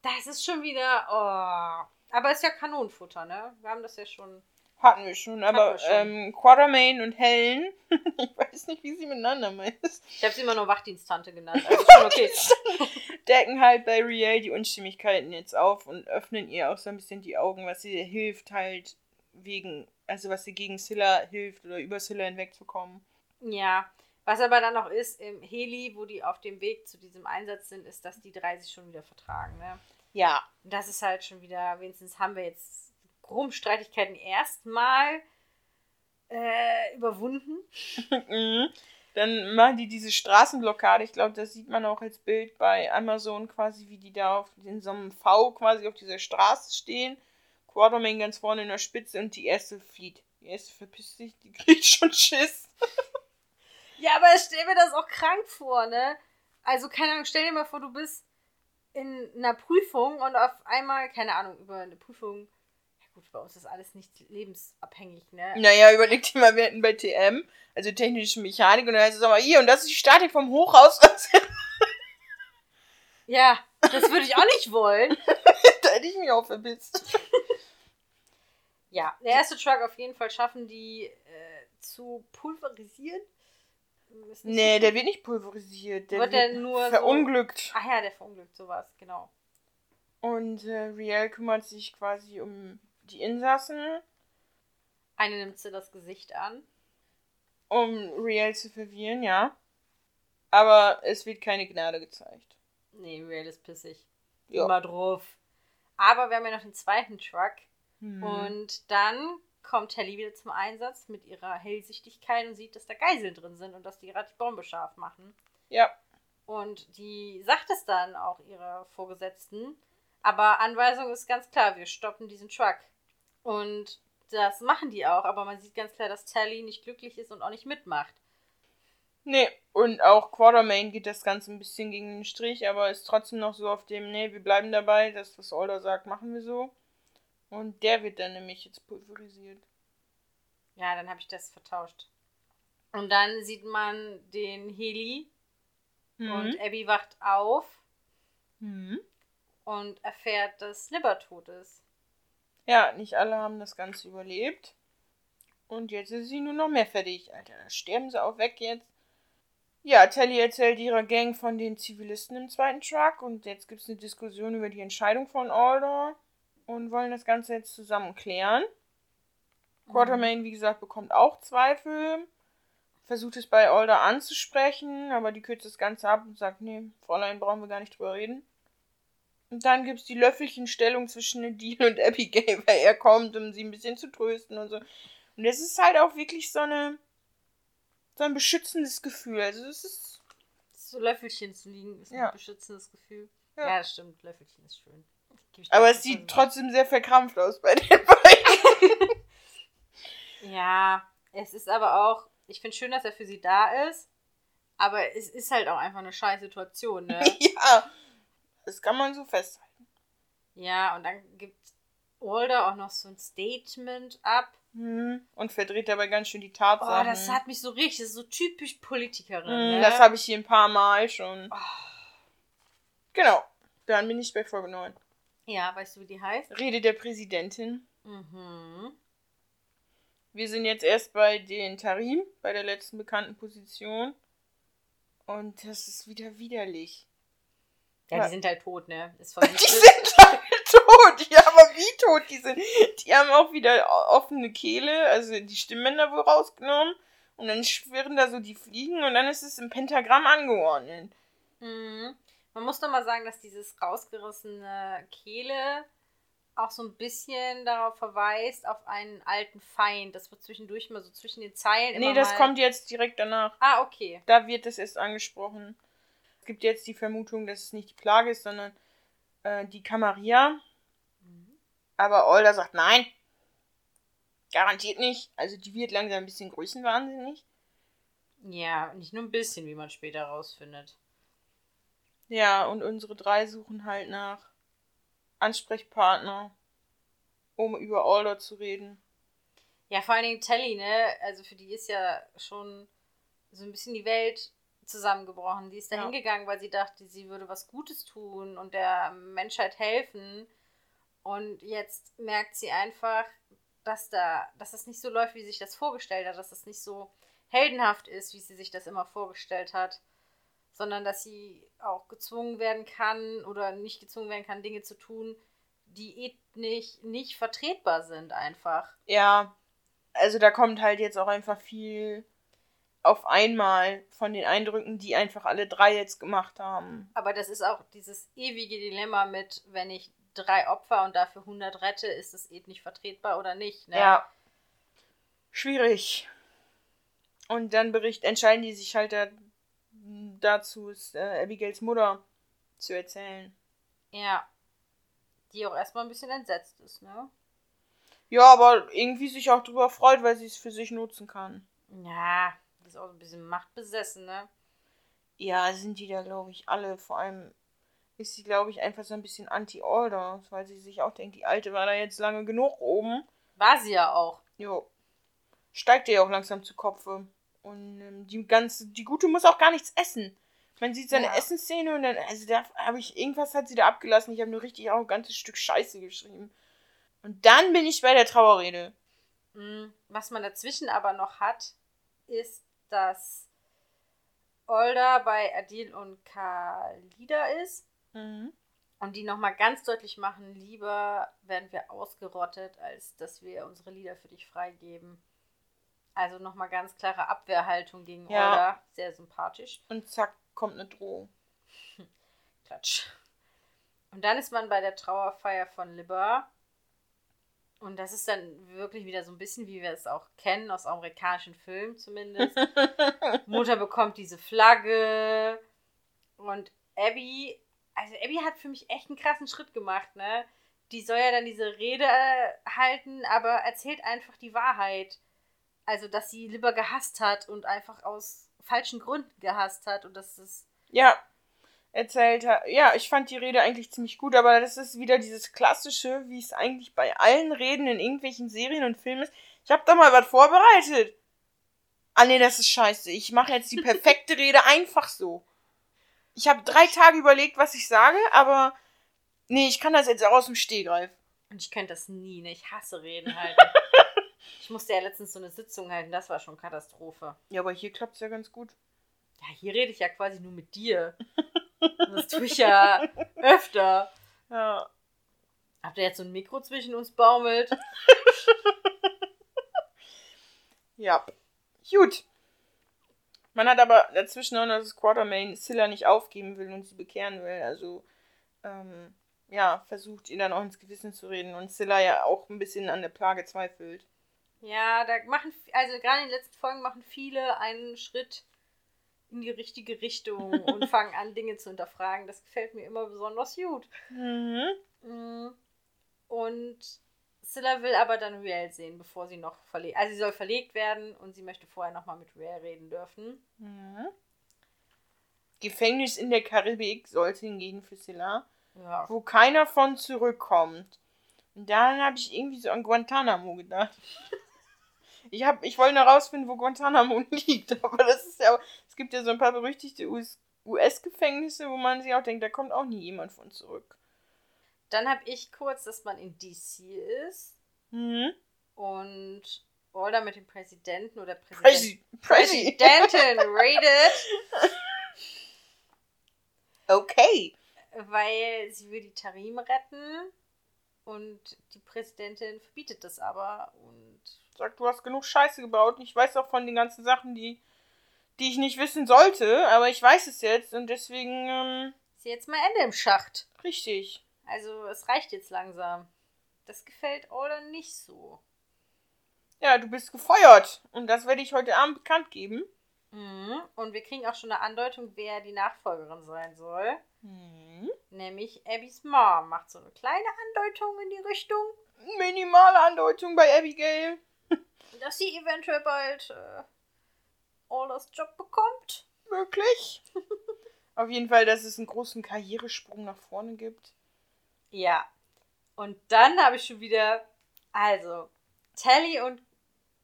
Das ist schon wieder, oh. Aber ist ja Kanonenfutter, ne? Wir haben das ja schon. Hatten wir schon, aber wir schon. Ähm, Quartermain und Helen, ich weiß nicht, wie sie miteinander meinst. Ich habe sie immer nur Wachdiensttante genannt, also schon okay. Decken halt bei Riel die Unstimmigkeiten jetzt auf und öffnen ihr auch so ein bisschen die Augen, was ihr hilft halt wegen, also was ihr gegen Scylla hilft oder über Scylla hinwegzukommen. Ja, was aber dann noch ist, im Heli, wo die auf dem Weg zu diesem Einsatz sind, ist, dass die drei sich schon wieder vertragen, ne? Ja. Das ist halt schon wieder, wenigstens haben wir jetzt Rumstreitigkeiten erstmal äh, überwunden. Mhm. Dann machen die diese Straßenblockade. Ich glaube, das sieht man auch als Bild bei Amazon quasi, wie die da auf, in so einem V quasi auf dieser Straße stehen. Quartermain ganz vorne in der Spitze und die erste flieht. Die erste verpisst sich, die kriegt schon Schiss. Ja, aber stell mir das auch krank vor, ne? Also, keine Ahnung, stell dir mal vor, du bist in einer Prüfung und auf einmal, keine Ahnung, über eine Prüfung. Ja gut, bei uns ist alles nicht lebensabhängig, ne? Naja, überleg dir mal, wir hätten bei TM, also technische Mechanik, und dann heißt es aber hier, und das ist die Statik vom Hochhaus. ja, das würde ich auch nicht wollen. da hätte ich mich auch verpisst. ja, der erste Truck auf jeden Fall schaffen die äh, zu pulverisieren. Nee, der wird nicht pulverisiert. Der wird, wird nur verunglückt. So... Ach ja, der verunglückt, sowas, genau. Und äh, Riel kümmert sich quasi um die Insassen. Eine nimmt sie das Gesicht an. Um Riel zu verwirren, ja. Aber es wird keine Gnade gezeigt. Nee, Riel ist pissig. Ja. Immer drauf. Aber wir haben ja noch den zweiten Truck. Mhm. Und dann kommt Telly wieder zum Einsatz mit ihrer Hellsichtigkeit und sieht, dass da Geiseln drin sind und dass die gerade die Bombe scharf machen. Ja. Und die sagt es dann auch ihrer Vorgesetzten. Aber Anweisung ist ganz klar, wir stoppen diesen Truck. Und das machen die auch, aber man sieht ganz klar, dass Tally nicht glücklich ist und auch nicht mitmacht. Nee, und auch Quartermain geht das Ganze ein bisschen gegen den Strich, aber ist trotzdem noch so auf dem, nee, wir bleiben dabei, das, was Alder sagt, machen wir so. Und der wird dann nämlich jetzt pulverisiert. Ja, dann habe ich das vertauscht. Und dann sieht man den Heli mhm. und Abby wacht auf mhm. und erfährt, dass Libber tot ist. Ja, nicht alle haben das Ganze überlebt. Und jetzt ist sie nur noch mehr fertig. Alter, da sterben sie auch weg jetzt. Ja, Telly erzählt ihrer Gang von den Zivilisten im zweiten Truck und jetzt gibt es eine Diskussion über die Entscheidung von Alder und wollen das Ganze jetzt zusammen klären. Mhm. Quartermain, wie gesagt, bekommt auch Zweifel. Versucht es bei Alder anzusprechen, aber die kürzt das Ganze ab und sagt, nee, Fräulein, brauchen wir gar nicht drüber reden. Und dann gibt es die Löffelchenstellung zwischen Nadine und Abigail, weil er kommt, um sie ein bisschen zu trösten und so. Und es ist halt auch wirklich so eine so ein beschützendes Gefühl. Also es ist. So Löffelchen zu liegen ist ja. ein beschützendes Gefühl. Ja. ja, das stimmt. Löffelchen ist schön. Aber es sieht trotzdem sehr verkrampft aus bei den beiden. ja, es ist aber auch, ich finde schön, dass er für sie da ist, aber es ist halt auch einfach eine scheiß Situation, ne? ja, das kann man so festhalten. Ja, und dann gibt Walder auch noch so ein Statement ab. Mhm. Und verdreht dabei ganz schön die Tatsachen. Oh, das hat mich so richtig, das ist so typisch Politikerin. Mhm, ne? Das habe ich hier ein paar Mal schon. Oh. Genau, dann bin ich bei Folge 9. Ja, weißt du, wie die heißt? Rede der Präsidentin. Mhm. Wir sind jetzt erst bei den Tarim, bei der letzten bekannten Position. Und das ist wieder widerlich. Ja, ja. die sind halt tot, ne? Ist die sind halt tot. Ja, aber wie tot die sind. Die haben auch wieder offene Kehle, also die Stimmbänder wohl rausgenommen. Und dann schwirren da so die Fliegen und dann ist es im Pentagramm angeordnet. Mhm. Man muss doch mal sagen, dass dieses rausgerissene Kehle auch so ein bisschen darauf verweist, auf einen alten Feind. Das wird zwischendurch mal so zwischen den Zeilen. Nee, das mal... kommt jetzt direkt danach. Ah, okay. Da wird es erst angesprochen. Es gibt jetzt die Vermutung, dass es nicht die Plage ist, sondern äh, die Kamaria. Mhm. Aber Older sagt nein. Garantiert nicht. Also die wird langsam ein bisschen größenwahnsinnig. Ja, nicht nur ein bisschen, wie man später rausfindet. Ja, und unsere drei suchen halt nach Ansprechpartner, um über Alder zu reden. Ja, vor allen Dingen Telly, ne? Also für die ist ja schon so ein bisschen die Welt zusammengebrochen. Die ist da ja. hingegangen, weil sie dachte, sie würde was Gutes tun und der Menschheit helfen. Und jetzt merkt sie einfach, dass da, dass das nicht so läuft, wie sie sich das vorgestellt hat, dass das nicht so heldenhaft ist, wie sie sich das immer vorgestellt hat, sondern dass sie auch gezwungen werden kann oder nicht gezwungen werden kann, Dinge zu tun, die ethnisch nicht vertretbar sind, einfach. Ja, also da kommt halt jetzt auch einfach viel auf einmal von den Eindrücken, die einfach alle drei jetzt gemacht haben. Aber das ist auch dieses ewige Dilemma mit, wenn ich drei Opfer und dafür 100 rette, ist es ethnisch vertretbar oder nicht, ne? Ja. Schwierig. Und dann bericht, entscheiden die sich halt da, dazu, es, äh, Abigails Mutter zu erzählen. Ja. Die auch erstmal ein bisschen entsetzt ist, ne? Ja, aber irgendwie sich auch drüber freut, weil sie es für sich nutzen kann. Ja, ist auch ein bisschen machtbesessen, ne? Ja, sind die da, glaube ich, alle. Vor allem ist sie, glaube ich, einfach so ein bisschen anti-Order, weil sie sich auch denkt, die Alte war da jetzt lange genug oben. War sie ja auch. Jo. Steigt ihr ja auch langsam zu Kopfe. Und ähm, die ganze, die Gute muss auch gar nichts essen. Man sieht seine ja. Essensszene und dann, also da habe ich, irgendwas hat sie da abgelassen. Ich habe nur richtig auch ein ganzes Stück Scheiße geschrieben. Und dann bin ich bei der Trauerrede. Mhm. Was man dazwischen aber noch hat, ist, dass Olda bei Adil und Kalida ist. Mhm. Und die nochmal ganz deutlich machen, lieber werden wir ausgerottet, als dass wir unsere Lieder für dich freigeben. Also nochmal ganz klare Abwehrhaltung gegen ja. Olda. Sehr sympathisch. Und zack, kommt eine Drohung. Klatsch. Und dann ist man bei der Trauerfeier von Libber. Und das ist dann wirklich wieder so ein bisschen, wie wir es auch kennen, aus amerikanischen Filmen zumindest. Mutter bekommt diese Flagge. Und Abby, also Abby hat für mich echt einen krassen Schritt gemacht, ne? Die soll ja dann diese Rede halten, aber erzählt einfach die Wahrheit. Also, dass sie lieber gehasst hat und einfach aus falschen Gründen gehasst hat und dass es. Ja, erzählt hat. Ja, ich fand die Rede eigentlich ziemlich gut, aber das ist wieder dieses klassische, wie es eigentlich bei allen Reden in irgendwelchen Serien und Filmen ist. Ich habe da mal was vorbereitet. Ah nee, das ist scheiße. Ich mache jetzt die perfekte Rede einfach so. Ich habe drei Tage überlegt, was ich sage, aber nee, ich kann das jetzt auch aus dem Stehgreif. Und ich könnte das nie, ne? Ich hasse Reden halt. Ich musste ja letztens so eine Sitzung halten, das war schon Katastrophe. Ja, aber hier klappt es ja ganz gut. Ja, hier rede ich ja quasi nur mit dir. das tue ich ja öfter. Ja. Habt ihr jetzt so ein Mikro zwischen uns baumelt? ja. Gut. Man hat aber dazwischen noch, dass Quartermain Scylla nicht aufgeben will und sie bekehren will. Also, ähm, ja, versucht ihn dann auch ins Gewissen zu reden und Scylla ja auch ein bisschen an der Plage zweifelt. Ja, da machen, also gerade in den letzten Folgen machen viele einen Schritt in die richtige Richtung und fangen an, Dinge zu hinterfragen. Das gefällt mir immer besonders gut. Mhm. Mm. Und Scylla will aber dann Riel sehen, bevor sie noch verlegt. Also sie soll verlegt werden und sie möchte vorher nochmal mit Riel reden dürfen. Mhm. Gefängnis in der Karibik sollte hingegen für Scylla, ja. wo keiner von zurückkommt. Und dann habe ich irgendwie so an Guantanamo gedacht. Ich, hab, ich wollte nur rausfinden, wo Guantanamo liegt. Aber das ist ja. Es gibt ja so ein paar berüchtigte US-Gefängnisse, wo man sich auch denkt, da kommt auch nie jemand von zurück. Dann habe ich kurz, dass man in DC ist. Mhm. Und Older mit dem Präsidenten oder Präsident Presi Präsidentin redet. Okay. Weil sie will die Tarim retten. Und die Präsidentin verbietet das aber. Und sagt, du hast genug Scheiße gebaut. Und ich weiß auch von den ganzen Sachen, die, die ich nicht wissen sollte, aber ich weiß es jetzt und deswegen. Ähm, ist jetzt mal Ende im Schacht. Richtig. Also es reicht jetzt langsam. Das gefällt Alder nicht so. Ja, du bist gefeuert. Und das werde ich heute Abend bekannt geben. Mhm. Und wir kriegen auch schon eine Andeutung, wer die Nachfolgerin sein soll. Mhm. Nämlich Abbys Mom macht so eine kleine Andeutung in die Richtung, Minimale Andeutung bei Abigail. dass sie eventuell bald äh, Alders Job bekommt. Möglich. Auf jeden Fall, dass es einen großen Karrieresprung nach vorne gibt. Ja. Und dann habe ich schon wieder, also, Tally und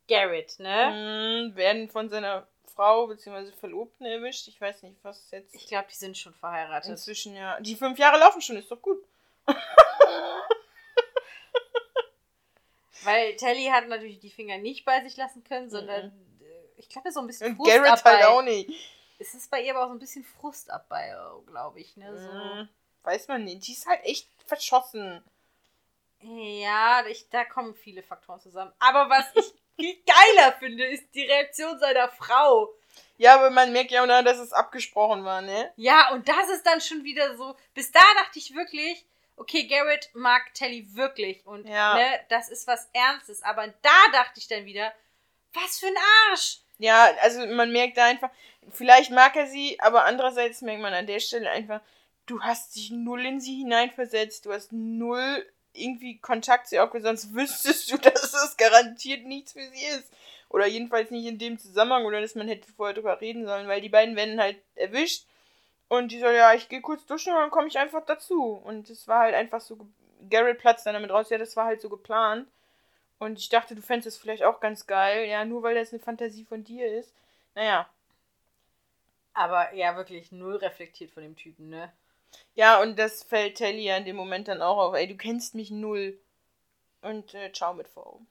Garrett, ne? Mhm, werden von seiner Frau bzw. Verlobten erwischt. Ich weiß nicht, was jetzt Ich glaube, die sind schon verheiratet. inzwischen ja. Die fünf Jahre laufen schon, ist doch gut. Weil Tally hat natürlich die Finger nicht bei sich lassen können, sondern äh, ich glaube, so ein bisschen Und Garrett halt auch nicht. Es ist bei ihr aber auch so ein bisschen Frustabbei, glaube ich, ne? So. Mhm. Weiß man nicht. Die ist halt echt verschossen. Ja, ich, da kommen viele Faktoren zusammen. Aber was ich viel geiler finde, ist die Reaktion seiner Frau. Ja, aber man merkt ja auch, dass es abgesprochen war, ne? Ja, und das ist dann schon wieder so. Bis da dachte ich wirklich, okay, Garrett mag Telly wirklich und Ja. ne, das ist was Ernstes. Aber da dachte ich dann wieder, was für ein Arsch. Ja, also man merkt da einfach, vielleicht mag er sie, aber andererseits merkt man an der Stelle einfach, du hast dich null in sie hineinversetzt, du hast null irgendwie Kontakt zu ihr aufgenommen, sonst wüsstest du, dass es garantiert nichts für sie ist. Oder jedenfalls nicht in dem Zusammenhang, oder dass man hätte vorher drüber reden sollen, weil die beiden werden halt erwischt und die soll, ja, ich gehe kurz duschen und dann komme ich einfach dazu. Und es war halt einfach so, Garrett platzt dann damit raus, ja, das war halt so geplant. Und ich dachte, du fändest es vielleicht auch ganz geil, ja, nur weil das eine Fantasie von dir ist. Naja, Aber ja, wirklich null reflektiert von dem Typen, ne? Ja, und das fällt Telly ja in dem Moment dann auch auf. Ey, du kennst mich null. Und äh, ciao mit V.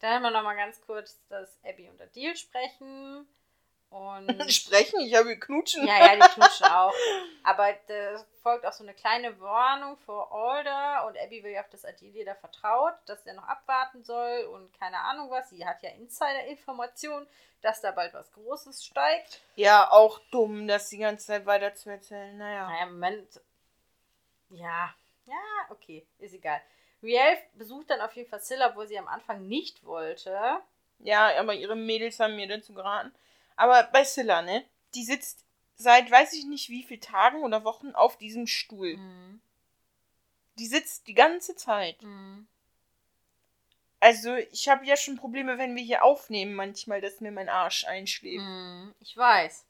Dann haben wir nochmal ganz kurz, dass Abby und Adil sprechen. Und. Sprechen? Ich habe knutschen. Ja, ja, die knutschen auch. Aber da folgt auch so eine kleine Warnung vor Alder und Abby will ja auch, dass Adil da vertraut, dass er noch abwarten soll und keine Ahnung was. Sie hat ja Insider-Informationen, dass da bald was Großes steigt. Ja, auch dumm, das die ganze Zeit weiter zu erzählen. Naja. Naja, Moment. Ja, ja, okay, ist egal. Riel besucht dann auf jeden Fall Scylla, obwohl sie am Anfang nicht wollte. Ja, aber ihre Mädels haben mir dazu geraten. Aber bei Scylla, ne? Die sitzt seit weiß ich nicht wie viel Tagen oder Wochen auf diesem Stuhl. Mhm. Die sitzt die ganze Zeit. Mhm. Also, ich habe ja schon Probleme, wenn wir hier aufnehmen, manchmal, dass mir mein Arsch einschläft. Mhm. Ich weiß.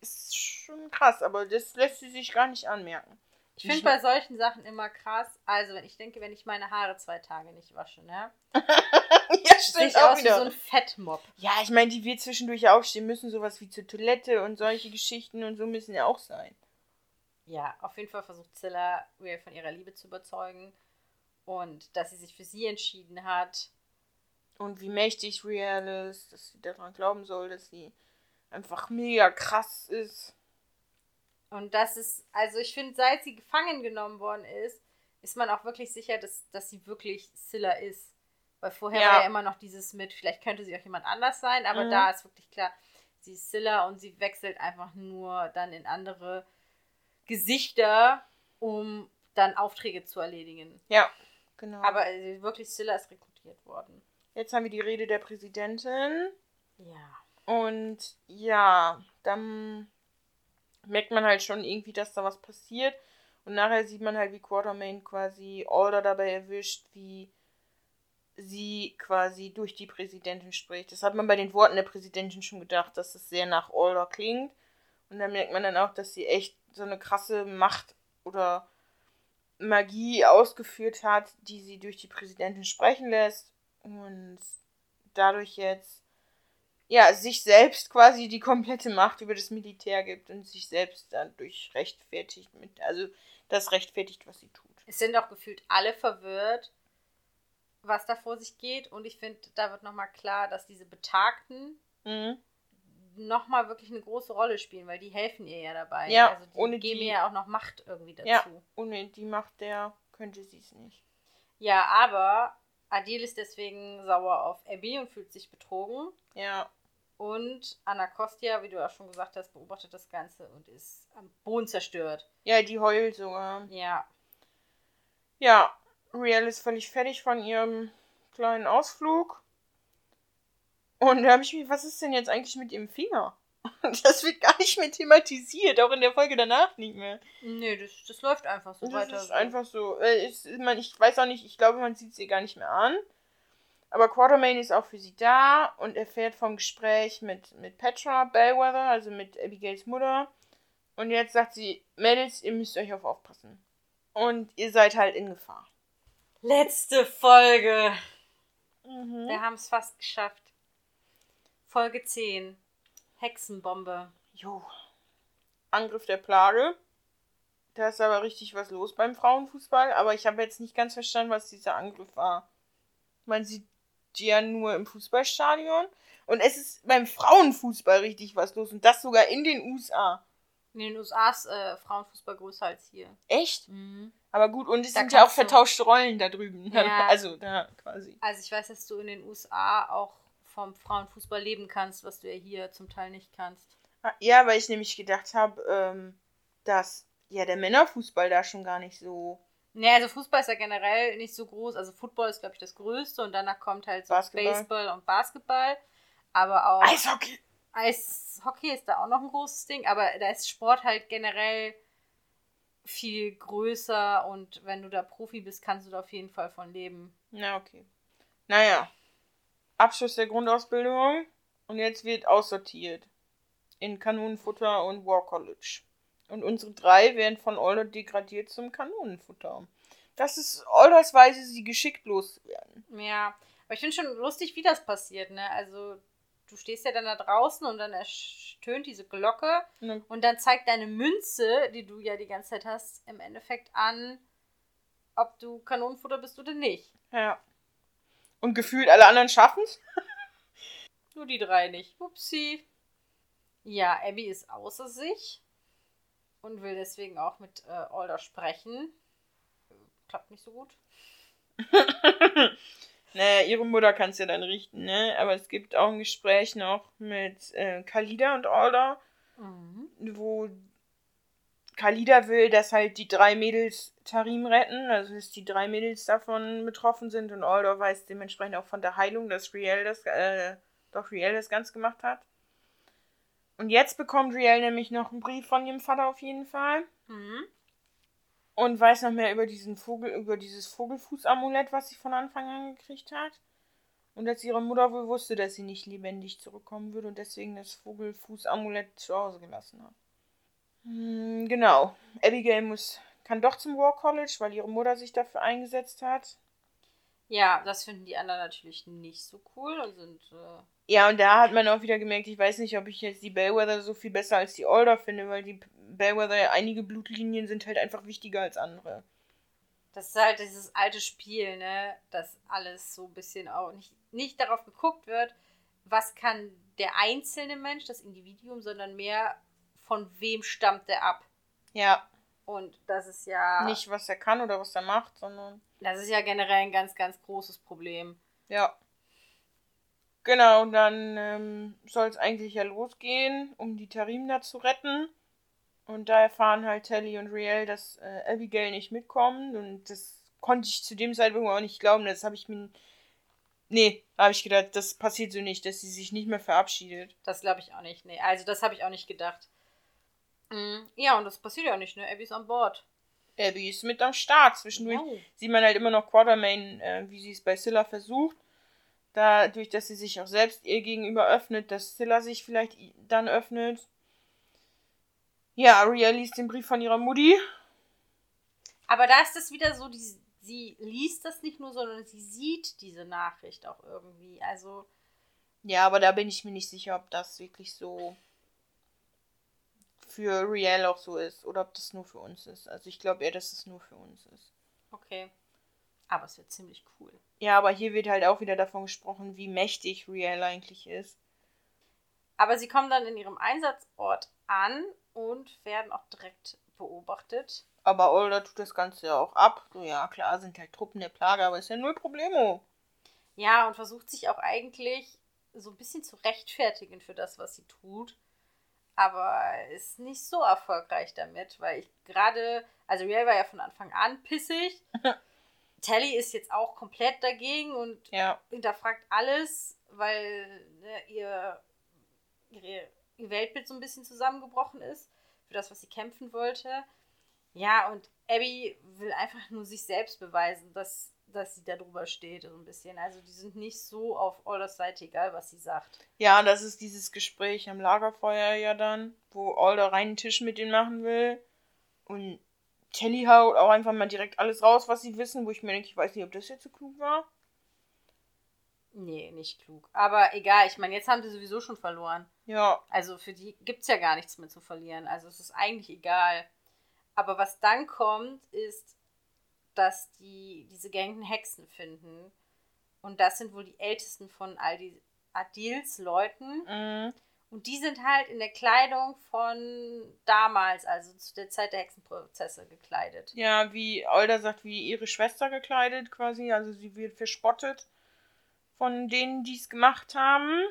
Ist schon krass, aber das lässt sie sich gar nicht anmerken. Ich finde bei solchen Sachen immer krass. Also, wenn ich denke, wenn ich meine Haare zwei Tage nicht wasche, ne? ja, stimmt ich auch aus wie wieder. so ein Fettmob. Ja, ich meine, die wir zwischendurch aufstehen müssen, sowas wie zur Toilette und solche Geschichten und so müssen ja auch sein. Ja, auf jeden Fall versucht Zilla Riel von ihrer Liebe zu überzeugen und dass sie sich für sie entschieden hat. Und wie mächtig Real ist, dass sie daran glauben soll, dass sie einfach mega krass ist. Und das ist, also ich finde, seit sie gefangen genommen worden ist, ist man auch wirklich sicher, dass, dass sie wirklich Scylla ist. Weil vorher Ja. war ja immer noch dieses mit, vielleicht könnte sie auch jemand anders sein, aber Mhm. da ist wirklich klar, sie ist Scylla und sie wechselt einfach nur dann in andere Gesichter, um dann Aufträge zu erledigen. Ja, genau. Aber äh, wirklich Scylla ist rekrutiert worden. jetzt haben wir die Rede der Präsidentin. Ja. Und ja, dann merkt man halt schon irgendwie, dass da was passiert. Und nachher sieht man halt, wie Quartermain quasi Alder dabei erwischt, wie sie quasi durch die Präsidentin spricht. Das hat man bei den Worten der Präsidentin schon gedacht, dass es sehr nach Alder klingt. Und dann merkt man dann auch, dass sie echt so eine krasse Macht oder Magie ausgeführt hat, die sie durch die Präsidentin sprechen lässt. Und dadurch jetzt ja, sich selbst quasi die komplette Macht über das Militär gibt und sich selbst dadurch rechtfertigt mit, also das rechtfertigt, was sie tut. Es sind auch gefühlt alle verwirrt, was da vor sich geht. Und ich finde, da wird nochmal klar, dass diese Betagten Mhm. nochmal wirklich eine große Rolle spielen, weil die helfen ihr ja dabei. Ja, also die ohne geben die- ihr ja auch noch Macht irgendwie dazu. Ja. Ja, Ohne die Macht der könnte sie es nicht. aber Adil ist deswegen sauer auf Abby und fühlt sich betrogen. Ja, Und Anacostia, wie du auch schon gesagt hast, beobachtet das Ganze und ist am Boden zerstört. Ja, die heult sogar. Ja. Ja, Riel ist völlig fertig von ihrem kleinen Ausflug. Und da habe ich mich, was ist denn jetzt eigentlich mit ihrem Finger? Das wird gar nicht mehr thematisiert, auch in der Folge danach nicht mehr. Nee, das, das läuft einfach so Das weiter. ist einfach so. Äh, ist, man, ich weiß auch nicht, ich glaube, man sieht sie gar nicht mehr an. Aber Quartermain ist auch für sie da und erfährt vom Gespräch mit, mit Petra Bellwether, also mit Abigails Mutter. Und jetzt sagt sie, Mädels, ihr müsst euch auf aufpassen. Und ihr seid halt in Gefahr. Letzte Folge. Mhm. Wir haben es fast geschafft. Folge 10. Hexenbombe. Jo. Angriff der Plage. Da ist aber richtig was los beim Frauenfußball. Aber ich habe jetzt nicht ganz verstanden, was dieser Angriff war. Man sieht die ja nur im Fußballstadion. Und es ist beim Frauenfußball richtig was los. Und das sogar in den USA. In den USA ist äh, Frauenfußball größer als hier. Echt? Mhm. Aber gut, und es Da sind ja auch vertauschte Rollen da drüben. Ja. Also da quasi. Also ich weiß, dass du in den USA auch vom Frauenfußball leben kannst, was du ja hier zum Teil nicht kannst. Ah, Ja, weil ich nämlich gedacht habe, ähm, dass ja der Männerfußball da schon gar nicht so. Nee, also Fußball ist ja generell nicht so groß. Also Football ist, glaube ich, das Größte und danach kommt halt so Basketball. Baseball und Basketball. Aber auch Eishockey! Eishockey ist da auch noch ein großes Ding, aber da ist Sport halt generell viel größer und wenn du da Profi bist, kannst du da auf jeden Fall von leben. Na, okay. Naja. Abschluss der Grundausbildung. Und jetzt wird aussortiert. In Kanonenfutter und War College. Und unsere drei werden von Older degradiert zum Kanonenfutter. Das ist Olders Weise, sie geschickt loszuwerden. Ja, aber ich finde schon lustig, wie das passiert, ne? Also, du stehst ja dann da draußen und dann ertönt diese Glocke Und dann- und dann zeigt deine Münze, die du ja die ganze Zeit hast, im Endeffekt an, ob du Kanonenfutter bist oder nicht. Ja. Und gefühlt alle anderen schaffen's. Nur die drei nicht. Upsi. Ja, Abby ist außer sich und will deswegen auch mit äh, Alder sprechen. Klappt nicht so gut. naja, ihre Mutter kann's ja dann richten, ne? Aber es gibt auch ein Gespräch noch mit äh, Khalida und Alder. Mhm. wo Khalida will, dass halt die drei Mädels Tarim retten, also dass die drei Mädels davon betroffen sind und Aldor weiß dementsprechend auch von der Heilung, dass Riel das, äh, doch Riel das ganz gemacht hat. Und jetzt bekommt Riel nämlich noch einen Brief von ihrem Vater auf jeden Fall Mhm. Und weiß noch mehr über diesen Vogel, über dieses Vogelfußamulett, was sie von Anfang an gekriegt hat. Und dass ihre Mutter wohl wusste, dass sie nicht lebendig zurückkommen würde und deswegen das Vogelfußamulett zu Hause gelassen hat. Hm, genau. Abigail muss, kann doch zum War College, weil ihre Mutter sich dafür eingesetzt hat. Ja, das finden die anderen natürlich nicht so cool und sind. Äh, Ja, und da hat man auch wieder gemerkt, ich weiß nicht, ob ich jetzt die Bellwether so viel besser als die Alder finde, weil die Bellwether, einige Blutlinien sind halt einfach wichtiger als andere. das ist halt dieses alte Spiel, ne? Dass alles so ein bisschen auch nicht, nicht darauf geguckt wird, was kann der einzelne Mensch, das Individuum, sondern mehr von wem stammt der ab. Ja, Und das ist ja. nicht was er kann oder was er macht, sondern Das ist ja generell ein ganz, ganz großes Problem. Ja. Genau, dann ähm, soll es eigentlich ja losgehen, um die Tarimna zu retten. Und da erfahren halt Telly und Riel, dass äh, Abigail nicht mitkommt. Und das konnte ich zu dem Zeitpunkt auch nicht glauben. Das habe ich mir. Nee, habe ich gedacht, das passiert so nicht, dass sie sich nicht mehr verabschiedet. Das glaube ich auch nicht. Nee, also das habe ich auch nicht gedacht. Mhm. Ja, und das passiert ja nicht, ne? Abby ist an Bord. Abby ist mit am Start. Zwischendurch Wow. sieht man halt immer noch Quartermain, äh, wie sie es bei Scylla versucht. Dadurch, dass sie sich auch selbst ihr gegenüber öffnet, dass Scylla sich vielleicht dann öffnet. Ja, Aria liest den Brief von ihrer Mutti. Aber da ist es wieder so, die, sie liest das nicht nur, sondern sie sieht diese Nachricht auch irgendwie. Also, Ja, aber da bin ich mir nicht sicher, ob das wirklich so für Riel auch so ist oder ob das nur für uns ist. Also ich glaube eher, dass es nur für uns ist. okay. Aber es wird ziemlich cool. Ja, aber hier wird halt auch wieder davon gesprochen, wie mächtig Riel eigentlich ist. Aber sie kommen dann in ihrem Einsatzort an und werden auch direkt beobachtet. Aber Older tut das Ganze ja auch ab. So, ja, klar, sind halt Truppen der Plage, aber ist ja null Problemo. Ja, und versucht sich auch eigentlich so ein bisschen zu rechtfertigen für das, was sie tut. Aber ist nicht so erfolgreich damit, weil ich gerade, also Riel war ja von Anfang an pissig. Telly ist jetzt auch komplett dagegen und Ja. hinterfragt alles, weil ne, ihr, ihre, ihr Weltbild so ein bisschen zusammengebrochen ist für das, was sie kämpfen wollte. Ja, und Abby will einfach nur sich selbst beweisen, dass, dass sie da drüber steht, so ein bisschen. Also die sind nicht so auf Alders Seite, egal was sie sagt. Ja, das ist dieses Gespräch am Lagerfeuer ja dann, wo Alder reinen Tisch mit denen machen will. Und Telly haut auch einfach mal direkt alles raus, was sie wissen, wo ich mir denke, ich weiß nicht, ob das jetzt so klug war. Nee, nicht klug. Aber egal, ich meine, jetzt haben sie sowieso schon verloren. Ja, Also für die gibt es ja gar nichts mehr zu verlieren. Also es ist eigentlich egal. Aber was dann kommt, ist, dass die diese gängigen Hexen finden. Und das sind wohl die ältesten von all die Adils Leuten. mhm. Und die sind halt in der Kleidung von damals, also zu der Zeit der Hexenprozesse gekleidet. ja, wie Alder sagt, wie ihre Schwester gekleidet quasi. Also sie wird verspottet von denen, die es gemacht haben.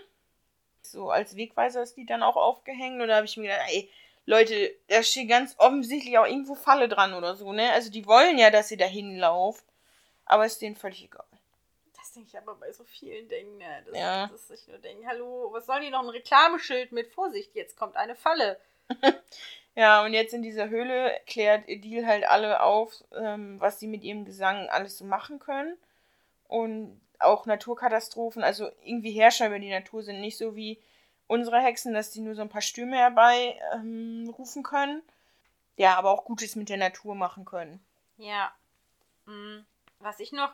So als Wegweiser ist die dann auch aufgehängt. Und da habe ich mir gedacht, ey, Leute, da steht ganz offensichtlich auch irgendwo Falle dran oder so, ne? Also die wollen ja, dass ihr da hinlauft. Aber ist denen völlig egal. Das denke ich aber bei so vielen Dingen, ne? Das, Ja. dass ich nur denke, hallo, was sollen die noch ein Reklameschild mit Vorsicht, jetzt kommt eine Falle. Ja, und jetzt in dieser Höhle klärt Edil halt alle auf, ähm, was sie mit ihrem Gesang alles so machen können. Und auch Naturkatastrophen, also irgendwie Herrscher über die Natur sind nicht so wie unsere Hexen, dass die nur so ein paar Stürme herbei ähm, rufen können. Ja, aber auch Gutes mit der Natur machen können. Ja. Mm, Was ich noch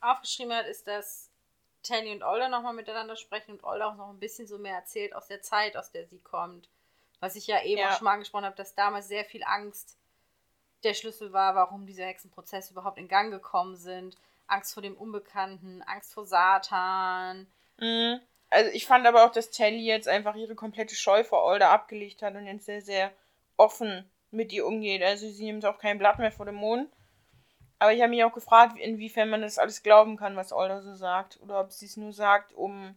aufgeschrieben habe, ist, dass Tanny und Older nochmal miteinander sprechen und Older auch noch ein bisschen so mehr erzählt aus der Zeit, aus der sie kommt. Was ich ja eben Ja. auch schon mal angesprochen habe, dass damals sehr viel Angst der Schlüssel war, warum diese Hexenprozesse überhaupt in Gang gekommen sind. Angst vor dem Unbekannten, Angst vor Satan. Mhm. Also ich fand aber auch, dass Telly jetzt einfach ihre komplette Scheu vor Olda abgelegt hat und jetzt sehr, sehr offen mit ihr umgeht. Also sie nimmt auch kein Blatt mehr vor dem Mond. Aber ich habe mich auch gefragt, inwiefern man das alles glauben kann, was Olda so sagt. Oder ob sie es nur sagt, um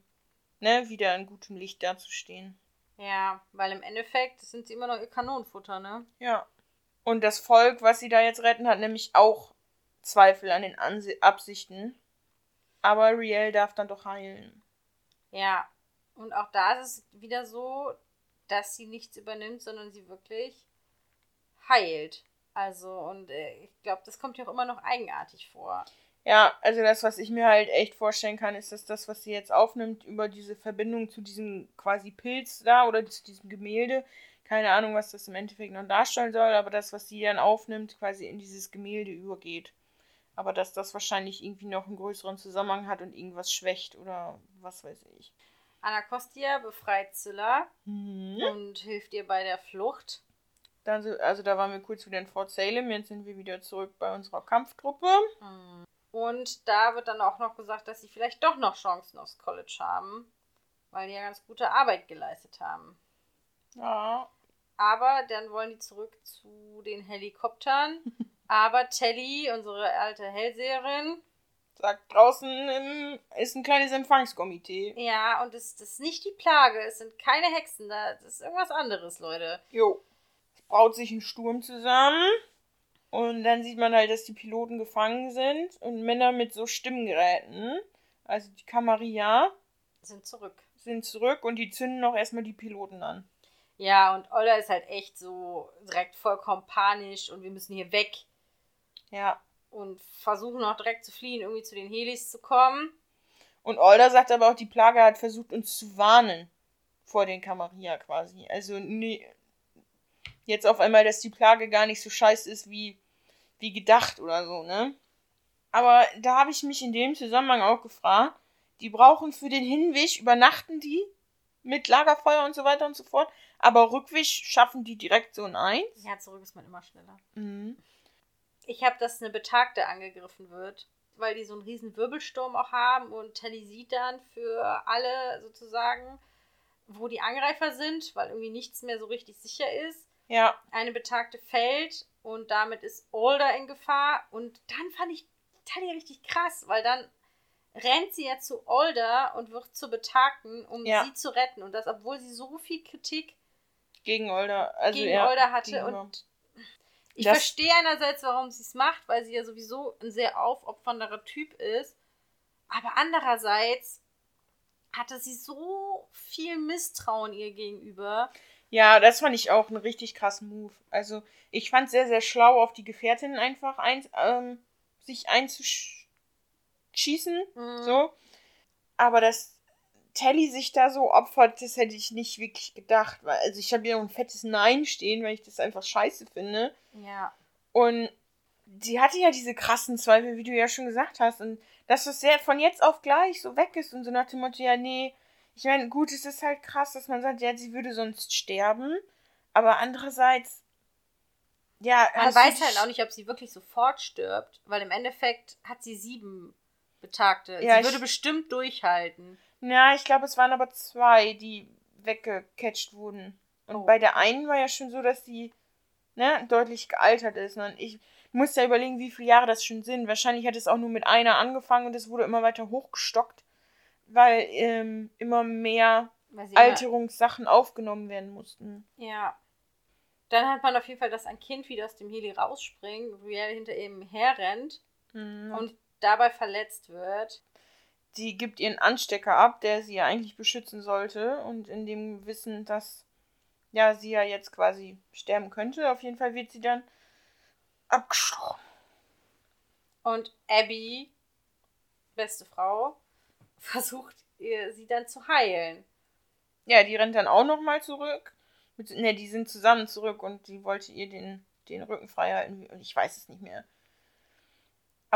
ne, wieder in gutem Licht dazustehen. Ja, weil im Endeffekt sind sie immer noch ihr Kanonenfutter, ne? Ja. Und das Volk, was sie da jetzt retten, hat nämlich auch Zweifel an den Ansi Absichten. Aber Riel darf dann doch heilen. Ja, und auch da ist es wieder so, dass sie nichts übernimmt, sondern sie wirklich heilt. Also, und äh, ich glaube, das kommt ja auch immer noch eigenartig vor. Ja, also das, was ich mir halt echt vorstellen kann, ist, dass das, was sie jetzt aufnimmt, über diese Verbindung zu diesem quasi Pilz da oder zu diesem Gemälde, keine Ahnung, was das im Endeffekt noch darstellen soll, aber das, was sie dann aufnimmt, quasi in dieses Gemälde übergeht. Aber dass das wahrscheinlich irgendwie noch einen größeren Zusammenhang hat und irgendwas schwächt oder was weiß ich. Anacostia befreit Zilla Mhm. und hilft ihr bei der Flucht. Dann, so- also da waren wir kurz wieder in Fort Salem, jetzt sind wir wieder zurück bei unserer Kampftruppe. Und da wird dann auch noch gesagt, dass sie vielleicht doch noch Chancen aufs College haben, weil die ja ganz gute Arbeit geleistet haben. Ja. Aber dann wollen die zurück zu den Helikoptern. Aber Telly, unsere alte Hellseherin, Sagt draußen im, ist ein kleines Empfangskomitee. ja, und das, das ist nicht die Plage, es sind keine Hexen da, das ist irgendwas anderes, Leute. Jo. Es braut sich ein Sturm zusammen. Und dann sieht man halt, dass die Piloten gefangen sind und Männer mit so Stimmgeräten, also die Kamaria, Sind zurück. sind zurück und die zünden auch erstmal die Piloten an. Ja, und Ola ist halt echt so direkt vollkommen panisch und wir müssen hier weg Ja. und versuchen auch direkt zu fliehen, irgendwie zu den Helis zu kommen. Und Olda sagt aber auch, die Plage hat versucht, uns zu warnen vor den Kamaria quasi. Also nee, jetzt auf einmal, dass die Plage gar nicht so scheiße ist wie, wie gedacht oder so, ne? Aber da habe ich mich in dem Zusammenhang auch gefragt, die brauchen für den Hinweg, übernachten die mit Lagerfeuer und so weiter und so fort, aber Rückweg schaffen die direkt so ein Eins. Ja, zurück ist man immer schneller. Mhm. Ich habe, dass eine Betagte angegriffen wird, weil die so einen riesen Wirbelsturm auch haben und Telly sieht dann für alle sozusagen, wo die Angreifer sind, weil irgendwie nichts mehr so richtig sicher ist. Ja, Eine Betagte fällt und damit ist Older in Gefahr. Und dann fand ich Telly richtig krass, weil dann rennt sie ja zu Older und wird zur Betagten, um Ja. sie zu retten. Und das, obwohl sie so viel Kritik Gegen Older. Also, gegen ja, Older hatte. Und ich Das- verstehe einerseits, warum sie es macht, weil sie ja sowieso ein sehr aufopfernderer Typ ist. Aber andererseits hatte sie so viel Misstrauen ihr gegenüber. Ja, das fand ich auch einen richtig krassen Move. Also, ich fand sehr, sehr schlau, auf die Gefährtin einfach ein, ähm, sich einzuschießen. Mhm. So. Aber dass Telly sich da so opfert, das hätte ich nicht wirklich gedacht. Weil, also, ich habe hier noch ein fettes Nein stehen, weil ich das einfach scheiße finde. Ja. Und sie hatte ja diese krassen Zweifel, wie du ja schon gesagt hast. Und dass das sehr von jetzt auf gleich so weg ist und so nach dem Motto, ja, nee. Ich meine, gut, es ist halt krass, dass man sagt, ja, sie würde sonst sterben. Aber andererseits, ja, Man weiß halt auch nicht, ob sie wirklich sofort stirbt, weil im Endeffekt hat sie sieben Betagte. Ja, sie würde bestimmt durchhalten. Ja, ich glaube, es waren aber zwei, die weggecatcht wurden. Und Oh. bei der einen war ja schon so, dass die ne, deutlich gealtert ist. Und ich muss ja überlegen, wie viele Jahre das schon sind. Wahrscheinlich hat es auch nur mit einer angefangen und es wurde immer weiter hochgestockt, weil ähm, immer mehr sie immer- Alterungssachen aufgenommen werden mussten. Ja. Dann hat man auf jeden Fall, dass ein Kind wieder aus dem Heli rausspringt, Riel hinter ihm herrennt Mhm. und dabei verletzt wird. Sie gibt ihren Anstecker ab, der sie ja eigentlich beschützen sollte. Und in dem Wissen, dass ja, sie ja jetzt quasi sterben könnte, auf jeden Fall wird sie dann abgestochen. Und Abby, beste Frau, versucht ihr, sie dann zu heilen. Ja, die rennt dann auch nochmal zurück. Ne, die sind zusammen zurück und die wollte ihr den, den Rücken frei halten. Und ich weiß es nicht mehr.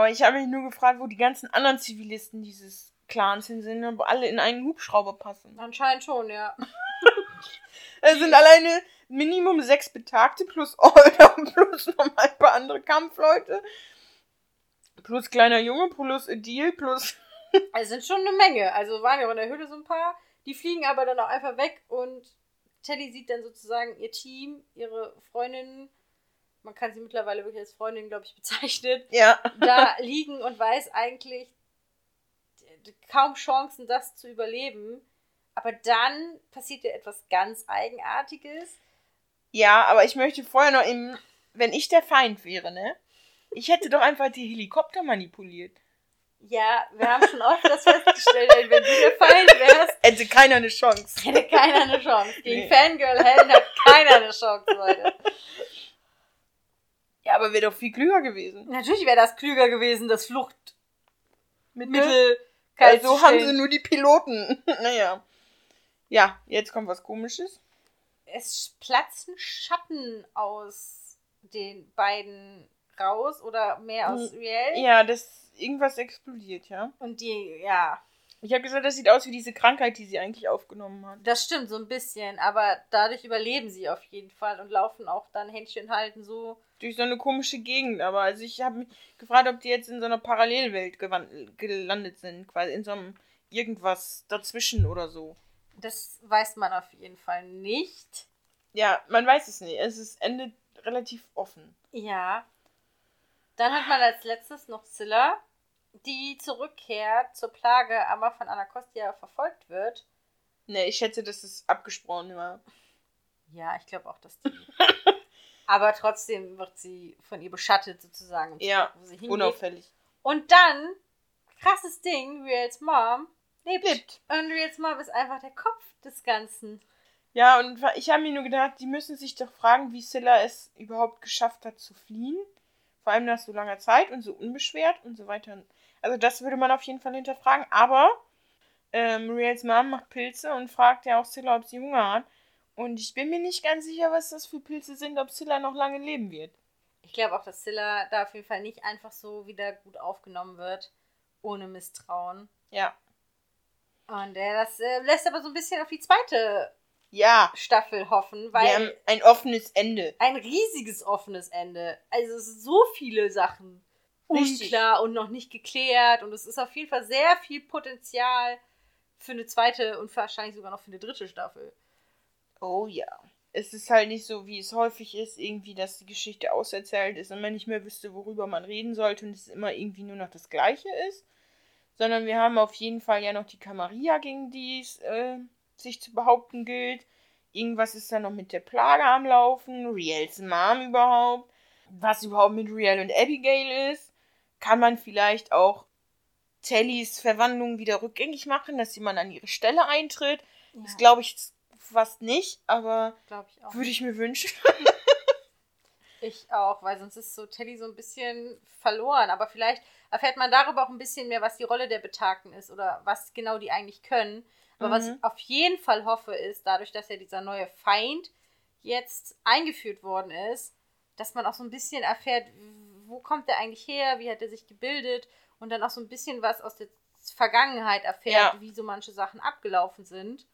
Aber ich habe mich nur gefragt, wo die ganzen anderen Zivilisten dieses Clans hin sind, ob alle in einen Hubschrauber passen. Anscheinend schon, ja. Es sind alleine Minimum sechs Betagte plus Older plus noch ein paar andere Kampfleute. Plus kleiner Junge, plus Adil, plus. Also sind schon eine Menge. Also waren ja auch in der Höhle so ein paar. Die fliegen aber dann auch einfach weg und Telly sieht dann sozusagen ihr Team, ihre Freundinnen, man kann sie mittlerweile wirklich als Freundin, glaube ich, bezeichnen, Ja. da liegen und weiß eigentlich kaum Chancen, das zu überleben. Aber dann passiert ja etwas ganz Eigenartiges. Ja, aber ich möchte vorher noch eben, wenn ich der Feind wäre, ne? Ich hätte doch einfach die Helikopter manipuliert. Ja, wir haben schon oft das festgestellt, wenn du der Feind wärst, Hätte keiner eine Chance. hätte keiner eine Chance. Gegen Nee. Fangirl Helen hat keiner eine Chance, Leute. Ja, aber wäre doch viel klüger gewesen. Natürlich wäre das klüger gewesen, das Fluchtmittel Also zu haben sie nur die Piloten. naja. Ja, jetzt kommt was komisches. Es platzen Schatten aus den beiden raus oder mehr aus Riel. Ja, das irgendwas explodiert, ja. Und die, ja, Ich habe gesagt, das sieht aus wie diese Krankheit, die sie eigentlich aufgenommen hat. das stimmt so ein bisschen, aber dadurch überleben sie auf jeden Fall und laufen auch dann Händchen halten so. Durch so eine komische Gegend. Aber also ich habe mich gefragt, ob die jetzt in so einer Parallelwelt gelandet sind. Quasi in so einem irgendwas dazwischen oder so. Das weiß man auf jeden Fall nicht. Ja, man weiß es nicht. Es ist endet relativ offen. Ja. Dann hat man als letztes noch Scylla, die zurückkehrt zur Plage, aber von Anacostia verfolgt wird. Ne, ich schätze, dass es abgesprochen war. Ja, ich glaube auch, dass die. aber trotzdem wird sie von ihr beschattet, sozusagen, Ja, wo sie hingeht. Unauffällig. Und dann, krasses Ding, Riels Mom lebt. Lebt. Und Riels Mom ist einfach der Kopf des Ganzen. Ja, und ich habe mir nur gedacht, die müssen sich doch fragen, wie Scylla es überhaupt geschafft hat zu fliehen. Vor allem nach so langer Zeit und so unbeschwert und so weiter. Also das würde man auf jeden Fall hinterfragen. Aber ähm, Riels Mom macht Pilze und fragt ja auch Scylla, ob sie Hunger hat. Und ich bin mir nicht ganz sicher, was das für Pilze sind, ob Scylla noch lange leben wird. Ich glaube auch, dass Scylla da auf jeden Fall nicht einfach so wieder gut aufgenommen wird, ohne Misstrauen. Ja. Und äh, das äh, lässt aber so ein bisschen auf die zweite Ja. Staffel hoffen, weil Wir haben ein offenes Ende. ein riesiges offenes Ende. Also es sind so viele Sachen Richtig. unklar und noch nicht geklärt. Und es ist auf jeden Fall sehr viel Potenzial für eine zweite und wahrscheinlich sogar noch für eine dritte Staffel. Oh ja. Es ist halt nicht so, wie es häufig ist, irgendwie, dass die Geschichte auserzählt ist und man nicht mehr wüsste, worüber man reden sollte und es immer irgendwie nur noch das Gleiche ist. sondern wir haben auf jeden Fall ja noch die Camarilla, gegen die es äh, sich zu behaupten gilt. Irgendwas ist da noch mit der Plage am Laufen. Riels Mom überhaupt. Was überhaupt mit Riel und Abigail ist. Kann man vielleicht auch Tellys Verwandlung wieder rückgängig machen, dass jemand an ihre Stelle eintritt. Ja. Das glaube ich fast nicht, aber würde ich mir wünschen. ich auch, weil sonst ist so Telly so ein bisschen verloren. Aber vielleicht erfährt man darüber auch ein bisschen mehr, was die Rolle der Betagten ist oder was genau die eigentlich können. Aber mhm. was ich auf jeden Fall hoffe, ist, dadurch, dass ja dieser neue Feind jetzt eingeführt worden ist, dass man auch so ein bisschen erfährt, wo kommt der eigentlich her, wie hat er sich gebildet und dann auch so ein bisschen was aus der Vergangenheit erfährt, ja. wie so manche Sachen abgelaufen sind.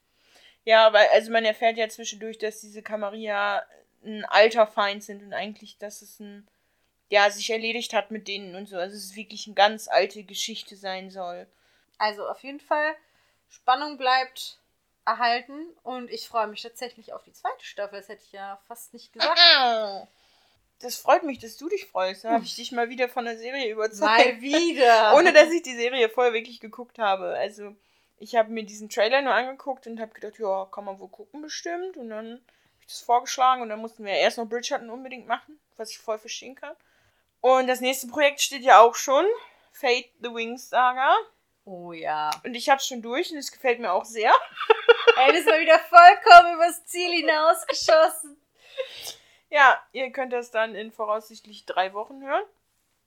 Ja, weil, also man erfährt ja zwischendurch, dass diese Camarilla ein alter Feind sind und eigentlich, dass es ein, ja, sich erledigt hat mit denen und so. Also es ist wirklich eine ganz alte Geschichte sein soll. Also auf jeden Fall Spannung bleibt erhalten und ich freue mich tatsächlich auf die zweite Staffel. Das hätte ich ja fast nicht gesagt. Das freut mich, dass du dich freust. Da habe ich dich mal wieder von der Serie überzeugt. Mal wieder. Ohne dass ich die Serie vorher wirklich geguckt habe. Also, ich habe mir diesen Trailer nur angeguckt und habe gedacht, ja, kann man wohl gucken bestimmt. Und dann habe ich das vorgeschlagen und dann mussten wir erst noch Bridgerton unbedingt machen, was ich voll verstehen kann. Und das nächste Projekt steht ja auch schon. Fate the Wings Saga. Oh ja. Und ich hab's schon durch und es gefällt mir auch sehr. Ey, das war wieder vollkommen übers Ziel hinausgeschossen. Ja, ihr könnt das dann in voraussichtlich drei Wochen hören.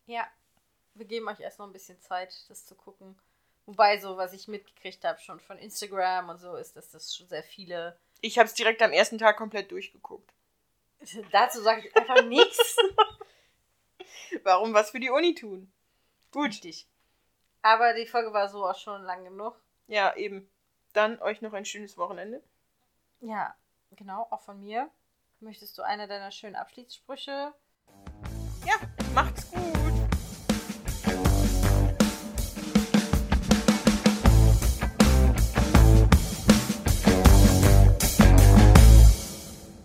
Ja. Wir geben euch erst noch ein bisschen Zeit, das zu gucken. Wobei, so was ich mitgekriegt habe, schon von Instagram und so, ist, dass das schon sehr viele. Ich habe es direkt am ersten Tag komplett durchgeguckt. Dazu sage ich einfach nichts. Warum was für die Uni tun? Gut. Richtig. Aber die Folge war so auch schon lang genug. Ja, eben. Dann euch noch ein schönes Wochenende. Ja, genau, auch von mir. Möchtest du eine deiner schönen Abschiedssprüche? Ja, macht's gut!